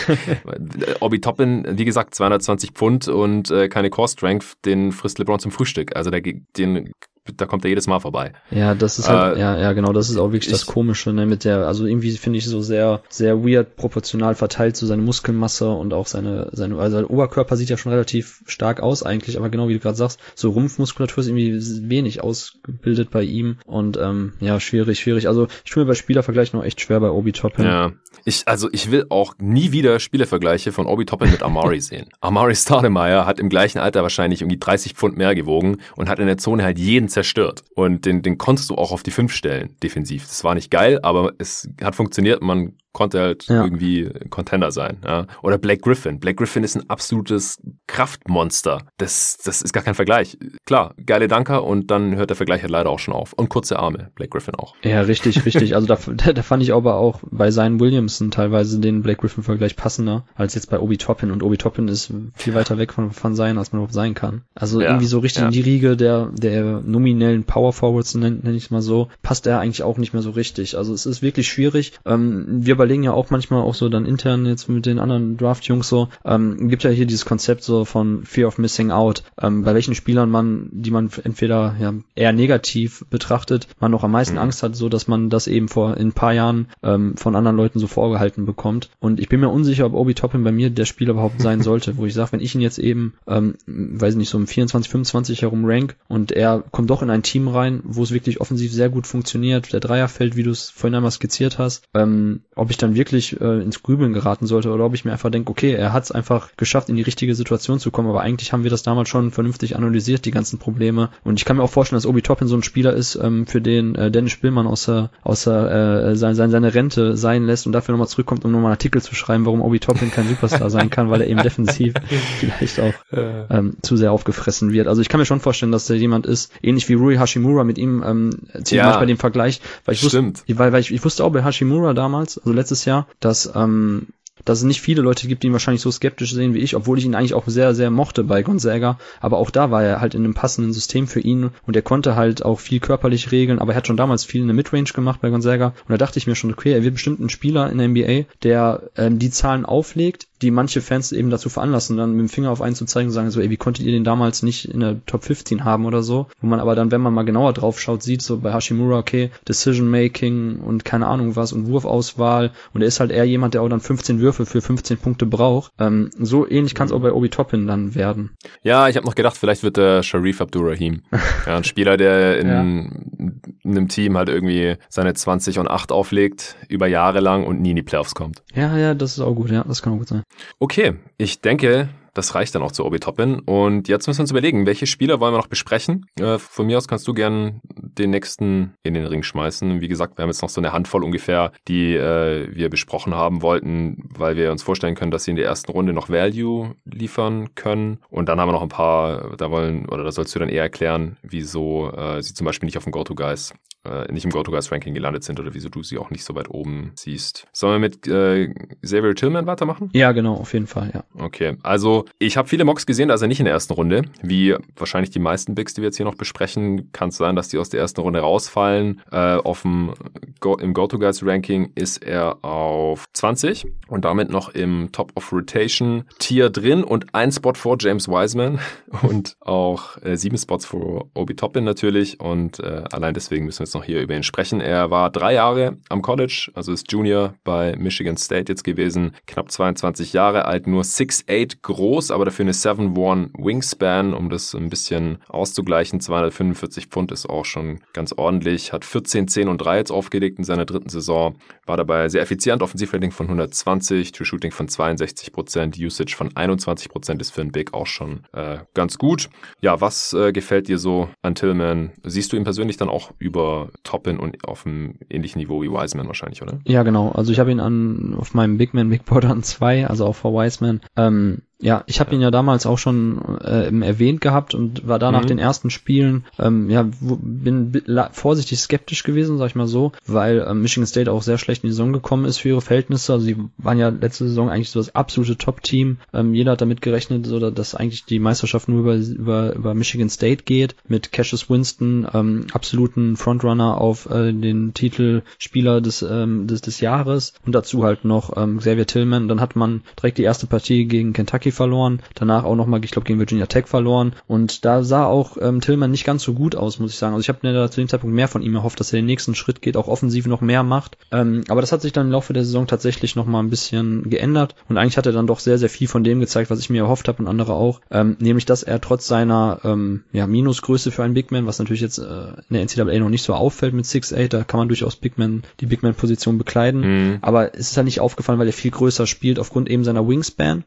(laughs) Obi Toppin, wie gesagt, 220 Pfund und äh, keine Core Strength, den frisst LeBron zum Frühstück. Also der, den da kommt er jedes Mal vorbei. Ja, das ist halt, äh, ja, ja, genau, das ist auch wirklich ich, das Komische, ne, mit der, also irgendwie finde ich so sehr, sehr weird proportional verteilt, so seine Muskelmasse und auch seine, seine, also sein Oberkörper sieht ja schon relativ stark aus eigentlich, aber genau wie du gerade sagst, so Rumpfmuskulatur ist irgendwie wenig ausgebildet bei ihm und, ähm, ja, schwierig, schwierig. Also, ich tue mir bei Spielervergleichen noch echt schwer bei Obi Toppin. Ja, ich, also, ich will auch nie wieder Spielervergleiche von Obi Toppin mit Amari (laughs) sehen. Amari Stademeyer hat im gleichen Alter wahrscheinlich irgendwie 30 Pfund mehr gewogen und hat in der Zone halt jeden zerstört. Und den, den konntest du auch auf die 5 stellen, defensiv. Das war nicht geil, aber es hat funktioniert. Man konnte halt ja. irgendwie Contender sein. Ja. Oder Blake Griffin. Blake Griffin ist ein absolutes Kraftmonster. Das, das ist gar kein Vergleich. Klar, geile Danker und dann hört der Vergleich halt leider auch schon auf. Und kurze Arme, Blake Griffin auch. Ja, richtig, richtig. Also da, (laughs) da fand ich aber auch bei seinen Williamson teilweise den Blake Griffin-Vergleich passender als jetzt bei Obi Toppin. Und Obi Toppin ist viel weiter weg von, von sein, als man überhaupt sein kann. Also ja, irgendwie so richtig in die Riege der, der nominellen Power Forwards, nenne nenn ich es mal so, passt er eigentlich auch nicht mehr so richtig. Also es ist wirklich schwierig. Ähm, wir überlegen ja auch manchmal auch so dann intern jetzt mit den anderen Draft-Jungs so, ähm, gibt ja hier dieses Konzept so von Fear of Missing Out, ähm, bei welchen Spielern man, die man entweder ja, eher negativ betrachtet, man noch am meisten mhm. Angst hat, so dass man das eben vor in ein paar Jahren ähm, von anderen Leuten so vorgehalten bekommt. Und ich bin mir unsicher, ob Obi Toppin bei mir der Spieler überhaupt sein (laughs) sollte, wo ich sage, wenn ich ihn jetzt eben, ähm, weiß nicht, so um 24, 25 herum rank und er kommt doch in ein Team rein, wo es wirklich offensiv sehr gut funktioniert, der Dreier fällt, wie du es vorhin einmal skizziert hast, ähm, ob ich dann wirklich äh, ins Grübeln geraten sollte oder ob ich mir einfach denke, okay, er hat es einfach geschafft, in die richtige Situation zu kommen, aber eigentlich haben wir das damals schon vernünftig analysiert, die ganzen Probleme. Und ich kann mir auch vorstellen, dass Obi Toppin so ein Spieler ist, ähm, für den äh, Dennis Spielmann außer, außer äh, sein, sein, seine Rente sein lässt und dafür nochmal zurückkommt, um nochmal einen Artikel zu schreiben, warum Obi Toppin kein Superstar sein kann, weil er eben defensiv (laughs) vielleicht auch ähm, zu sehr aufgefressen wird. Also ich kann mir schon vorstellen, dass der jemand ist, ähnlich wie Rui Hashimura mit ihm, ähm, ziehe ja, bei dem Vergleich, weil ich wusste, weil, weil ich, ich wusste auch bei Hashimura damals, also letztes Jahr, dass ähm, dass es nicht viele Leute gibt, die ihn wahrscheinlich so skeptisch sehen wie ich, obwohl ich ihn eigentlich auch sehr, sehr mochte bei Gonzaga. Aber auch da war er halt in einem passenden System für ihn und er konnte halt auch viel körperlich regeln, aber er hat schon damals viel in der Midrange gemacht bei Gonzaga und da dachte ich mir schon, okay, er wird bestimmt ein Spieler in der NBA, der ähm, die Zahlen auflegt, die manche Fans eben dazu veranlassen, dann mit dem Finger auf einen zu zeigen und sagen so, ey, wie konntet ihr den damals nicht in der Top 15 haben oder so? Wo man aber dann, wenn man mal genauer drauf schaut, sieht so bei Hashimura, okay, Decision Making und keine Ahnung was und Wurfauswahl und er ist halt eher jemand, der auch dann 15 Würfe für 15 Punkte braucht. Ähm, so ähnlich kann es auch bei Obi Toppin dann werden. Ja, ich habe noch gedacht, vielleicht wird der Sharif Abdurrahim. (laughs) ja, ein Spieler, der in, ja. in einem Team halt irgendwie seine 20 und 8 auflegt, über Jahre lang und nie in die Playoffs kommt. Ja, ja, das ist auch gut, ja, das kann auch gut sein. Okay, ich denke, das reicht dann auch zu Obi Toppin. Und jetzt müssen wir uns überlegen, welche Spieler wollen wir noch besprechen. Äh, von mir aus kannst du gern den nächsten in den Ring schmeißen. Wie gesagt, wir haben jetzt noch so eine Handvoll ungefähr, die äh, wir besprochen haben wollten, weil wir uns vorstellen können, dass sie in der ersten Runde noch Value liefern können. Und dann haben wir noch ein paar, da wollen, oder da sollst du dann eher erklären, wieso äh, sie zum Beispiel nicht auf dem Go-To-Guys äh, nicht im Go-To-Guys-Ranking gelandet sind oder wieso du sie auch nicht so weit oben siehst. Sollen wir mit äh, Xavier Tillman weitermachen? Ja, genau, auf jeden Fall, ja. Okay, also ich habe viele Mocks gesehen, da ist er nicht in der ersten Runde. Wie wahrscheinlich die meisten Bigs, die wir jetzt hier noch besprechen, kann es sein, dass die aus der ersten Runde rausfallen. Äh, auf dem Go Im Go-To-Guys-Ranking ist er auf 20 und damit noch im Top of Rotation Tier drin und ein Spot vor James Wiseman (laughs) und auch äh, sieben Spots vor Obi Toppin natürlich und äh, allein deswegen müssen wir jetzt noch hier über ihn sprechen. Er war drei Jahre am College, also ist Junior bei Michigan State jetzt gewesen, knapp 22 Jahre alt, nur 6'8 groß, aber dafür eine 7'1 Wingspan, um das ein bisschen auszugleichen. 245 Pfund ist auch schon ganz ordentlich, hat 14, 10 und 3 jetzt aufgelegt in seiner dritten Saison, war dabei sehr effizient, Offensivrating von 120, True Shooting von 62 Prozent, Usage von 21 Prozent ist für einen Big auch schon äh, ganz gut. Ja, was äh, gefällt dir so an Tillman? Siehst du ihn persönlich dann auch über Toppin und auf einem ähnlichen Niveau wie Wiseman wahrscheinlich, oder? Ja, genau. Also ich habe ihn an auf meinem Big Man Big Board an zwei, also auch vor Wiseman. Ähm, ja, ich habe ihn ja damals auch schon äh, erwähnt gehabt und war da nach mhm. den ersten Spielen, ähm, ja, bin vorsichtig skeptisch gewesen, sag ich mal so, weil ähm, Michigan State auch sehr schlecht in die Saison gekommen ist für ihre Verhältnisse. Also sie waren ja letzte Saison eigentlich so das absolute Top-Team. Ähm, jeder hat damit gerechnet, so, dass eigentlich die Meisterschaft nur über, über, über Michigan State geht, mit Cassius Winston, ähm, absoluten Frontrunner auf äh, den Titel Spieler des, ähm, des, des Jahres und dazu halt noch ähm, Xavier Tillman. Dann hat man direkt die erste Partie gegen Kentucky verloren, danach auch nochmal, ich glaube, gegen Virginia Tech verloren und da sah auch ähm, Tillman nicht ganz so gut aus, muss ich sagen. Also ich habe mir da zu dem Zeitpunkt mehr von ihm erhofft, dass er den nächsten Schritt geht, auch offensiv noch mehr macht. Ähm, aber das hat sich dann im Laufe der Saison tatsächlich nochmal ein bisschen geändert und eigentlich hat er dann doch sehr, sehr viel von dem gezeigt, was ich mir erhofft habe und andere auch, ähm, nämlich, dass er trotz seiner ähm, ja, Minusgröße für einen Big Man, was natürlich jetzt äh, in der NCAA noch nicht so auffällt mit 6'8, da kann man durchaus Big Man, die Big Man-Position bekleiden, mhm. aber es ist halt nicht aufgefallen, weil er viel größer spielt aufgrund eben seiner Wingspan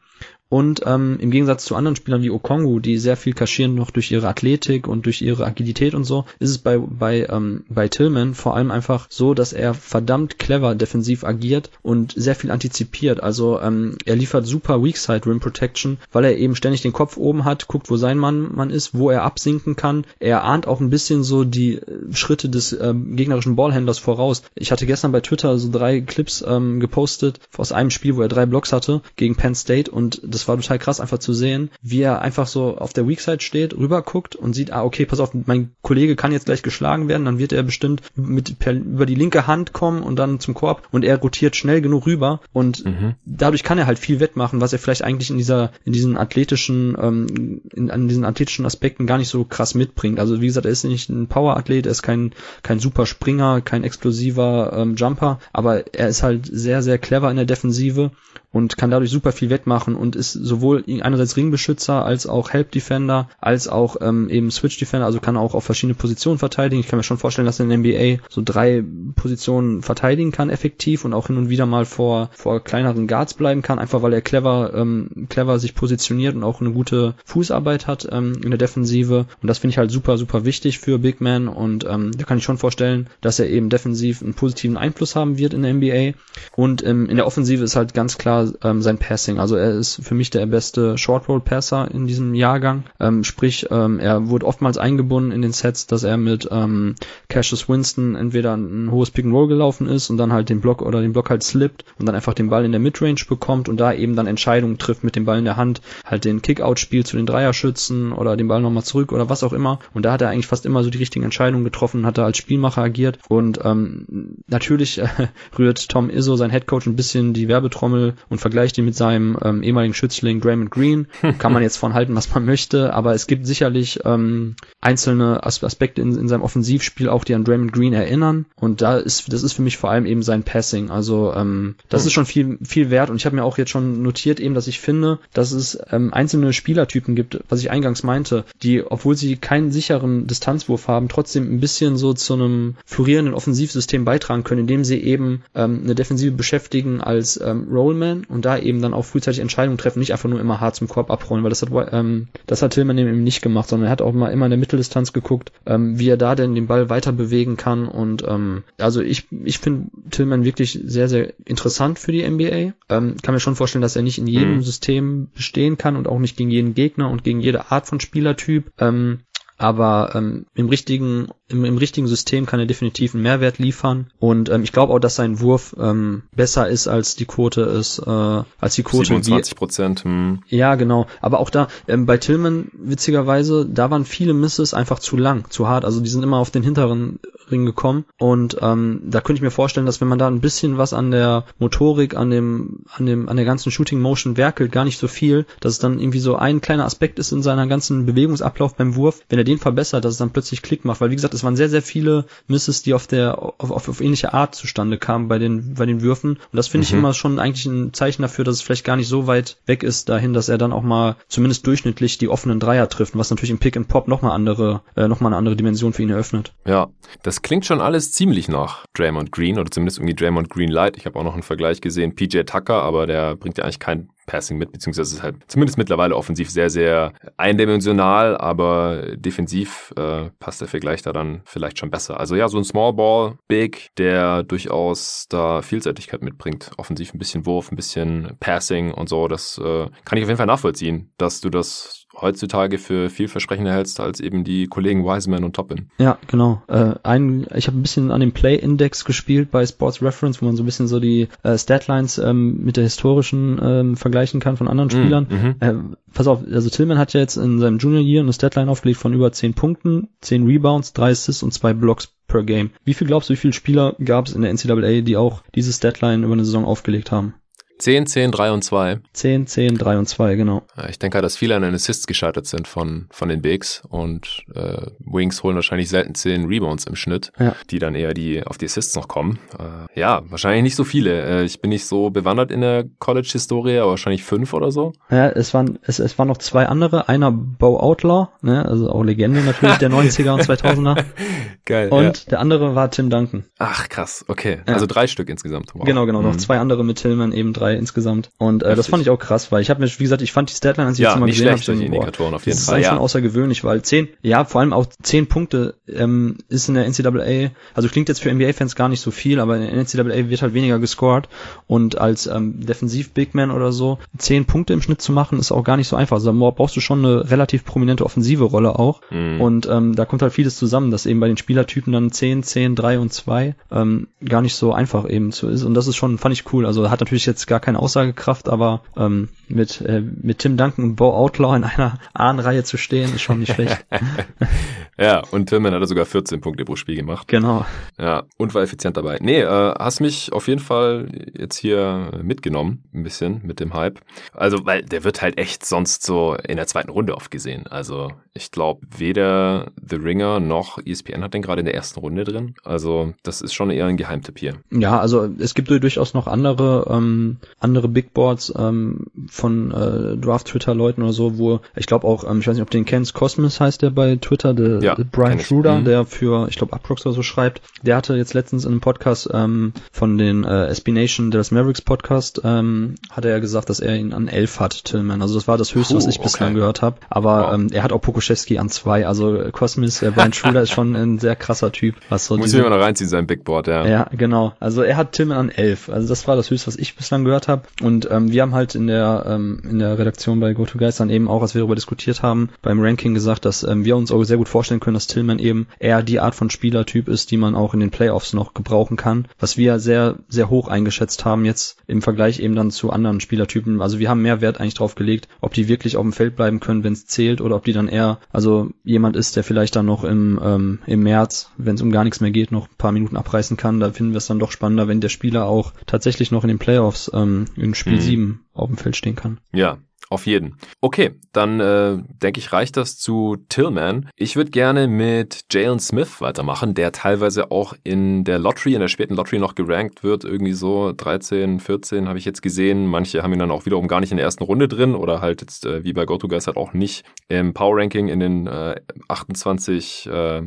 und ähm, im Gegensatz zu anderen Spielern wie Okongu, die sehr viel kaschieren noch durch ihre Athletik und durch ihre Agilität und so, ist es bei, bei, ähm, bei Tillman vor allem einfach so, dass er verdammt clever defensiv agiert und sehr viel antizipiert. Also ähm, er liefert super Weakside Rim Protection, weil er eben ständig den Kopf oben hat, guckt, wo sein Mann, Mann ist, wo er absinken kann. Er ahnt auch ein bisschen so die äh, Schritte des ähm, gegnerischen Ballhändlers voraus. Ich hatte gestern bei Twitter so drei Clips ähm, gepostet aus einem Spiel, wo er drei Blocks hatte gegen Penn State und das war total krass einfach zu sehen, wie er einfach so auf der Weakside steht, rüber guckt und sieht, ah okay, pass auf, mein Kollege kann jetzt gleich geschlagen werden, dann wird er bestimmt mit per, über die linke Hand kommen und dann zum Korb und er rotiert schnell genug rüber und mhm. dadurch kann er halt viel wettmachen, was er vielleicht eigentlich in dieser in diesen athletischen ähm, in, an diesen athletischen Aspekten gar nicht so krass mitbringt. Also wie gesagt, er ist nicht ein Power-Athlet, er ist kein kein super Springer, kein explosiver ähm, Jumper, aber er ist halt sehr sehr clever in der Defensive und kann dadurch super viel wettmachen und ist sowohl einerseits Ringbeschützer als auch Help Defender, als auch ähm, eben Switch Defender, also kann auch auf verschiedene Positionen verteidigen. Ich kann mir schon vorstellen, dass er in der NBA so drei Positionen verteidigen kann effektiv und auch hin und wieder mal vor vor kleineren Guards bleiben kann, einfach weil er clever ähm, clever sich positioniert und auch eine gute Fußarbeit hat ähm, in der Defensive und das finde ich halt super super wichtig für Big Man und ähm, da kann ich schon vorstellen, dass er eben defensiv einen positiven Einfluss haben wird in der NBA und ähm, in der Offensive ist halt ganz klar ähm, sein Passing. Also er ist für mich der beste Short Roll Passer in diesem Jahrgang. Ähm, sprich, ähm, er wurde oftmals eingebunden in den Sets, dass er mit ähm, Cassius Winston entweder ein hohes Pick and Roll gelaufen ist und dann halt den Block oder den Block halt slippt und dann einfach den Ball in der Midrange bekommt und da eben dann Entscheidungen trifft mit dem Ball in der Hand, halt den Kickout spielt zu den Dreierschützen oder den Ball nochmal zurück oder was auch immer. Und da hat er eigentlich fast immer so die richtigen Entscheidungen getroffen, hat er als Spielmacher agiert und ähm, natürlich äh, rührt Tom Izzo, sein Headcoach, ein bisschen die Werbetrommel und vergleicht ihn mit seinem ähm, ehemaligen Schützling Draymond Green. (laughs) Kann man jetzt von halten, was man möchte, aber es gibt sicherlich ähm, einzelne As Aspekte in, in seinem Offensivspiel auch, die an Draymond Green erinnern. Und da ist, das ist für mich vor allem eben sein Passing. Also ähm, das mhm. ist schon viel, viel wert. Und ich habe mir auch jetzt schon notiert eben, dass ich finde, dass es ähm, einzelne Spielertypen gibt, was ich eingangs meinte, die, obwohl sie keinen sicheren Distanzwurf haben, trotzdem ein bisschen so zu einem florierenden Offensivsystem beitragen können, indem sie eben ähm, eine Defensive beschäftigen als ähm, Rollman und da eben dann auch frühzeitig Entscheidungen treffen, nicht einfach nur immer hart zum Korb abrollen, weil das hat, ähm, das hat Tillman eben nicht gemacht, sondern er hat auch mal immer in der Mitteldistanz geguckt, ähm, wie er da denn den Ball weiter bewegen kann und ähm, also ich, ich finde Tillman wirklich sehr, sehr interessant für die NBA. Ähm, kann mir schon vorstellen, dass er nicht in jedem mhm. System bestehen kann und auch nicht gegen jeden Gegner und gegen jede Art von Spielertyp. Ähm, aber ähm, im richtigen im, im richtigen System kann er definitiv einen Mehrwert liefern und ähm, ich glaube auch, dass sein Wurf ähm, besser ist als die Quote ist äh, als die Quote 27 Prozent. Hm. Ja, genau. Aber auch da ähm, bei Tillman witzigerweise, da waren viele Misses einfach zu lang, zu hart. Also die sind immer auf den hinteren Ring gekommen und ähm, da könnte ich mir vorstellen, dass wenn man da ein bisschen was an der Motorik, an dem an dem an der ganzen Shooting Motion werkelt, gar nicht so viel, dass es dann irgendwie so ein kleiner Aspekt ist in seiner ganzen Bewegungsablauf beim Wurf, wenn er den verbessert, dass es dann plötzlich Klick macht, weil wie gesagt es waren sehr, sehr viele Misses, die auf der, auf, auf, auf ähnliche Art zustande kamen bei den, bei den Würfen. Und das finde mhm. ich immer schon eigentlich ein Zeichen dafür, dass es vielleicht gar nicht so weit weg ist dahin, dass er dann auch mal zumindest durchschnittlich die offenen Dreier trifft, was natürlich im Pick and Pop nochmal andere, äh, nochmal eine andere Dimension für ihn eröffnet. Ja, das klingt schon alles ziemlich nach Draymond Green oder zumindest irgendwie Draymond Green Light. Ich habe auch noch einen Vergleich gesehen, PJ Tucker, aber der bringt ja eigentlich kein Passing mit, beziehungsweise ist halt zumindest mittlerweile offensiv sehr, sehr eindimensional, aber defensiv äh, passt der Vergleich da dann vielleicht schon besser. Also ja, so ein Small Ball, Big, der durchaus da Vielseitigkeit mitbringt. Offensiv ein bisschen Wurf, ein bisschen Passing und so, das äh, kann ich auf jeden Fall nachvollziehen, dass du das heutzutage für vielversprechender hältst als eben die Kollegen Wiseman und Toppin. Ja, genau. Äh, ein, ich habe ein bisschen an dem Play-Index gespielt bei Sports Reference, wo man so ein bisschen so die äh, Statlines ähm, mit der historischen ähm, vergleichen kann von anderen mm, Spielern. Mhm. Äh, pass auf, also Tillman hat ja jetzt in seinem Junior Year eine Statline aufgelegt von über 10 Punkten, 10 Rebounds, 3 Assists und 2 Blocks per Game. Wie viel glaubst du, wie viele Spieler gab es in der NCAA, die auch diese Statline über eine Saison aufgelegt haben? 10, 10, 3 und 2. 10, 10, 3 und 2, genau. Ich denke halt, dass viele an den Assists gescheitert sind von, von den Bigs und äh, Wings holen wahrscheinlich selten 10 Rebounds im Schnitt, ja. die dann eher die auf die Assists noch kommen. Äh, ja, wahrscheinlich nicht so viele. Äh, ich bin nicht so bewandert in der College-Historie, aber wahrscheinlich fünf oder so. Ja, es waren, es, es waren noch zwei andere. Einer Bo Outlaw, ne, also auch Legende natürlich der (laughs) 90er und 2000er. Geil. Und ja. der andere war Tim Duncan. Ach, krass, okay. Ja. Also drei Stück insgesamt. Wow. Genau, genau, noch mhm. zwei andere mit Tillman, eben drei drei insgesamt. Und äh, das fand ich auch krass, weil ich habe mir, wie gesagt, ich fand die Statline, als ich ja, jetzt mal gesehen habe, auf jeden das Fall. ist Ja. schon außergewöhnlich, weil zehn, ja, vor allem auch zehn Punkte ähm, ist in der NCAA, also klingt jetzt für NBA-Fans gar nicht so viel, aber in der NCAA wird halt weniger gescored und als ähm, Defensiv-Big-Man oder so zehn Punkte im Schnitt zu machen, ist auch gar nicht so einfach. Also da brauchst du schon eine relativ prominente offensive Rolle auch Mhm. und ähm, da kommt halt vieles zusammen, dass eben bei den Spielertypen dann 10, 10, 3 und 2 ähm, gar nicht so einfach eben so ist und das ist schon, fand ich cool. Also hat natürlich jetzt gar keine Aussagekraft, aber ähm, mit, äh, mit Tim Duncan und Bo Outlaw in einer Ahnenreihe zu stehen, ist schon nicht (laughs) schlecht. ja, und Tillman hat er sogar 14 Punkte pro Spiel gemacht. genau. Ja, und war effizient dabei. Nee, äh, hast mich auf jeden Fall jetzt hier mitgenommen, ein bisschen mit dem Hype. Also, weil der wird halt echt sonst so in der zweiten Runde oft gesehen. Also, ich glaube, weder The Ringer noch ESPN hat den gerade in der ersten Runde drin. Also, das ist schon eher ein Geheimtipp hier. Ja, also es gibt durchaus noch andere ähm, andere Big Boards ähm, von äh, Draft Twitter Leuten oder so, wo ich glaube auch, ähm, ich weiß nicht, ob du den kennst, Cosmos heißt der bei Twitter, der, Ja, der Brian. Schruder, Mhm. der für ich glaube Uprox oder so schreibt. Der hatte jetzt letztens in einem Podcast ähm, von den äh, SB Nation, Dallas Mavericks Podcast, ähm, hat er ja gesagt, dass er ihn an 11 hat, Tillman. Also das war das höchste, Puh, was ich bislang okay. gehört habe. Aber Wow. ähm, er hat auch Pokuschewski an zwei. Also äh, Cosmos, äh, Brian Schruder ist schon ein sehr krasser Typ, was so Muss ich mir mal noch reinziehen, sein Big Board, ja. ja, genau. Also er hat Tillman an 11. Also das war das höchste, was ich bislang gehört habe. Und ähm, wir haben halt in der ähm, in der Redaktion bei GoToGuys dann eben auch, als wir darüber diskutiert haben, beim Ranking gesagt, dass ähm, wir uns auch sehr gut vorstellen können, dass Tillman eben eher die Art von Spielertyp ist, die man auch in den Playoffs noch gebrauchen kann. Was wir sehr, sehr hoch eingeschätzt haben jetzt im Vergleich eben dann zu anderen Spielertypen. Also wir haben mehr Wert eigentlich drauf gelegt, ob die wirklich auf dem Feld bleiben können, wenn es zählt, oder ob die dann eher, also jemand ist, der vielleicht dann noch im, ähm, im März, wenn es um gar nichts mehr geht, noch ein paar Minuten abreißen kann. Da finden wir es dann doch spannender, wenn der Spieler auch tatsächlich noch in den Playoffs ähm, in Spiel Mhm. 7 auf dem Feld stehen kann. Ja, auf jeden. Okay, dann äh, denke ich, reicht das zu Tillman. Ich würde gerne mit Jalen Smith weitermachen, der teilweise auch in der Lottery, in der späten Lottery noch gerankt wird. Irgendwie so 13, 14 habe ich jetzt gesehen. Manche haben ihn dann auch wiederum gar nicht in der ersten Runde drin oder halt jetzt äh, wie bei GoToGuys halt auch nicht im Power Ranking in den äh, 28 äh,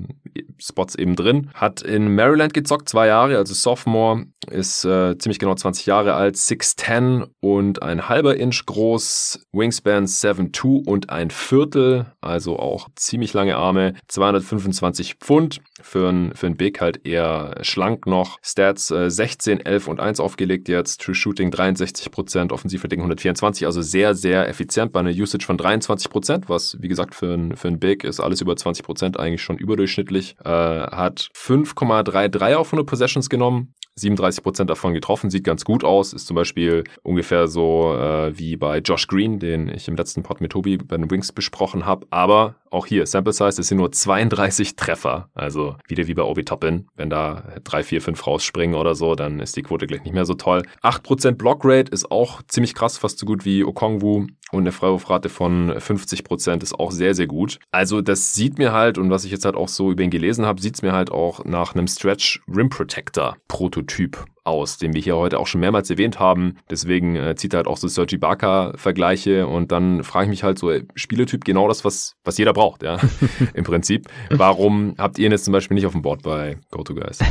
Spots eben drin. Hat in Maryland gezockt, zwei Jahre, also Sophomore, ist äh, ziemlich genau 20 Jahre alt, 6'10 und ein halber Inch groß, Wingspan 7'2 und ein Viertel, also auch ziemlich lange Arme, 225 Pfund, für ein, für ein Big halt eher schlank noch. Stats äh, 16, 11 und 1 aufgelegt jetzt, True Shooting 63%, Offensivrating 124, also sehr, sehr effizient bei einer Usage von 23%, was wie gesagt für ein, für ein Big ist alles über 20% eigentlich schon überdurchschnittlich. Äh, hat 5,33 auf 100 Possessions genommen, 37% davon getroffen, sieht ganz gut aus, ist zum Beispiel ungefähr so äh, wie bei Josh Green, den ich im letzten Pod mit Tobi bei den Wings besprochen habe, aber auch hier, Sample Size, es sind nur 32 Treffer, also wieder wie bei Obi Toppin, wenn da 3, 4, 5 rausspringen oder so, dann ist die Quote gleich nicht mehr so toll. 8% Block Rate ist auch ziemlich krass, fast so gut wie Okongwu und eine Freiwurfrate von 50% ist auch sehr, sehr gut. Also das sieht mir halt, und was ich jetzt halt auch so über ihn gelesen habe, sieht es mir halt auch nach einem Stretch Rim Protector Prototyp aus, den wir hier heute auch schon mehrmals erwähnt haben. Deswegen äh, zieht er halt auch so Sergi Barker-Vergleiche und dann frage ich mich halt so, ey, Spieletyp genau das, was, was jeder braucht, ja, (laughs) im Prinzip. Warum habt ihr ihn jetzt zum Beispiel nicht auf dem Board bei GoToGuys? (laughs)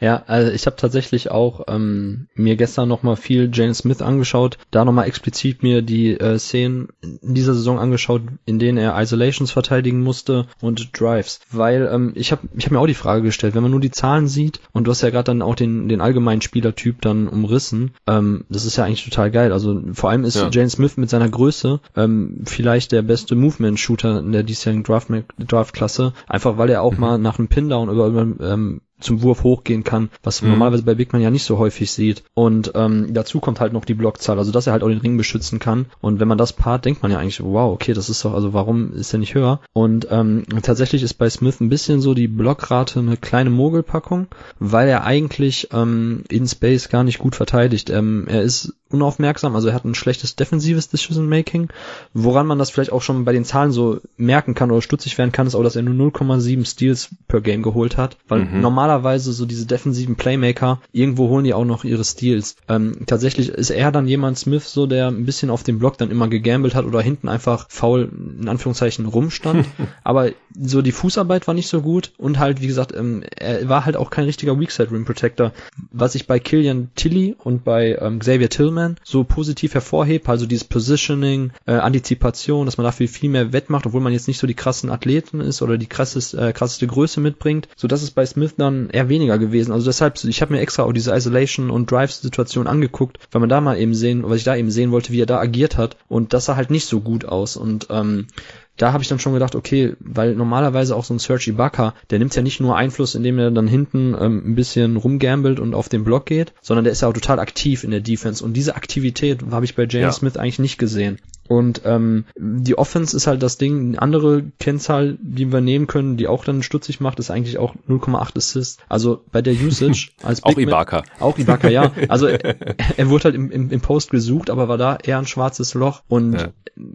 Ja, also ich habe tatsächlich auch ähm, mir gestern nochmal viel Jane Smith angeschaut, da nochmal explizit mir die äh, Szenen in dieser Saison angeschaut, in denen er Isolations verteidigen musste und Drives. Weil ähm, ich habe ich hab mir auch die Frage gestellt, wenn man nur die Zahlen sieht und du hast ja gerade dann auch den, den allgemeinen Spielertyp dann umrissen, ähm, das ist ja eigentlich total geil. Also vor allem ist Ja. Jane Smith mit seiner Größe ähm, vielleicht der beste Movement-Shooter in der diesjährigen Draft- Draft-Klasse, einfach weil er auch mal nach einem Pin-Down über, über ähm, zum Wurf hochgehen kann, was man Mhm. normalerweise bei Big Man ja nicht so häufig sieht. Und ähm, dazu kommt halt noch die Blockzahl, also dass er halt auch den Ring beschützen kann. Und wenn man das paart, denkt man ja eigentlich, wow, okay, das ist doch, also warum ist er nicht höher? Und ähm, tatsächlich ist bei Smith ein bisschen so die Blockrate eine kleine Mogelpackung, weil er eigentlich ähm, in Space gar nicht gut verteidigt. Ähm, er ist unaufmerksam, also er hat ein schlechtes defensives Decision Making. Woran man das vielleicht auch schon bei den Zahlen so merken kann oder stutzig werden kann, ist auch, dass er nur 0,7 Steals per Game geholt hat, weil Mhm. normalerweise so diese defensiven Playmaker, irgendwo holen die auch noch ihre Steals. Ähm, tatsächlich ist er dann jemand, Smith, so der ein bisschen auf dem Block dann immer gegambelt hat oder hinten einfach faul, in Anführungszeichen, rumstand. (laughs) Aber so die Fußarbeit war nicht so gut und halt, wie gesagt, ähm, er war halt auch kein richtiger Weakside Rim Protector. Was ich bei Killian Tilly und bei ähm, Xavier Tillman Wiseman so positiv hervorhebt, also dieses Positioning, äh, Antizipation, dass man dafür viel mehr wettmacht, obwohl man jetzt nicht so die krassen Athleten ist oder die krasseste, äh, krasseste Größe mitbringt. So das ist bei Smith dann eher weniger gewesen. Also deshalb, ich habe mir extra auch diese Isolation und Drive-Situation angeguckt, weil man da mal eben sehen, was ich da eben sehen wollte, wie er da agiert hat. Und das sah halt nicht so gut aus. Und ähm, da habe ich dann schon gedacht, okay, weil normalerweise auch so ein Serge Ibaka, der nimmt ja nicht nur Einfluss, indem er dann hinten ähm, ein bisschen rumgambelt und auf den Block geht, sondern der ist ja auch total aktiv in der Defense und diese Aktivität habe ich bei James ja. Smith eigentlich nicht gesehen. Und ähm, die Offense ist halt das Ding. Eine andere Kennzahl, die wir nehmen können, die auch dann stutzig macht, ist eigentlich auch 0,8 Assists. Also bei der Usage (laughs) als Big Auch Ibaka. auch Ibaka, ja. (laughs) Also er, er wurde halt im, im, im Post gesucht, aber war da eher ein schwarzes Loch. Und ja.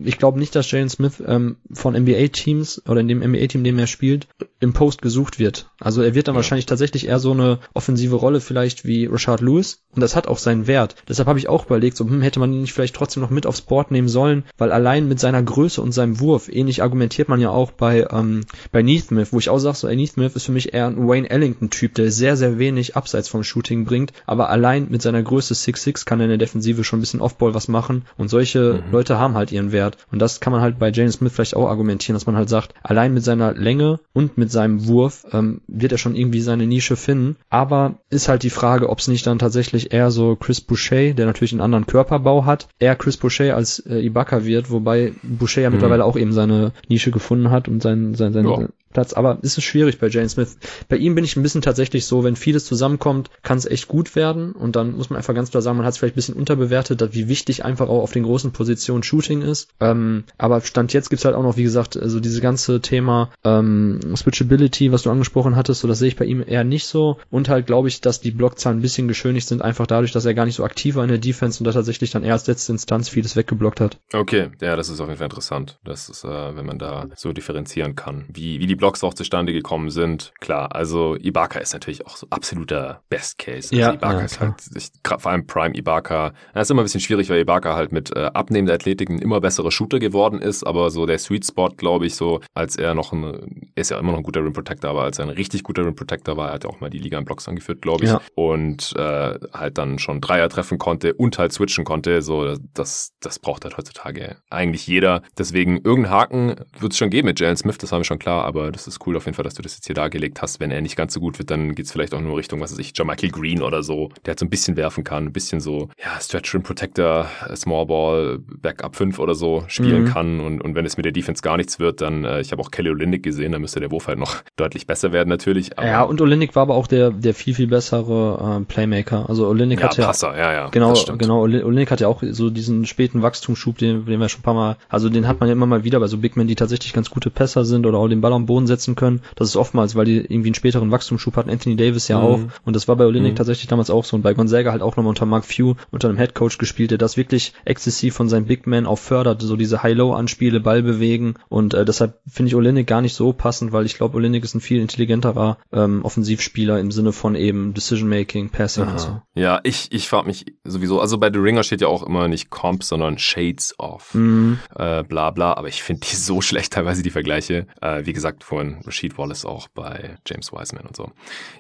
ich glaube nicht, dass Jalen Smith ähm, von NBA-Teams oder in dem NBA-Team, dem er spielt, im Post gesucht wird. Also er wird dann ja. wahrscheinlich tatsächlich eher so eine offensive Rolle vielleicht wie Rashard Lewis. Und das hat auch seinen Wert. Deshalb habe ich auch überlegt, so hm, hätte man ihn nicht vielleicht trotzdem noch mit aufs Board nehmen sollen, weil allein mit seiner Größe und seinem Wurf, ähnlich argumentiert man ja auch bei, ähm, bei Neathmith, wo ich auch sage, so, ey, Neathmith ist für mich eher ein Wayne Ellington-Typ, der sehr, sehr wenig abseits vom Shooting bringt, aber allein mit seiner Größe 6'6 kann er in der Defensive schon ein bisschen Offball was machen und solche mhm. Leute haben halt ihren Wert. Und das kann man halt bei James Smith vielleicht auch argumentieren, dass man halt sagt, allein mit seiner Länge und mit seinem Wurf ähm, wird er schon irgendwie seine Nische finden. Aber ist halt die Frage, ob es nicht dann tatsächlich eher so Chris Boucher, der natürlich einen anderen Körperbau hat, eher Chris Boucher als äh, Ibaka wird, wobei Boucher ja mhm. mittlerweile auch eben seine Nische gefunden hat und sein, sein, sein, ja. Platz. Aber es ist schwierig bei Jane Smith. Bei ihm bin ich ein bisschen tatsächlich so, wenn vieles zusammenkommt, kann es echt gut werden. Und dann muss man einfach ganz klar sagen, man hat es vielleicht ein bisschen unterbewertet, wie wichtig einfach auch auf den großen Positionen Shooting ist. Ähm, aber Stand jetzt gibt's halt auch noch, wie gesagt, also diese ganze Thema ähm, Switchability, was du angesprochen hattest, so das sehe ich bei ihm eher nicht so. Und halt glaube ich, dass die Blockzahlen ein bisschen geschönigt sind, einfach dadurch, dass er gar nicht so aktiv war in der Defense und da tatsächlich dann eher letzte Instanz vieles weggeblockt hat. Okay, ja, das ist auf jeden Fall interessant. Das ist, äh, wenn man da so differenzieren kann, wie, wie die Blocks auch zustande gekommen sind. Klar, also Ibaka ist natürlich auch so absoluter Best Case. Also ja, Ibaka ja, ist halt, ich, vor allem Prime Ibaka. Das ist immer ein bisschen schwierig, weil Ibaka halt mit äh, abnehmender Athletik ein immer besserer Shooter geworden ist, aber so der Sweet Spot, glaube ich, so als er noch ein, ist ja immer noch ein guter Rim Protector, aber als er ein richtig guter Rim Protector war, er hat er auch mal die Liga in Blocks angeführt, glaube ich. Ja. Und äh, halt dann schon Dreier treffen konnte und halt switchen konnte. So, das, das braucht halt heutzutage eigentlich jeder. Deswegen irgendeinen Haken wird es schon geben mit Jalen Smith, das haben wir schon klar, aber das ist cool auf jeden Fall, dass du das jetzt hier dargelegt hast. Wenn er nicht ganz so gut wird, dann geht es vielleicht auch nur Richtung, was weiß ich, John Michael Green oder so, der halt so ein bisschen werfen kann, ein bisschen so, ja, Stretch Rim Protector, äh, Small Ball, Backup 5 oder so spielen mhm. kann. Und, und wenn es mit der Defense gar nichts wird, dann, äh, ich habe auch Kelly Olynyk gesehen, da müsste der Wurf halt noch (laughs) deutlich besser werden natürlich. Ja, und Olynyk war aber auch der, der viel, viel bessere äh, Playmaker. Also Olynyk ja, hat ja, Passer, ja, ja, genau, genau, Olynyk hat ja auch so diesen späten Wachstumsschub, den, den wir schon ein paar Mal, also den hat man ja immer mal wieder bei so Big Men, die tatsächlich ganz gute Pässer sind oder auch den Ball am Boden setzen können. Das ist oftmals weil die irgendwie einen späteren Wachstumsschub hatten, Anthony Davis ja mhm. auch. Und das war bei Olinik mhm. tatsächlich damals auch so. Und bei Gonzaga halt auch nochmal unter Mark Few, unter einem Headcoach gespielt, der das wirklich exzessiv von seinen Big Men auch fördert, so diese High-Low-Anspiele, Ball bewegen. Und äh, deshalb finde ich Olinik gar nicht so passend, weil ich glaube, Olinik ist ein viel intelligenterer ähm, Offensivspieler im Sinne von eben Decision-Making, Passing und so. Ja, ich, ich frage mich sowieso, also bei The Ringer steht ja auch immer nicht Comps, sondern Shades of. Mhm. Äh, bla bla, aber ich finde die (laughs) so schlecht teilweise, die Vergleiche. Äh, wie gesagt, vorhin Rashid Wallace auch bei James Wiseman und so.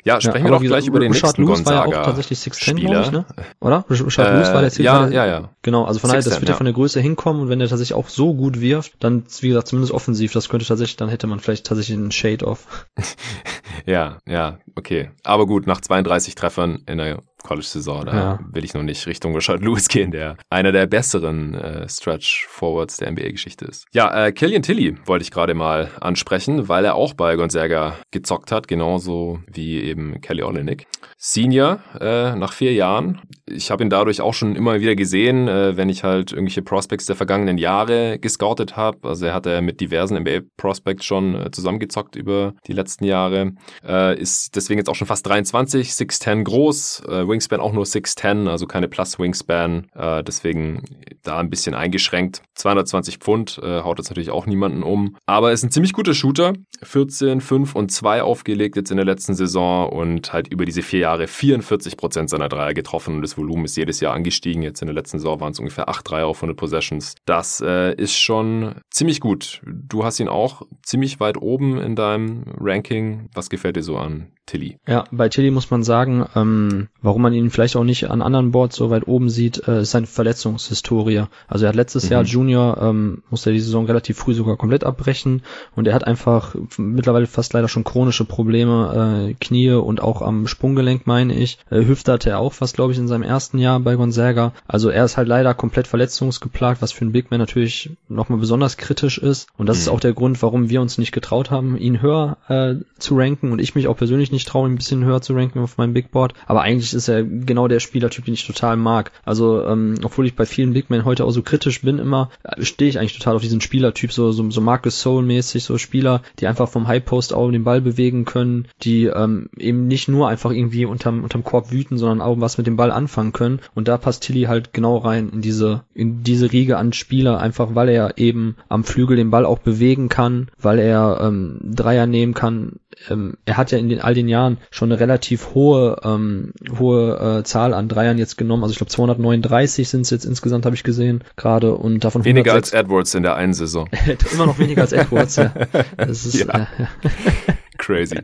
Ja, sprechen ja, wir doch gleich über den Richard nächsten Lewis Gonzaga war ja auch tatsächlich 6'10, glaube ich, ne? Oder? Richard äh, Lewis war der Ziel. Ja, ja, ja. Genau, also von daher, das wird ja von der Größe hinkommen und wenn der tatsächlich auch so gut wirft, dann, wie gesagt, zumindest offensiv, das könnte tatsächlich, dann hätte man vielleicht tatsächlich einen Shade off. (laughs) ja, ja, okay. Aber gut, nach 32 Treffern in der College-Saison. Da ja. will ich noch nicht Richtung Rashad Lewis gehen, der einer der besseren äh, Stretch-Forwards der NBA-Geschichte ist. Ja, äh, Killian Tilly wollte ich gerade mal ansprechen, weil er auch bei Gonzaga gezockt hat, genauso wie eben Kelly Olynyk. Senior äh, nach vier Jahren. Ich habe ihn dadurch auch schon immer wieder gesehen, äh, wenn ich halt irgendwelche Prospects der vergangenen Jahre gescoutet habe. Also er hat ja mit diversen NBA-Prospects schon äh, zusammengezockt über die letzten Jahre. Äh, ist deswegen jetzt auch schon fast 23, 6'10 groß, äh, Wingspan auch nur 6'10, also keine Plus Wingspan, äh, deswegen da ein bisschen eingeschränkt. 220 Pfund, äh, haut jetzt natürlich auch niemanden um. Aber ist ein ziemlich guter Shooter. 14, 5 und 2 aufgelegt jetzt in der letzten Saison und halt über diese vier Jahre 44 Prozent seiner Dreier getroffen und das Volumen ist jedes Jahr angestiegen. Jetzt in der letzten Saison waren es ungefähr 8 Dreier auf 100 Possessions. Das äh, ist schon ziemlich gut. Du hast ihn auch ziemlich weit oben in deinem Ranking. Was gefällt dir so an Tilly. Ja, bei Tilly muss man sagen, ähm, warum man ihn vielleicht auch nicht an anderen Boards so weit oben sieht, äh, ist seine Verletzungshistorie. Also er hat letztes mhm. Jahr Junior, ähm, musste er die Saison relativ früh sogar komplett abbrechen und er hat einfach mittlerweile fast leider schon chronische Probleme, äh, Knie und auch am Sprunggelenk, meine ich. Äh, Hüfte hatte er auch fast, glaube ich, in seinem ersten Jahr bei Gonzaga. Also er ist halt leider komplett verletzungsgeplagt, was für einen Big Man natürlich nochmal besonders kritisch ist. Und das mhm. ist auch der Grund, warum wir uns nicht getraut haben, ihn höher äh, zu ranken und ich mich auch persönlich nicht traue, ihn ein bisschen höher zu ranken auf meinem Big Board. Aber eigentlich ist er genau der Spielertyp, den ich total mag. Also ähm, obwohl ich bei vielen Big Men heute auch so kritisch bin immer, äh, stehe ich eigentlich total auf diesen Spielertyp, so, so, so Marcus Soul mäßig, so Spieler, die einfach vom High Post auch den Ball bewegen können, die ähm, eben nicht nur einfach irgendwie unterm, unterm Korb wüten, sondern auch was mit dem Ball anfangen können. Und da passt Tilly halt genau rein in diese, in diese Riege an Spieler, einfach weil er eben am Flügel den Ball auch bewegen kann, weil er ähm, Dreier nehmen kann. Ähm, er hat ja in den all den Jahren schon eine relativ hohe, ähm, hohe äh, Zahl an Dreiern jetzt genommen. Also ich glaube 239 sind es jetzt insgesamt, habe ich gesehen, gerade und davon weniger 106. als Edwards in der einen Saison. (laughs) Immer noch weniger als Edwards, ja. Das (laughs) ist, ja. Äh, (laughs) Crazy.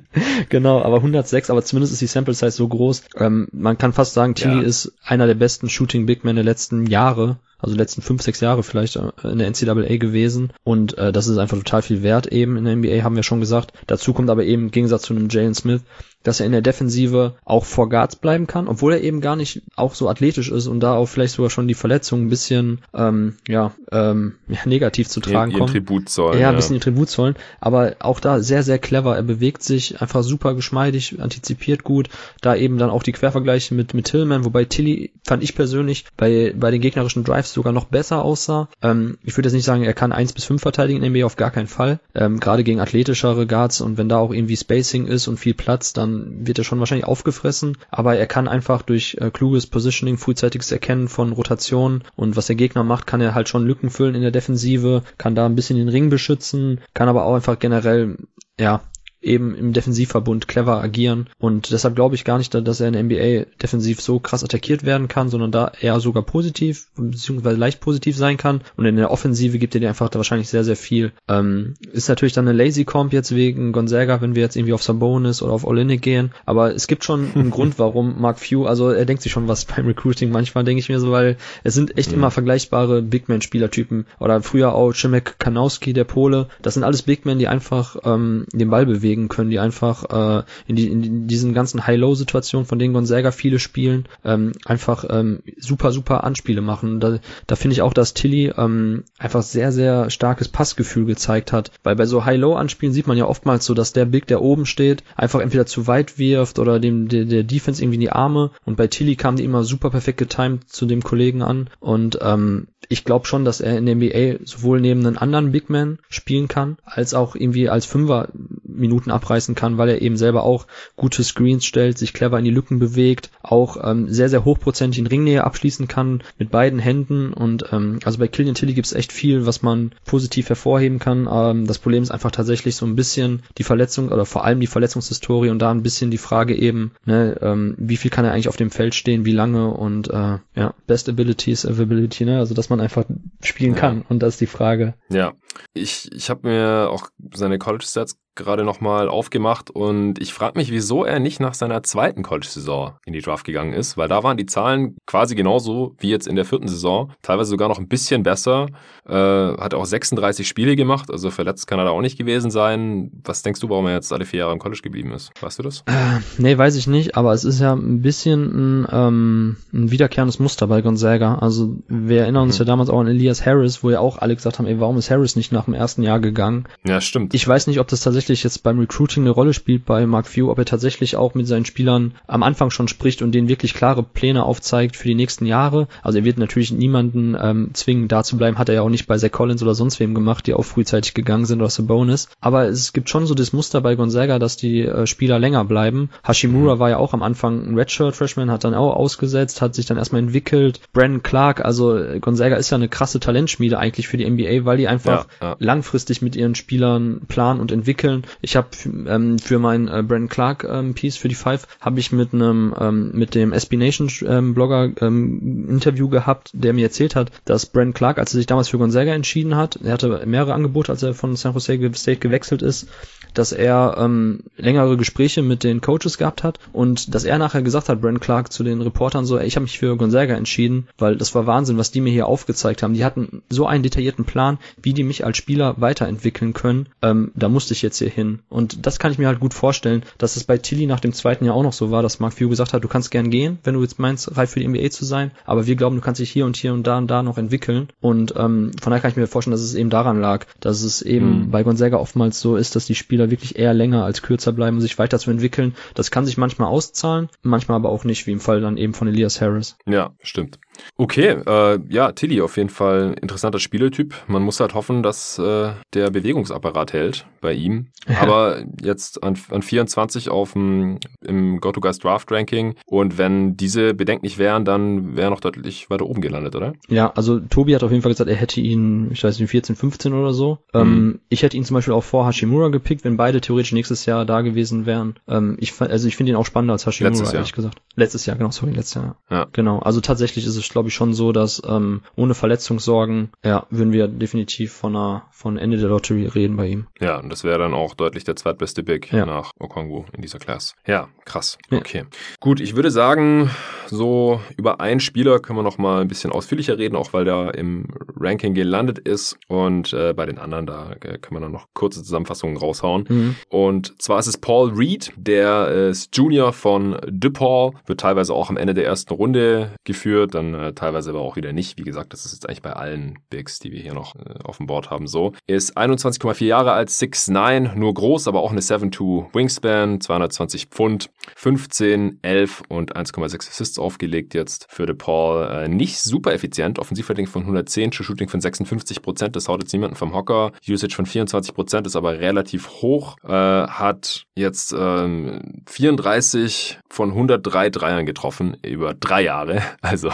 genau, aber 106, aber zumindest ist die Sample Size so groß. Ähm, man kann fast sagen, Tilly ja. ist einer der besten Shooting Big Men der letzten Jahre also letzten fünf, sechs Jahre vielleicht äh, in der NCAA gewesen und äh, das ist einfach total viel wert eben in der NBA, haben wir schon gesagt. Dazu kommt aber eben im Gegensatz zu einem Jalen Smith, dass er in der Defensive auch vor Guards bleiben kann, obwohl er eben gar nicht auch so athletisch ist und da auch vielleicht sogar schon die Verletzung ein bisschen ähm, ja, ähm, (laughs) ja, negativ zu tragen kommt. Tribut zollen. Ja, ein bisschen ja. Tribut zollen, aber auch da sehr, sehr clever. Er bewegt sich einfach super geschmeidig, antizipiert gut. Da eben dann auch die Quervergleiche mit, mit Tillman, wobei Tilly fand ich persönlich bei, bei den gegnerischen Drives sogar noch besser aussah. Ähm, ich würde jetzt nicht sagen, er kann eins bis fünf verteidigen in NBA auf gar keinen Fall. Ähm, Gerade gegen athletischere Guards und wenn da auch irgendwie Spacing ist und viel Platz, dann dann wird er schon wahrscheinlich aufgefressen, aber er kann einfach durch äh, kluges Positioning, frühzeitiges Erkennen von Rotationen und was der Gegner macht, kann er halt schon Lücken füllen in der Defensive, kann da ein bisschen den Ring beschützen, kann aber auch einfach generell ja, eben im Defensivverbund clever agieren. Und deshalb glaube ich gar nicht, dass er in der NBA defensiv so krass attackiert werden kann, sondern da eher sogar positiv beziehungsweise leicht positiv sein kann. Und in der Offensive gibt er dir einfach da wahrscheinlich sehr, sehr viel. Ähm, ist natürlich dann eine Lazy Comp jetzt wegen Gonzaga, wenn wir jetzt irgendwie auf Sabonis oder auf Olinik gehen, aber es gibt schon einen (laughs) Grund, warum Mark Few, also er denkt sich schon was beim Recruiting manchmal, denke ich mir so, weil es sind echt mhm. immer vergleichbare Big Man Spielertypen oder früher auch Cimek Kanowski, der Pole, das sind alles Big Men, die einfach ähm, den Ball bewegen bewegen können, die einfach äh, in, die, in diesen ganzen High-Low-Situationen, von denen Gonzaga viele spielen, ähm, einfach ähm, super, super Anspiele machen. Da, da finde ich auch, dass Tilly ähm, einfach sehr, sehr starkes Passgefühl gezeigt hat, weil bei so High-Low-Anspielen sieht man ja oftmals so, dass der Big, der oben steht, einfach entweder zu weit wirft oder dem der, der Defense irgendwie in die Arme. Und bei Tilly kam die immer super perfekt getimed zu dem Kollegen an. Und ähm, ich glaube schon, dass er in der NBA sowohl neben einem anderen Big Man spielen kann, als auch irgendwie als Fünfer Minuten abreißen kann, weil er eben selber auch gute Screens stellt, sich clever in die Lücken bewegt, auch ähm, sehr, sehr hochprozentig in Ringnähe abschließen kann mit beiden Händen und ähm, also bei Killian Tilly gibt es echt viel, was man positiv hervorheben kann. Ähm, das Problem ist einfach tatsächlich so ein bisschen die Verletzung oder vor allem die Verletzungshistorie und da ein bisschen die Frage eben, ne, ähm, wie viel kann er eigentlich auf dem Feld stehen, wie lange und äh, ja, Best Ability is Availability, ne, also dass man einfach spielen ja. kann und das ist die Frage. Ja, ich, ich habe mir auch seine College Stats gerade nochmal aufgemacht und ich frage mich, wieso er nicht nach seiner zweiten College-Saison in die Draft gegangen ist, weil da waren die Zahlen quasi genauso wie jetzt in der vierten Saison, teilweise sogar noch ein bisschen besser. Äh, hat auch 36 Spiele gemacht, also verletzt kann er da auch nicht gewesen sein. Was denkst du, warum er jetzt alle vier Jahre im College geblieben ist? Weißt du das? Äh, nee, weiß ich nicht, aber es ist ja ein bisschen ein, ähm, ein wiederkehrendes Muster bei Gonzaga. Also wir erinnern uns mhm. ja damals auch an Elias Harris, wo ja auch alle gesagt haben, ey, warum ist Harris nicht nach dem ersten Jahr gegangen? Ja, stimmt. Ich weiß nicht, ob das tatsächlich tatsächlich jetzt beim Recruiting eine Rolle spielt bei Mark Few, ob er tatsächlich auch mit seinen Spielern am Anfang schon spricht und denen wirklich klare Pläne aufzeigt für die nächsten Jahre. Also er wird natürlich niemanden ähm, zwingen, da zu bleiben, hat er ja auch nicht bei Zach Collins oder sonst wem gemacht, die auch frühzeitig gegangen sind oder Sabonis. Aber es gibt schon so das Muster bei Gonzaga, dass die äh, Spieler länger bleiben. Hashimura war ja auch am Anfang ein Redshirt-Freshman, hat dann auch ausgesetzt, hat sich dann erstmal entwickelt. Brandon Clark, also äh, Gonzaga ist ja eine krasse Talentschmiede eigentlich für die NBA, weil die einfach ja, ja. langfristig mit ihren Spielern planen und entwickeln entwickeln. Ich habe ähm, für mein äh, Brandon Clark ähm, Piece für die Five habe ich mit einem ähm, mit dem SB Nation ähm, Blogger ähm, Interview gehabt, der mir erzählt hat, dass Brandon Clark, als er sich damals für Gonzaga entschieden hat, er hatte mehrere Angebote, als er von San Jose State gewechselt ist, dass er ähm, längere Gespräche mit den Coaches gehabt hat und dass er nachher gesagt hat, Brent Clark zu den Reportern so, ey, ich habe mich für Gonzaga entschieden, weil das war Wahnsinn, was die mir hier aufgezeigt haben. Die hatten so einen detaillierten Plan, wie die mich als Spieler weiterentwickeln können. Ähm, da musste ich jetzt hier hin. Und das kann ich mir halt gut vorstellen, dass es bei Tilly nach dem zweiten Jahr auch noch so war, dass Mark Few gesagt hat, du kannst gern gehen, wenn du jetzt meinst, reif für die NBA zu sein, aber wir glauben, du kannst dich hier und hier und da und da noch entwickeln. Und ähm, von daher kann ich mir vorstellen, dass es eben daran lag, dass es eben mhm. bei Gonzaga oftmals so ist, dass die Spieler wirklich eher länger als kürzer bleiben, um sich weiterzuentwickeln. Das kann sich manchmal auszahlen, manchmal aber auch nicht, wie im Fall dann eben von Elias Harris. Ja, stimmt. Okay, äh, ja, Tilly auf jeden Fall interessanter Spieletyp. Man muss halt hoffen, dass äh, der Bewegungsapparat hält bei ihm. Ja. Aber jetzt an, an 24 auf dem im Go-To-Guys Draft Ranking und wenn diese bedenklich wären, dann wäre er noch deutlich weiter oben gelandet, oder? Ja, also Tobi hat auf jeden Fall gesagt, er hätte ihn, ich weiß nicht, 14, 15 oder so. Mhm. Ähm, ich hätte ihn zum Beispiel auch vor Hashimura gepickt, wenn beide theoretisch nächstes Jahr da gewesen wären. Ähm, ich, also ich finde ihn auch spannender als Hashimura, letztes ehrlich gesagt. Letztes Jahr, genau, sorry, letztes Jahr. Ja. Genau, also tatsächlich ist es, glaube ich, schon so, dass ähm, ohne Verletzungssorgen, ja, würden wir definitiv von einer, von Ende der Lottery reden bei ihm. Ja, und das wäre dann auch deutlich der zweitbeste Big ja. nach Okongwu in dieser Class. Ja, krass. Ja. Okay. Gut, ich würde sagen, so über einen Spieler können wir noch mal ein bisschen ausführlicher reden, auch weil der im Ranking gelandet ist und äh, bei den anderen, da äh, können wir dann noch kurze Zusammenfassungen raushauen. Mhm. Und zwar ist es Paul Reed, der ist Junior von DePaul, wird teilweise auch am Ende der ersten Runde geführt, dann äh, teilweise aber auch wieder nicht. Wie gesagt, das ist jetzt eigentlich bei allen Bigs, die wir hier noch äh, auf dem Board haben, so. Ist 21,4 Jahre alt, 6'9, nur groß, aber auch eine 7'2 Wingspan, 220 Pfund, 15, 11 und 1,6 Assists aufgelegt jetzt für DePaul. Äh, nicht super effizient, Offensivrating von 110, True Shooting von 56 Prozent, das haut jetzt niemanden vom Hocker. Usage von 24 Prozent ist aber relativ hoch, äh, hat jetzt ähm, 34 von 103 Dreiern getroffen über drei Jahre, (laughs) also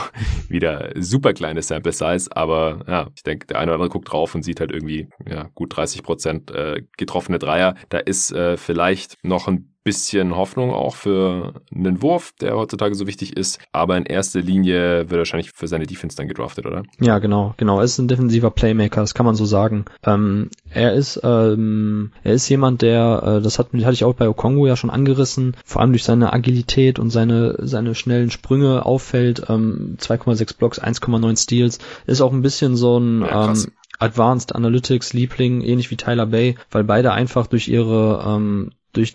wieder super kleine Sample Size, aber ja, ich denke, der eine oder andere guckt drauf und sieht halt irgendwie ja, gut 30 Prozent äh, getroffene Dreier. Da ist äh, vielleicht noch ein bisschen Hoffnung auch für einen Wurf, der heutzutage so wichtig ist. Aber in erster Linie wird er wahrscheinlich für seine Defense dann gedraftet, oder? Ja, genau, genau. Er ist ein defensiver Playmaker, das kann man so sagen. Ähm, er ist, ähm, er ist jemand, der, äh, das hat, hatte ich auch bei Okongo ja schon angerissen, vor allem durch seine Agilität und seine, seine schnellen Sprünge auffällt. Ähm, 2,6 Blocks, 1,9 Steals. Ist auch ein bisschen so ein, ja, ähm, Advanced Analytics Liebling, ähnlich wie Tyler Bay, weil beide einfach durch ihre ähm, durch,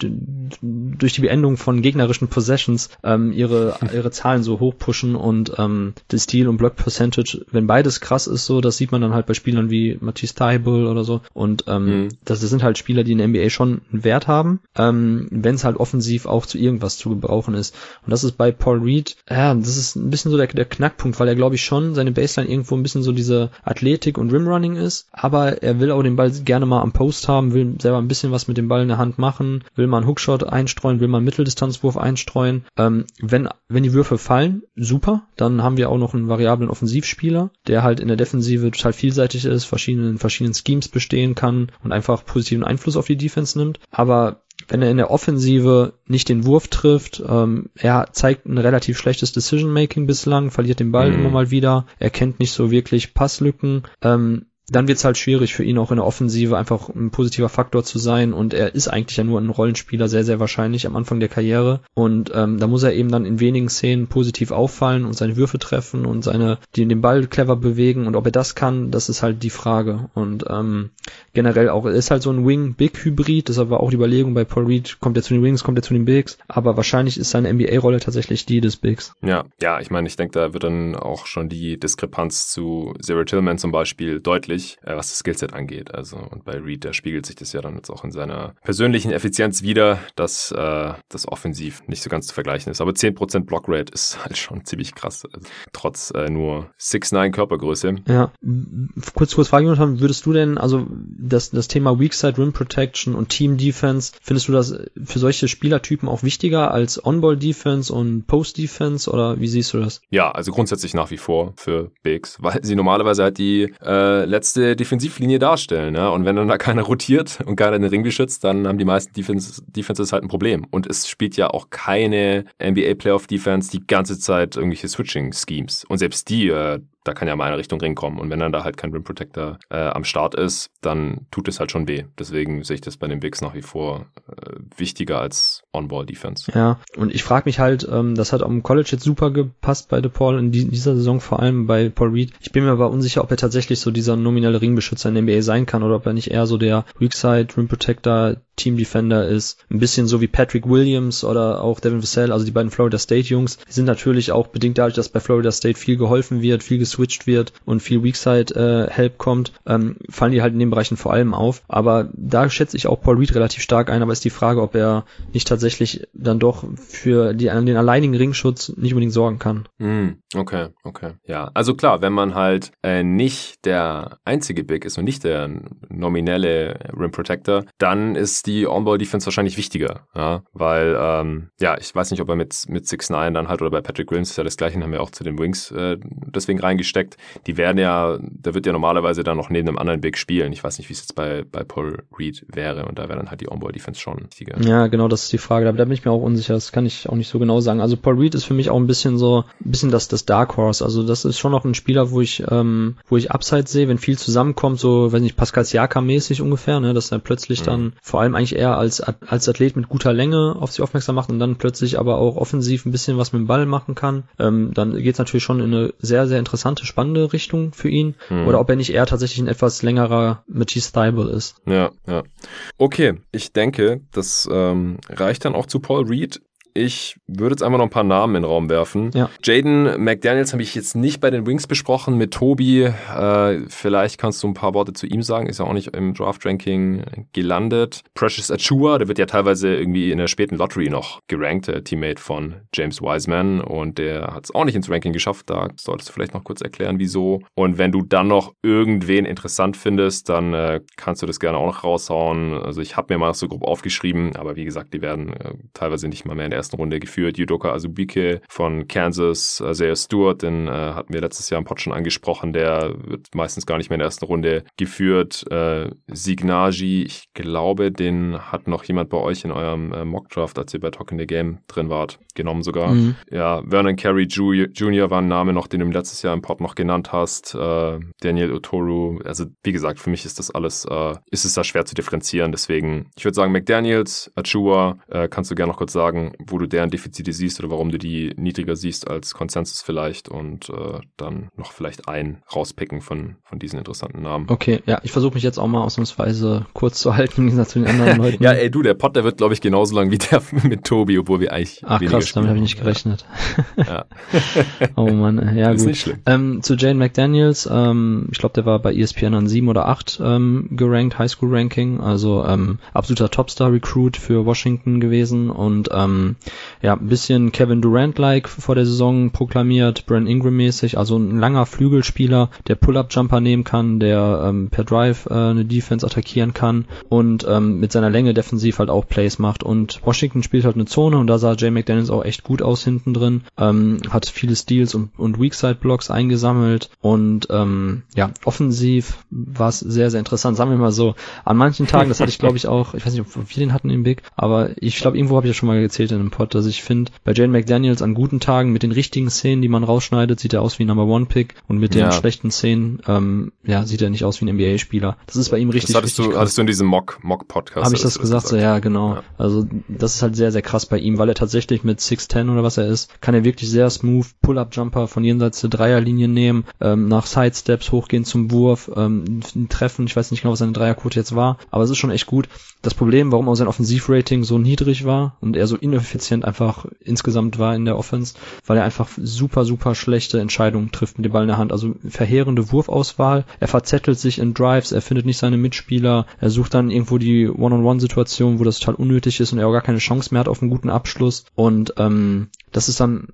durch die Beendung von gegnerischen Possessions ähm, ihre, (laughs) ihre Zahlen so hoch pushen und ähm, das Steal und Block Percentage, wenn beides krass ist, so, das sieht man dann halt bei Spielern wie Matisse Taibul oder so. Und ähm, mhm. das, das sind halt Spieler, die in der NBA schon einen Wert haben, ähm, wenn es halt offensiv auch zu irgendwas zu gebrauchen ist. Und das ist bei Paul Reed, ja, das ist ein bisschen so der, der Knackpunkt, weil er, glaube ich, schon seine Baseline irgendwo ein bisschen so diese Athletik und Rimrunning ist, aber er will auch den Ball gerne mal am Post haben, will selber ein bisschen was mit dem Ball in der Hand machen, will man Hookshot einstreuen, will man Mitteldistanzwurf einstreuen. Ähm, wenn, wenn die Würfe fallen, super. Dann haben wir auch noch einen variablen Offensivspieler, der halt in der Defensive total vielseitig ist, verschiedenen, verschiedenen Schemes bestehen kann und einfach positiven Einfluss auf die Defense nimmt. Aber wenn er in der Offensive nicht den Wurf trifft, ähm, er zeigt ein relativ schlechtes Decision-Making bislang, verliert den Ball mhm. immer mal wieder, er kennt nicht so wirklich Passlücken. Ähm, dann wird es halt schwierig für ihn auch in der Offensive einfach ein positiver Faktor zu sein. Und er ist eigentlich ja nur ein Rollenspieler, sehr, sehr wahrscheinlich am Anfang der Karriere. Und ähm, da muss er eben dann in wenigen Szenen positiv auffallen und seine Würfe treffen und seine, die den Ball clever bewegen. Und ob er das kann, das ist halt die Frage. Und ähm, generell auch, er ist halt so ein Wing-Big-Hybrid, das war auch die Überlegung bei Paul Reed, kommt er zu den Wings, kommt er zu den Bigs, aber wahrscheinlich ist seine NBA-Rolle tatsächlich die des Bigs. Ja, ja, ich meine, ich denke, da wird dann auch schon die Diskrepanz zu Zero Tillman zum Beispiel deutlich deutlich, äh, was das Skillset angeht. Also und bei Reed, da spiegelt sich das ja dann jetzt auch in seiner persönlichen Effizienz wieder, dass äh, das offensiv nicht so ganz zu vergleichen ist. Aber 10% Blockrate ist (laughs) halt schon ziemlich krass. Also, trotz äh, nur 6'9 Körpergröße. Ja, kurz, kurz Frage, Jonathan, würdest du denn, also das, das Thema Weak Side Rim Protection und Team Defense, findest du das für solche Spielertypen auch wichtiger als On-Ball Defense und Post Defense oder wie siehst du das? Ja, also grundsätzlich nach wie vor für Bigs, (laughs) weil sie normalerweise halt die äh, letzten letzte Defensivlinie darstellen. Ja? Und wenn dann da keiner rotiert und keiner den Ring beschützt, dann haben die meisten Defenses, Defenses halt ein Problem. Und es spielt ja auch keine NBA Playoff Defense die ganze Zeit irgendwelche Switching Schemes. Und selbst die äh, da kann ja mal eine Richtung Ring kommen. Und wenn dann da halt kein Rim Protector äh, am Start ist, dann tut es halt schon weh. Deswegen sehe ich das bei den Bigs nach wie vor äh, wichtiger als On-Ball-Defense. Ja, und ich frage mich halt, ähm, das hat am College jetzt super gepasst bei DePaul in dieser Saison, vor allem bei Paul Reed. Ich bin mir aber unsicher, ob er tatsächlich so dieser nominelle Ringbeschützer in der NBA sein kann oder ob er nicht eher so der Weakside Rim Protector Team Defender ist. Ein bisschen so wie Patrick Williams oder auch Devin Vassell, also die beiden Florida State Jungs. Die sind natürlich auch bedingt dadurch, dass bei Florida State viel geholfen wird, viel geswitcht wird und viel Weakside äh, Help kommt, ähm, fallen die halt in den Bereichen vor allem auf. Aber da schätze ich auch Paul Reed relativ stark ein, aber ist die Frage, ob er nicht tatsächlich dann doch für die, den alleinigen Ringschutz nicht unbedingt sorgen kann. Mm, okay, okay. Ja, also klar, wenn man halt äh, nicht der einzige Big ist und nicht der nominelle Rim Protector, dann ist die On-Ball-Defense wahrscheinlich wichtiger, ja, weil, ähm, ja, ich weiß nicht, ob er mit, mit 6'9 dann halt oder bei Patrick Williams ist ja das gleiche, haben wir auch zu den Wings äh, deswegen reingesteckt. Die werden ja, da wird ja normalerweise dann noch neben einem anderen Big spielen. Ich weiß nicht, wie es jetzt bei, bei Paul Reed wäre und da wäre dann halt die On-Ball-Defense schon wichtiger. Ja, genau, das ist die Frage. Aber da bin ich mir auch unsicher, das kann ich auch nicht so genau sagen. Also Paul Reed ist für mich auch ein bisschen so, ein bisschen das, das Dark Horse. Also das ist schon noch ein Spieler, wo ich, ähm, wo ich Upside sehe, wenn viel zusammenkommt, so, weiß nicht, Pascal Siakam-mäßig ungefähr, ne, dass er plötzlich mhm. dann vor allem eigentlich eher als, als Athlet mit guter Länge auf sich aufmerksam macht und dann plötzlich aber auch offensiv ein bisschen was mit dem Ball machen kann, ähm, dann geht es natürlich schon in eine sehr, sehr interessante, spannende Richtung für ihn. Mhm. Oder ob er nicht eher tatsächlich ein etwas längerer Matisse Thibault ist. Ja, ja. Okay, ich denke, das ähm, reicht dann auch zu Paul Reed. Ich würde jetzt einfach noch ein paar Namen in den Raum werfen. Ja. Jaden McDaniels habe ich jetzt nicht bei den Wings besprochen. Mit Tobi, äh, vielleicht kannst du ein paar Worte zu ihm sagen. Ist ja auch nicht im Draft-Ranking gelandet. Precious Achua, der wird ja teilweise irgendwie in der späten Lottery noch gerankt, der Teammate von James Wiseman. Und der hat es auch nicht ins Ranking geschafft. Da solltest du vielleicht noch kurz erklären, wieso. Und wenn du dann noch irgendwen interessant findest, dann äh, kannst du das gerne auch noch raushauen. Also ich habe mir mal so grob aufgeschrieben, aber wie gesagt, die werden äh, teilweise nicht mal mehr in der ersten Runde geführt. Yudoka Azubike von Kansas, Isaiah Stewart, den äh, hatten wir letztes Jahr im Pod schon angesprochen, der wird meistens gar nicht mehr in der ersten Runde geführt. Äh, Signagi, ich glaube, den hat noch jemand bei euch in eurem äh, Mockdraft, als ihr bei Talk in the Game drin wart, genommen sogar. Mhm. Ja, Vernon Carey Jr. war ein Name noch, den du letztes Jahr im Pod noch genannt hast. Äh, Daniel Otoru, also wie gesagt, für mich ist das alles, äh, ist es da schwer zu differenzieren. Deswegen, ich würde sagen, McDaniels, Achua, äh, kannst du gerne noch kurz sagen, wo du deren Defizite siehst oder warum du die niedriger siehst als Konsensus vielleicht und äh, dann noch vielleicht einen rauspicken von, von diesen interessanten Namen. Okay, ja, ich versuche mich jetzt auch mal ausnahmsweise kurz zu halten, im Gegensatz zu den anderen (laughs) Leuten. ja, ey, du, der Pod, der wird, glaube ich, genauso lang wie der (laughs) mit Tobi, obwohl wir eigentlich Ach krass, damit habe ich nicht gerechnet. (laughs) Ja. oh Mann, ja Ist gut. Nicht schlimm. Ähm, zu Jane McDaniels, ähm, ich glaube, der war bei ESPN an sieben oder acht ähm, gerankt, Highschool-Ranking, also ähm, absoluter Topstar-Recruit für Washington gewesen und ähm, ja, ein bisschen Kevin Durant-like vor der Saison proklamiert, Brent Ingram-mäßig, also ein langer Flügelspieler, der Pull-Up-Jumper nehmen kann, der ähm, per Drive äh, eine Defense attackieren kann und ähm, mit seiner Länge defensiv halt auch Plays macht. Und Washington spielt halt eine Zone und da sah Jay McDaniels auch echt gut aus hinten drin, ähm, hat viele Steals und, und Weakside-Blocks eingesammelt und ähm, ja, offensiv war es sehr, sehr interessant. Sagen wir mal so, an manchen Tagen, das hatte ich glaube ich auch, ich weiß nicht, ob wir den hatten im Big, aber ich glaube, irgendwo habe ich ja schon mal gezählt in einem Pod, dass ich finde, bei Jane McDaniels an guten Tagen mit den richtigen Szenen, die man rausschneidet, sieht er aus wie ein Number One Pick und mit den ja. schlechten Szenen, ähm, ja, sieht er nicht aus wie ein NBA-Spieler. Das ist bei ihm richtig. Das hattest richtig du, hattest du in diesem Mock, Mock Podcast. Habe ich das gesagt? So, ja, genau. Ja. Also das ist halt sehr, sehr krass bei ihm, weil er tatsächlich mit 6'10 oder was er ist, kann er wirklich sehr smooth Pull-Up-Jumper von jenseits der Dreierlinie nehmen, ähm, nach Sidesteps hochgehen zum Wurf, ähm, treffen. Ich weiß nicht genau, was seine Dreierquote jetzt war, aber es ist schon echt gut. Das Problem, warum auch sein Offensivrating so niedrig war und er so ineffizient einfach insgesamt war in der Offense, weil er einfach super, super schlechte Entscheidungen trifft mit dem Ball in der Hand. Also verheerende Wurfauswahl, er verzettelt sich in Drives, er findet nicht seine Mitspieler, er sucht dann irgendwo die One-on-One-Situation, wo das total unnötig ist und er auch gar keine Chance mehr hat auf einen guten Abschluss. Und ähm, das ist dann,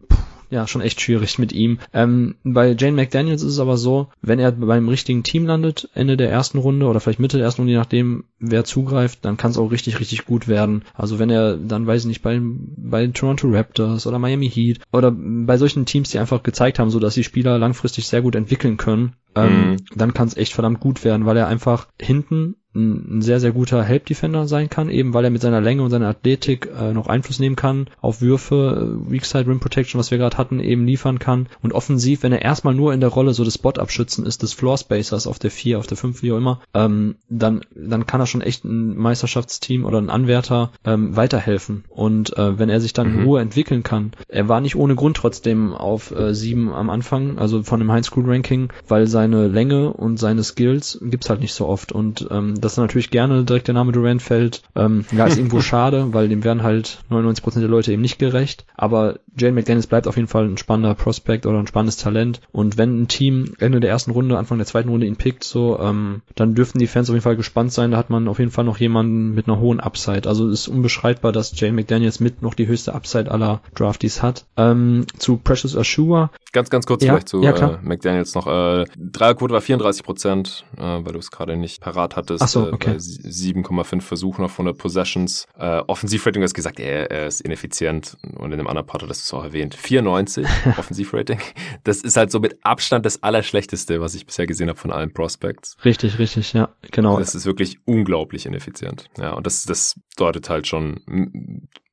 ja schon echt schwierig mit ihm. Ähm, bei Jane McDaniels ist es aber so, wenn er beim richtigen Team landet, Ende der ersten Runde oder vielleicht Mitte der ersten Runde, je nachdem, wer zugreift, dann kann es auch richtig, richtig gut werden. Also wenn er dann, weiß ich nicht, bei, bei Toronto Raptors oder Miami Heat oder bei solchen Teams, die einfach gezeigt haben, so dass die Spieler langfristig sehr gut entwickeln können, ähm, mhm. dann kann es echt verdammt gut werden, weil er einfach hinten ein, sehr, sehr guter Help Defender sein kann, eben weil er mit seiner Länge und seiner Athletik äh, noch Einfluss nehmen kann auf Würfe, äh, Weak Side Rim Protection, was wir gerade hatten, eben liefern kann. Und offensiv, wenn er erstmal nur in der Rolle so des Spot-Abschützen ist, des Floor Spacers auf der 4, auf der 5, wie auch immer, ähm, dann, dann kann er schon echt ein Meisterschaftsteam oder ein Anwärter ähm, weiterhelfen. Und äh, wenn er sich dann mhm. in Ruhe entwickeln kann, er war nicht ohne Grund trotzdem auf äh, 7 am Anfang, also von dem High School Ranking, weil seine Länge und seine Skills gibt's halt nicht so oft. Und ähm, dass natürlich gerne direkt der Name Durant fällt, ähm, ja, ist (laughs) irgendwo schade, weil dem werden halt 99% der Leute eben nicht gerecht. Aber Jane McDaniels bleibt auf jeden Fall ein spannender Prospect oder ein spannendes Talent. Und wenn ein Team Ende der ersten Runde, Anfang der zweiten Runde ihn pickt, so, ähm, dann dürften die Fans auf jeden Fall gespannt sein. Da hat man auf jeden Fall noch jemanden mit einer hohen Upside. Also es ist unbeschreibbar, dass Jane McDaniels mit noch die höchste Upside aller Draftees hat. Ähm, zu Precious Ashua. Ganz, ganz kurz ja, vielleicht zu ja, äh, McDaniels noch. Äh, Dreierquote war 34 Prozent, äh, weil du es gerade nicht parat hattest. So, okay. 7,5 Versuchen auf 100 Possessions. Äh, Offensivrating, du hast gesagt, er, er ist ineffizient und in dem anderen Part hat das auch erwähnt. 94 (laughs) Offensivrating. Das ist halt so mit Abstand das Allerschlechteste, was ich bisher gesehen habe von allen Prospects. Richtig, richtig, ja, genau. Das ist wirklich unglaublich ineffizient. Ja, und das, das deutet halt schon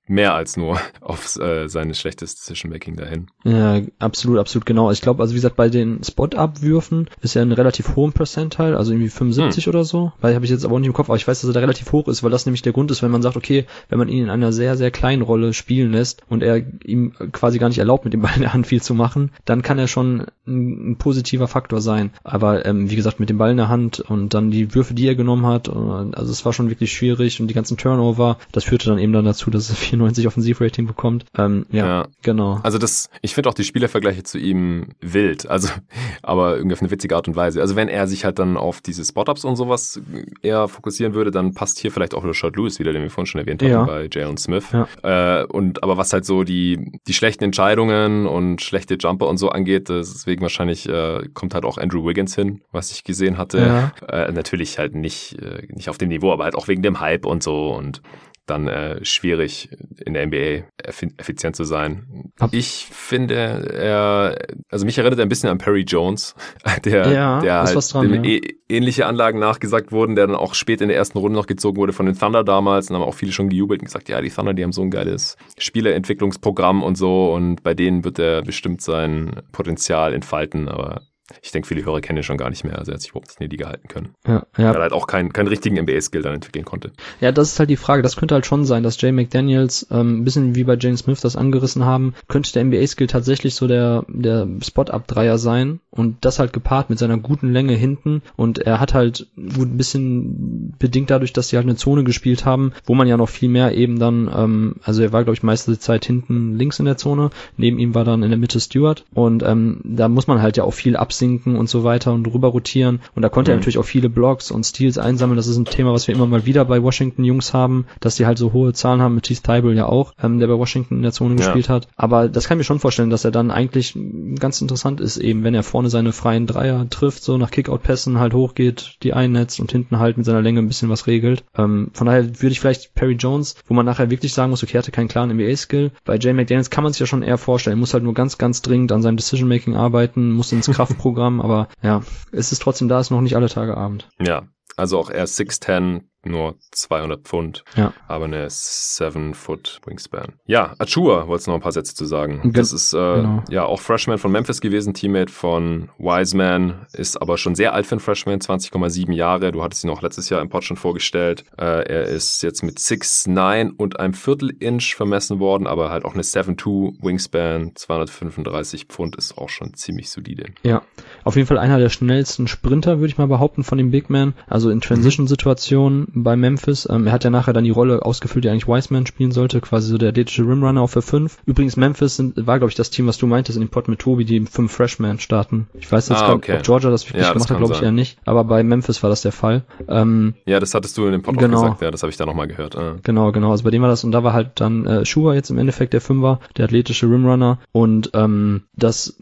mehr als nur (laughs) auf äh, seine schlechtes Decision-Making dahin. Ja, absolut, absolut, genau. Ich glaube, also wie gesagt, bei den Spot-Up-Würfen ist er ein relativ hohen Percentile, also irgendwie 75 hm. oder so, weil habe ich jetzt aber auch nicht im Kopf, aber ich weiß, dass er da relativ hoch ist, weil das nämlich der Grund ist, wenn man sagt, okay, wenn man ihn in einer sehr, sehr kleinen Rolle spielen lässt und er ihm quasi gar nicht erlaubt, mit dem Ball in der Hand viel zu machen, dann kann er schon ein, ein positiver Faktor sein. Aber ähm, wie gesagt, mit dem Ball in der Hand und dann die Würfe, die er genommen hat, also es war schon wirklich schwierig und die ganzen Turnover, das führte dann eben dann dazu, dass er (laughs) 94 Offensivrating bekommt. Ähm, ja, ja, genau. Also das, ich finde auch die Spielervergleiche zu ihm wild, also (laughs) aber irgendwie auf eine witzige Art und Weise. Also wenn er sich halt dann auf diese Spot-Ups und sowas eher fokussieren würde, dann passt hier vielleicht auch Rashad Lewis wieder, den wir vorhin schon erwähnt haben ja. bei Jalen Smith. Ja. Äh, und aber was halt so die, die schlechten Entscheidungen und schlechte Jumper und so angeht, deswegen wahrscheinlich äh, kommt halt auch Andrew Wiggins hin, was ich gesehen hatte. Ja. Äh, natürlich halt nicht, äh, nicht auf dem Niveau, aber halt auch wegen dem Hype und so und dann äh, schwierig in der NBA effizient zu sein. Ich finde, er, also mich erinnert er ein bisschen an Perry Jones, (laughs) der, ja, der halt dran, dem ja. e ähnliche Anlagen nachgesagt wurden, der dann auch spät in der ersten Runde noch gezogen wurde von den Thunder damals. Und haben auch viele schon gejubelt und gesagt, ja, die Thunder, die haben so ein geiles Spieleentwicklungsprogramm und so. Und bei denen wird er bestimmt sein Potenzial entfalten. Aber ich denke, viele Hörer kennen ihn schon gar nicht mehr. Also er hat sich überhaupt nicht in die Liga halten können. Ja, ja. Weil er halt auch keinen keinen richtigen NBA-Skill dann entwickeln konnte. Ja, das ist halt die Frage. Das könnte halt schon sein, dass Jay McDaniels, ähm, ein bisschen wie bei James Smith das angerissen haben, könnte der NBA-Skill tatsächlich so der, der Spot-Up-Dreier sein und das halt gepaart mit seiner guten Länge hinten und er hat halt gut ein bisschen bedingt dadurch, dass sie halt eine Zone gespielt haben, wo man ja noch viel mehr eben dann, ähm, also er war glaube ich meiste Zeit hinten links in der Zone, neben ihm war dann in der Mitte Stewart und ähm, da muss man halt ja auch viel absehen absinken und so weiter und rüber rotieren. Und da konnte mhm. er natürlich auch viele Blocks und Steals einsammeln. Das ist ein Thema, was wir immer mal wieder bei Washington Jungs haben, dass die halt so hohe Zahlen haben, mit Keith Tybel ja auch, ähm, der bei Washington in der Zone ja. gespielt hat. Aber das kann ich mir schon vorstellen, dass er dann eigentlich ganz interessant ist, eben wenn er vorne seine freien Dreier trifft, so nach Kickout-Pässen halt hochgeht, die einnetzt und hinten halt mit seiner Länge ein bisschen was regelt. Ähm, von daher würde ich vielleicht Perry Jones, wo man nachher wirklich sagen muss, okay, er hatte keinen klaren NBA-Skill. Bei Jay McDaniels kann man sich ja schon eher vorstellen. Er muss halt nur ganz, ganz dringend an seinem Decision-Making arbeiten, muss ins (laughs) Kraftprogramm Programm, aber ja, es ist trotzdem da, ist noch nicht alle Tage Abend. Ja, also auch er 6'10, nur 200 Pfund, ja. aber eine 7-Foot Wingspan. Ja, Achua wolltest noch ein paar Sätze zu sagen. Das ist äh, genau. ja auch Freshman von Memphis gewesen, Teammate von Wiseman, ist aber schon sehr alt für einen Freshman, 20,7 Jahre. Du hattest ihn auch letztes Jahr im Pod schon vorgestellt. Äh, er ist jetzt mit 6'9 und einem Viertel-Inch vermessen worden, aber halt auch eine 7-2 Wingspan, 235 Pfund ist auch schon ziemlich solide. Ja, auf jeden Fall einer der schnellsten Sprinter, würde ich mal behaupten, von dem Big Man. Also in Transition-Situationen bei Memphis. Ähm, er hat ja nachher dann die Rolle ausgefüllt, die eigentlich Wiseman spielen sollte, quasi so der athletische Rimrunner auf der 5. Übrigens, Memphis sind, war, glaube ich, das Team, was du meintest in dem Pod mit Tobi, die fünf Freshmen starten. Ich weiß jetzt ah, okay. ob Georgia das wirklich ja, gemacht hat, glaube ich eher nicht. Aber bei Memphis war das der Fall. Ähm, ja, das hattest du in dem Pod genau. gesagt, ja, das habe ich da nochmal gehört. Ah. Genau, genau. Also bei dem war das, und da war halt dann äh, Shua jetzt im Endeffekt der Fünfer, der athletische Rimrunner. Und ähm, das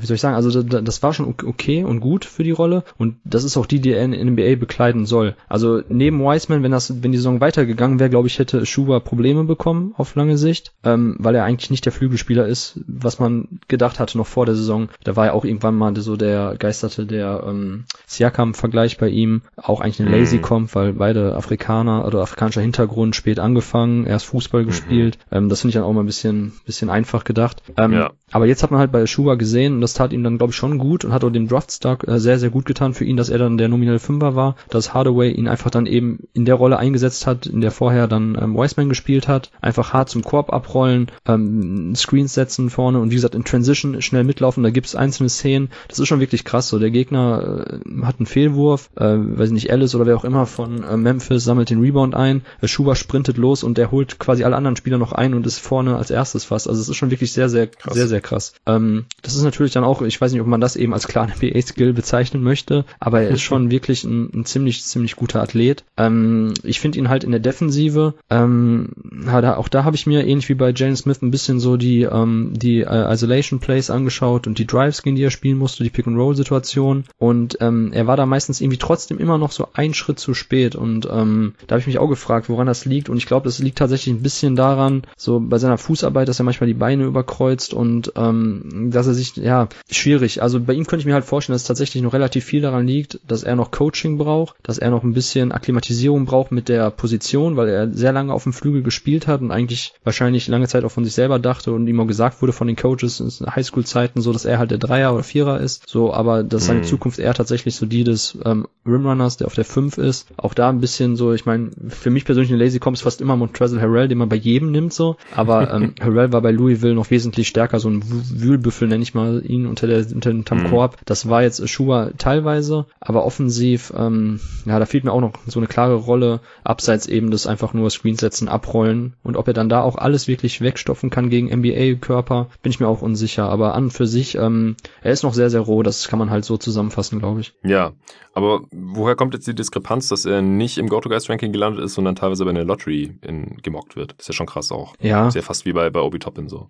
wie soll ich sagen, also das war schon okay und gut für die Rolle und das ist auch die, die er in NBA bekleiden soll. Also neben Wiseman, wenn das, wenn die Saison weitergegangen wäre, glaube ich, hätte Schuber Probleme bekommen auf lange Sicht, ähm, weil er eigentlich nicht der Flügelspieler ist, was man gedacht hatte noch vor der Saison. Da war ja auch irgendwann mal so der geisterte der ähm, Siakam-Vergleich bei ihm, auch eigentlich eine Lazy mhm. kommt, weil beide Afrikaner oder afrikanischer Hintergrund spät angefangen, erst Fußball mhm. gespielt. Ähm, das finde ich dann auch mal ein bisschen, bisschen einfach gedacht. Ähm, ja. Aber jetzt hat man halt bei Schuber gesehen, das tat ihm dann, glaube ich, schon gut und hat auch dem Draftstock äh, sehr, sehr gut getan für ihn, dass er dann der nominelle Fünfer war, dass Hardaway ihn einfach dann eben in der Rolle eingesetzt hat, in der vorher dann ähm, Wiseman gespielt hat. Einfach hart zum Korb abrollen, ähm, Screens setzen vorne und wie gesagt in Transition schnell mitlaufen. Da gibt es einzelne Szenen. Das ist schon wirklich krass. So der Gegner äh, hat einen Fehlwurf, äh, weiß nicht, Alice oder wer auch immer von äh, Memphis sammelt den Rebound ein. Äh, Schuber sprintet los und der holt quasi alle anderen Spieler noch ein und ist vorne als erstes fast. Also es ist schon wirklich sehr, sehr, krass. sehr, sehr krass. Ähm, das ist natürlich dann auch, ich weiß nicht, ob man das eben als klaren (laughs) NBA-Skill bezeichnen möchte, aber er ist (laughs) schon wirklich ein, ein, ziemlich, ziemlich guter Athlet. Ähm, ich finde ihn halt in der Defensive, ähm, auch da habe ich mir ähnlich wie bei Jalen Smith ein bisschen so die, ähm, die äh, Isolation Plays angeschaut und die Drives, gegen die er spielen musste, die Pick-and-Roll-Situation und ähm, er war da meistens irgendwie trotzdem immer noch so einen Schritt zu spät und ähm, da habe ich mich auch gefragt, woran das liegt und ich glaube, das liegt tatsächlich ein bisschen daran, so bei seiner Fußarbeit, dass er manchmal die Beine überkreuzt und ähm, dass er sich, ja, schwierig. Also bei ihm könnte ich mir halt vorstellen, dass es tatsächlich noch relativ viel daran liegt, dass er noch Coaching braucht, dass er noch ein bisschen Akklimatisierung braucht mit der Position, weil er sehr lange auf dem Flügel gespielt hat und eigentlich wahrscheinlich lange Zeit auch von sich selber dachte und ihm auch gesagt wurde von den Coaches in Highschool-Zeiten so, dass er halt der Dreier oder Vierer ist. So, aber dass seine mhm. Zukunft eher tatsächlich so die des ähm, Rimrunners, der auf der 5 ist. Auch da ein bisschen so, ich meine, für mich persönlich in Lazy Comps fast immer Montrezl Harrell, den man bei jedem nimmt so. Aber ähm, (laughs) Harrell war bei Louisville noch wesentlich stärker, so ein Wühlbüffel nenne ich mal ihn unter der unter dem mhm. Korb. Das war jetzt Shua teilweise, aber offensiv, ähm, ja, da fehlt mir auch noch so eine klare Rolle, abseits eben des einfach nur Screens setzen, abrollen. Und ob er dann da auch alles wirklich wegstopfen kann gegen NBA-Körper, bin ich mir auch unsicher. Aber an für sich, ähm, er ist noch sehr, sehr roh, das kann man halt so zusammenfassen, glaube ich. Ja, aber woher kommt jetzt die Diskrepanz, dass er nicht im Go-To-Guys-Ranking gelandet ist, sondern teilweise bei einer Lottery in, gemockt wird? Das ist ja schon krass auch. Ja. Ist ja fast wie bei, bei Obi Toppin so.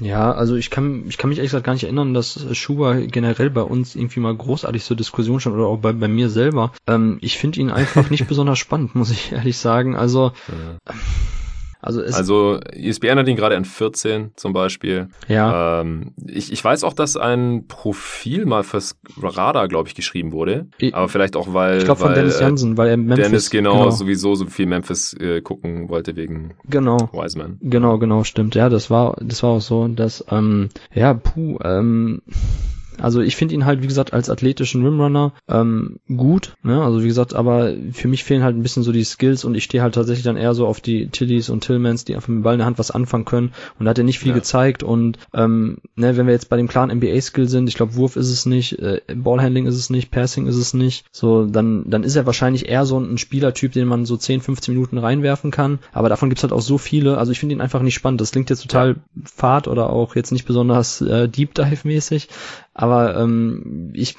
Ja, also ich kann, ich kann mich ehrlich gesagt gar nicht erinnern, dass Schuber generell bei uns irgendwie mal großartig zur Diskussion stand oder auch bei, bei mir selber. Ähm, ich finde ihn einfach nicht (laughs) besonders spannend, muss ich ehrlich sagen. Also, ja. Also, es also ESPN hat ihn gerade an 14 zum Beispiel. Ja. Ähm, ich, ich weiß auch, dass ein Profil mal fürs Radar, glaube ich, geschrieben wurde. Ich, aber vielleicht auch, weil. Ich glaube von Dennis äh, Jansen, weil er Memphis. Dennis genau, genau. sowieso so viel Memphis äh, gucken wollte wegen genau. Wiseman. Genau, genau, stimmt. Ja, das war, das war auch so, dass, ähm, ja, puh, ähm, also ich finde ihn halt, wie gesagt, als athletischen Rimrunner ähm, gut. Ne? Also wie gesagt, aber für mich fehlen halt ein bisschen so die Skills und ich stehe halt tatsächlich dann eher so auf die Tillys und Tillmans, die einfach mit dem Ball in der Hand was anfangen können. Und da hat er nicht viel ja. gezeigt. Und ähm, ne, wenn wir jetzt bei dem klaren NBA-Skill sind, ich glaube, Wurf ist es nicht, äh, Ballhandling ist es nicht, Passing ist es nicht, so, dann, dann ist er wahrscheinlich eher so ein Spielertyp, den man so 10, 15 Minuten reinwerfen kann. Aber davon gibt's halt auch so viele. Also ich finde ihn einfach nicht spannend. Das klingt jetzt total fad oder auch jetzt nicht besonders äh, Deep Dive-mäßig. Aber ähm, ich,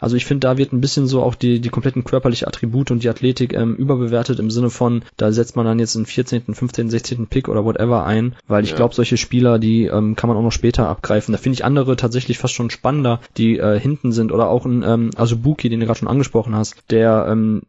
also ich finde, da wird ein bisschen so auch die, die kompletten körperliche Attribute und die Athletik ähm, überbewertet im Sinne von, da setzt man dann jetzt einen 14., 15., 16. Pick oder whatever ein, weil ich ja. glaube, solche Spieler, die ähm, kann man auch noch später abgreifen. Da finde ich andere tatsächlich fast schon spannender, die äh, hinten sind oder auch ein ähm, Azubuki, den du gerade schon angesprochen hast, der ähm,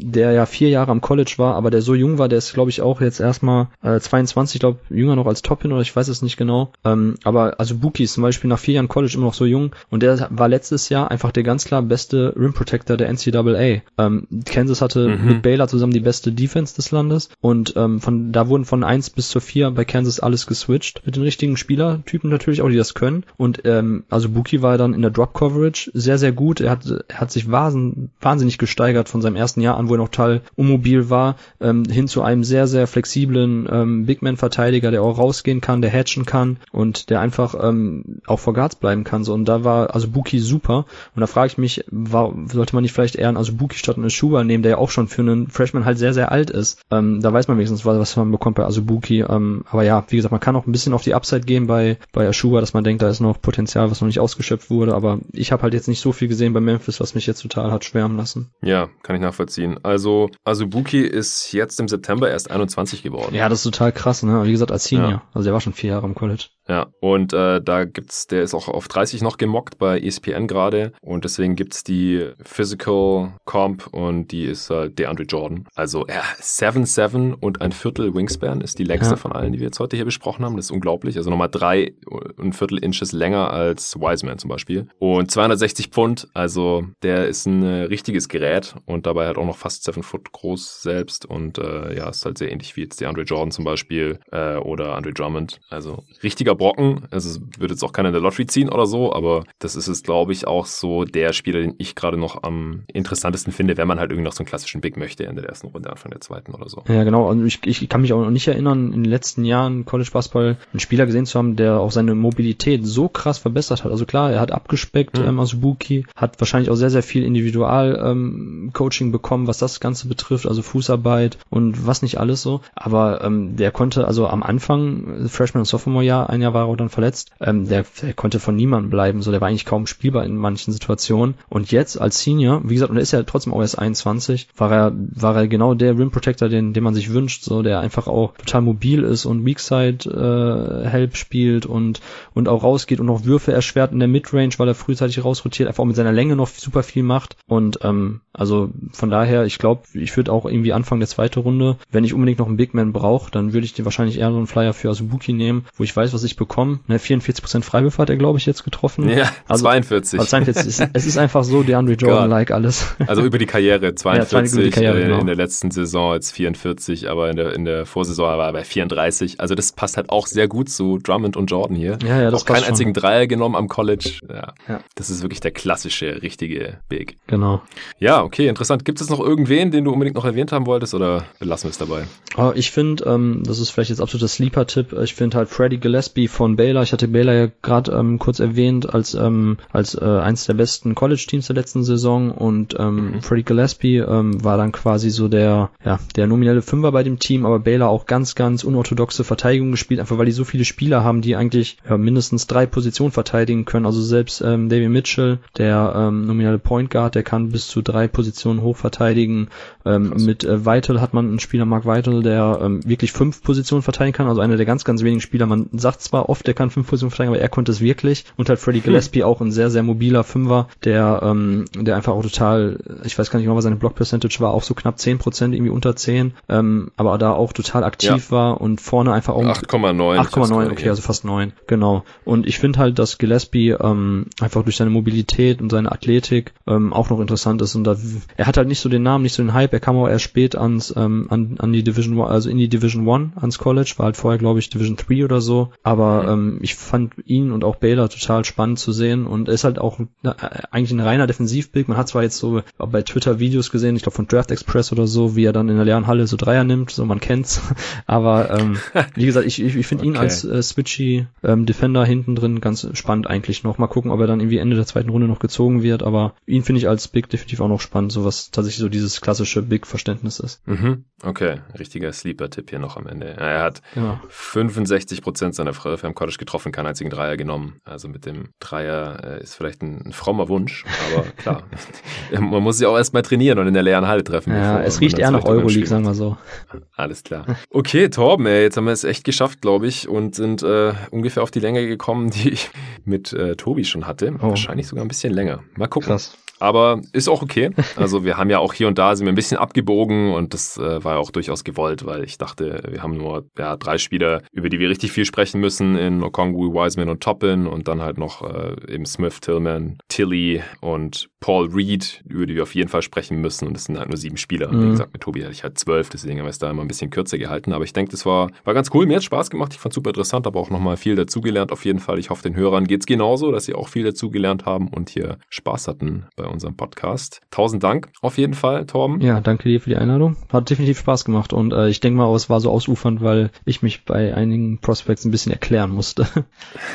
der ja vier Jahre am College war, aber der so jung war, der ist glaube ich auch jetzt erstmal äh, 22, glaube jünger noch als Toppin oder ich weiß es nicht genau. Ähm, aber also Buki ist zum Beispiel nach vier Jahren College immer noch so jung und der war letztes Jahr einfach der ganz klar beste Rim Protector der NCAA. Ähm, Kansas hatte mhm. mit Baylor zusammen die beste Defense des Landes und ähm, von da wurden von eins bis zur vier bei Kansas alles geswitcht mit den richtigen Spielertypen natürlich auch, die das können. Und ähm, also Buki war dann in der Drop Coverage sehr, sehr gut. Er hat, er hat sich wahnsinnig, wahnsinnig gesteigert von seinem ersten Jahr an, wo er noch total unmobil war, ähm, hin zu einem sehr, sehr flexiblen ähm, Bigman-Verteidiger, der auch rausgehen kann, der hatchen kann und der einfach ähm, auch vor Guards bleiben kann. So, und da war war Azubuki super. Und da frage ich mich, war, sollte man nicht vielleicht eher einen Azubuki statt einen Schuber nehmen, der ja auch schon für einen Freshman halt sehr, sehr alt ist. Ähm, da weiß man wenigstens, was man bekommt bei Azubuki. Ähm, aber ja, wie gesagt, man kann auch ein bisschen auf die Upside gehen bei, bei Ashuba, dass man denkt, da ist noch Potenzial, was noch nicht ausgeschöpft wurde. Aber ich habe halt jetzt nicht so viel gesehen bei Memphis, was mich jetzt total hat schwärmen lassen. Ja, kann ich nachvollziehen. Also Azubuki ist jetzt im September erst 21 geworden. Ja, das ist total krass, ne? Wie gesagt, als Senior. Ja. Also er war schon vier Jahre im College. Ja, und äh, da gibt's, der ist auch auf 30 noch gemockt bei ESPN gerade und deswegen gibt's die Physical Comp und die ist äh, DeAndre Jordan. Also ja, 7-7 und ein Viertel Wingspan ist die längste ja. von allen, die wir jetzt heute hier besprochen haben. Das ist unglaublich. Also nochmal drei und ein Viertel Inches länger als Wiseman zum Beispiel. Und 260 Pfund, also der ist ein richtiges Gerät und dabei halt auch noch fast 7 Foot groß selbst und äh, ja, ist halt sehr ähnlich wie jetzt DeAndre Jordan zum Beispiel äh, oder Andre Drummond. Also richtiger Brocken. Also wird jetzt auch keiner in der Lottery ziehen oder so, aber das ist es, glaube ich, auch so der Spieler, den ich gerade noch am interessantesten finde, wenn man halt irgendwie noch so einen klassischen Big möchte in der ersten Runde, Anfang der zweiten oder so. Ja, genau. Und ich, ich kann mich auch noch nicht erinnern, in den letzten Jahren College Basketball einen Spieler gesehen zu haben, der auch seine Mobilität so krass verbessert hat. Also klar, er hat abgespeckt, mhm. ähm, Asubuki, hat wahrscheinlich auch sehr, sehr viel Individual-Coaching ähm, bekommen, was das Ganze betrifft, also Fußarbeit und was nicht alles so. Aber ähm, der konnte also am Anfang, Freshman und Sophomore-Jahr, ein Jahr war er dann verletzt, ähm, der, der konnte von niemandem bleiben, so der war eigentlich kaum spielbar in manchen Situationen. Und jetzt als Senior, wie gesagt, und er ist ja trotzdem auch erst 21, war er, war er genau der Rim Protector, den, den man sich wünscht, so der einfach auch total mobil ist und Weakside äh, Help spielt und, und auch rausgeht und auch Würfe erschwert in der Midrange, weil er frühzeitig rausrotiert, einfach auch mit seiner Länge noch super viel macht. Und ähm, also von daher, ich glaube, ich würde auch irgendwie Anfang der zweiten Runde, wenn ich unbedingt noch einen Big Man brauche, dann würde ich dir wahrscheinlich eher so einen Flyer für Azubuki nehmen, wo ich weiß, was ich bekomme. Ne, 44% Freiwürfe hat er, glaube ich, jetzt getroffen. Ja, (laughs) also, 42. Also 42 ist, es ist einfach so DeAndre Jordan-like alles. (laughs) Also über die Karriere 42, ja, die Karriere, äh, genau. in der letzten Saison jetzt 44, aber in der, in der Vorsaison war er bei 34. Also das passt halt auch sehr gut zu Drummond und Jordan hier. Ja, ja, das auch keinen einzigen Dreier genommen am College. Ja, ja. Das ist wirklich der klassische, richtige Big. Genau. Ja, okay, interessant. Gibt es noch irgendwen, den du unbedingt noch erwähnt haben wolltest oder belassen wir es dabei? Oh, ich finde, ähm, das ist vielleicht jetzt absoluter Sleeper-Tipp, ich finde halt Freddie Gillespie von Baylor, ich hatte Baylor ja gerade ähm, kurz erwähnt als, ähm, als äh, eins der besten College-Teams der letzten Saison und ähm, mhm. Freddie Gillespie ähm, war dann quasi so der, ja, der nominelle Fünfer bei dem Team, aber Baylor auch ganz, ganz unorthodoxe Verteidigung gespielt, einfach weil die so viele Spieler haben, die eigentlich ja, mindestens drei Positionen verteidigen können. Also selbst ähm, David Mitchell, der ähm, nominelle Point Guard, der kann bis zu drei Positionen hoch verteidigen. Ähm, mit äh, Vital hat man einen Spieler, Mark Vital, der ähm, wirklich fünf Positionen verteidigen kann. Also einer der ganz, ganz wenigen Spieler. Man sagt zwar oft, der kann fünf Positionen verteidigen, aber er konnte es wirklich. Und halt Freddie Gillespie hm. auch ein sehr, sehr mobiler Fünfer, der, ähm, der einfach auch total, ich weiß gar nicht genau, was seine Block Percentage war, auch so knapp zehn Prozent, irgendwie unter zehn, ähm, aber da auch total aktiv ja. war und vorne einfach auch 8,9. 8,9, okay, also fast neun, genau. Und ich finde halt, dass Gillespie ähm, einfach durch seine Mobilität und seine Athletik ähm, auch noch interessant ist und da, er hat halt nicht so den Namen, nicht so den Hype, er kam auch erst spät ans, ähm, an, an die Division also in die Division One ans College, war halt vorher, glaube ich, Division 3 oder so, aber mhm. ähm, ich fand ihn und auch Baylor total spannend zu sehen und er ist halt auch äh, eigentlich ein reiner Defensivbild. Man hat zwar jetzt so bei Twitter Videos gesehen, ich glaube von Draft Express oder so, wie er dann in der leeren Halle so Dreier nimmt, so man kennt's, (laughs) aber ähm, wie gesagt, ich, ich, ich finde okay. ihn als äh, switchy ähm, Defender hinten drin ganz spannend eigentlich noch. Mal gucken, ob er dann irgendwie Ende der zweiten Runde noch gezogen wird, aber ihn finde ich als Big definitiv auch noch spannend, so was tatsächlich so dieses klassische Big-Verständnis ist. Mhm. Okay, richtiger Sleeper-Tipp hier noch am Ende. Er hat genau. 65 Prozent seiner Freiwürfe am College getroffen, keinen einzigen Dreier genommen. Also mit dem Dreier äh, ist vielleicht ein, ein, frommer Wunsch, aber klar, (laughs) man muss sich auch erstmal trainieren und in der leeren Halle treffen. Ja, es riecht eher nach Euroleague, sagen wir so. Alles klar. Okay, Torben, ey, jetzt haben wir es echt geschafft, glaube ich, und sind äh, ungefähr auf die Länge gekommen, die ich mit äh, Tobi schon hatte. Oh. Wahrscheinlich sogar ein bisschen länger. Mal gucken. Krass. Aber ist auch okay. Also wir haben ja auch hier und da sind wir ein bisschen abgebogen und das äh, war ja auch durchaus gewollt, weil ich dachte, wir haben nur ja, drei Spieler, über die wir richtig viel sprechen müssen in Okongwu, Wiseman und Toppin und dann halt noch äh, eben Smith, Tillman, Tilly und Paul Reed, über die wir auf jeden Fall sprechen müssen und das sind halt nur sieben Spieler. Mhm. Wie gesagt, mit Tobi hatte ich halt zwölf, deswegen haben wir es da immer ein bisschen kürzer gehalten. Aber ich denke, das war, war ganz cool. Mir hat Spaß gemacht. Ich fand super interessant, aber auch nochmal viel dazugelernt. Auf jeden Fall. Ich hoffe, den Hörern geht's genauso, dass sie auch viel dazugelernt haben und hier Spaß hatten bei unserem Podcast. Tausend Dank auf jeden Fall, Torben. Ja, danke dir für die Einladung. Hat definitiv Spaß gemacht und äh, ich denke mal, es war so ausufernd, weil ich mich bei einigen Prospects ein bisschen erklären musste.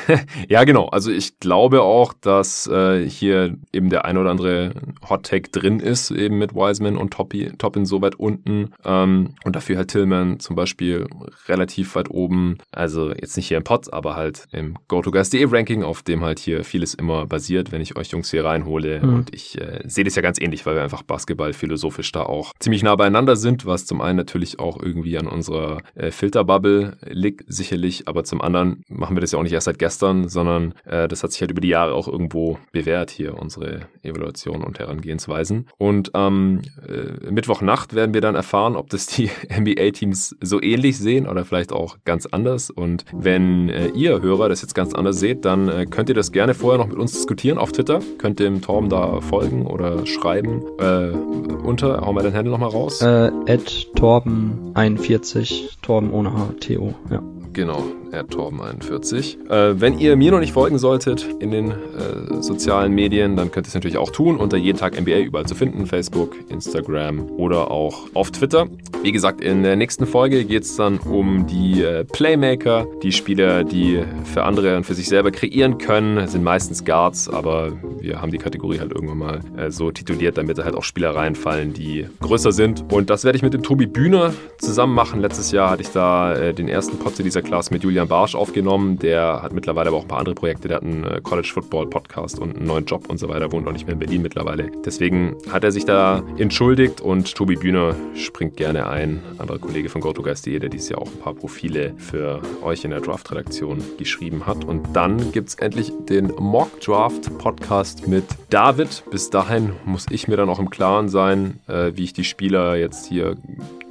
(laughs) ja, genau. Also ich glaube auch, dass äh, hier eben der ein oder andere Hot Take drin ist, eben mit Wiseman und Toppy, Toppin so weit unten. Ähm, und dafür halt Tillman zum Beispiel relativ weit oben. Also jetzt nicht hier im Pod, aber halt im GoToGuys.de Ranking, auf dem halt hier vieles immer basiert, wenn ich euch Jungs hier reinhole. Mhm. Und ich äh, sehe das ja ganz ähnlich, weil wir einfach Basketball philosophisch da auch ziemlich nah beieinander sind, was zum einen natürlich auch irgendwie an unserer äh, Filterbubble liegt, sicherlich, aber zum anderen machen wir das ja auch nicht erst seit gestern, sondern äh, das hat sich halt über die Jahre auch irgendwo bewährt hier, unsere Evaluation und Herangehensweisen. Und am ähm, Mittwochnacht werden wir dann erfahren, ob das die (laughs) NBA-Teams so ähnlich sehen oder vielleicht auch ganz anders. Und wenn äh, ihr Hörer das jetzt ganz anders seht, dann äh, könnt ihr das gerne vorher noch mit uns diskutieren auf Twitter. Könnt dem Torben da folgen oder schreiben. Äh, unter, hauen wir den Handle nochmal raus. Äh, Torben41, Torben ohne H, T-O, ja. Genau, Torben41. Äh, wenn ihr mir noch nicht folgen solltet in den äh, sozialen Medien, dann könnt ihr es natürlich auch tun unter jeden Tag NBA überall zu finden, Facebook, Instagram oder auch auf Twitter. Wie gesagt, in der nächsten Folge geht es dann um die äh, Playmaker, die Spieler, die für andere und für sich selber kreieren können, sind meistens Guards, aber wir haben die Kategorie halt irgendwann mal äh, so tituliert, damit da halt auch Spieler reinfallen, die größer sind. Und das werde ich mit dem Tobi Bühner zusammen machen. Letztes Jahr hatte ich da äh, den ersten Pod zu dieser Klasse mit Julian Barsch aufgenommen. Der hat mittlerweile aber auch ein paar andere Projekte. Der hat einen äh, College Football Podcast und einen neuen Job und so weiter. Wohnt auch nicht mehr in Berlin mittlerweile. Deswegen hat er sich da entschuldigt und Tobi Bühner springt gerne ein. Anderer Kollege von GoToGuys.de, der dieses Jahr auch ein paar Profile für euch in der Draft-Redaktion geschrieben hat. Und dann gibt es endlich den Mock Draft Podcast mit David. Bis dahin muss ich mir dann auch im Klaren sein, äh, wie ich die Spieler jetzt hier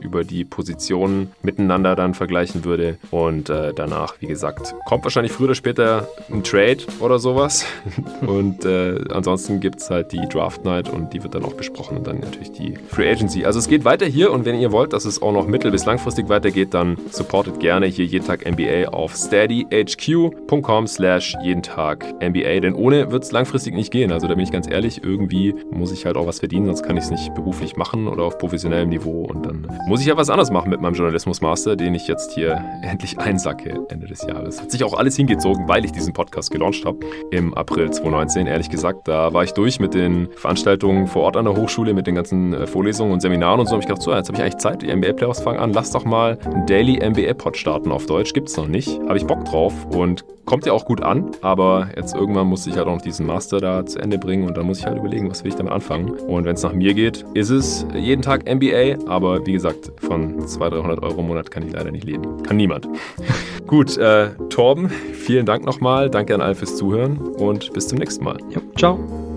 über die Positionen miteinander dann vergleichen würde. Und äh, danach, wie gesagt, kommt wahrscheinlich früher oder später ein Trade oder sowas. (laughs) und äh, ansonsten gibt es halt die Draft Night und die wird dann auch besprochen und dann natürlich die Free Agency. Also es geht weiter hier und wenn ihr wollt, dass es auch noch mittel- bis langfristig weitergeht, dann supportet gerne hier jeden Tag NBA auf steadyhq.com slash jeden Tag NBA. Denn ohne wird es langfristig nicht gehen. Also da bin ich ganz ehrlich, irgendwie muss ich halt auch was verdienen, sonst kann ich es nicht beruflich machen oder auf professionellem Niveau und dann muss muss ich ja was anderes machen mit meinem Journalismus-Master, den ich jetzt hier (laughs) endlich einsacke Ende des Jahres. Hat sich auch alles hingezogen, weil ich diesen Podcast gelauncht habe im April 2019, ehrlich gesagt. Da war ich durch mit den Veranstaltungen vor Ort an der Hochschule, mit den ganzen äh, Vorlesungen und Seminaren und so. habe ich gedacht, so, jetzt habe ich eigentlich Zeit, die NBA-Playoffs fangen an. Lass doch mal einen Daily NBA-Pod starten auf Deutsch. Gibt's noch nicht. Habe ich Bock drauf und kommt ja auch gut an, aber jetzt irgendwann muss ich halt auch noch diesen Master da zu Ende bringen und dann muss ich halt überlegen, was will ich damit anfangen. Und wenn es nach mir geht, ist es jeden Tag NBA, aber wie gesagt, von 200, 300 Euro im Monat kann ich leider nicht leben. Kann niemand. (laughs) gut, äh, Torben, vielen Dank nochmal. Danke an alle fürs Zuhören und bis zum nächsten Mal. Ja, ciao.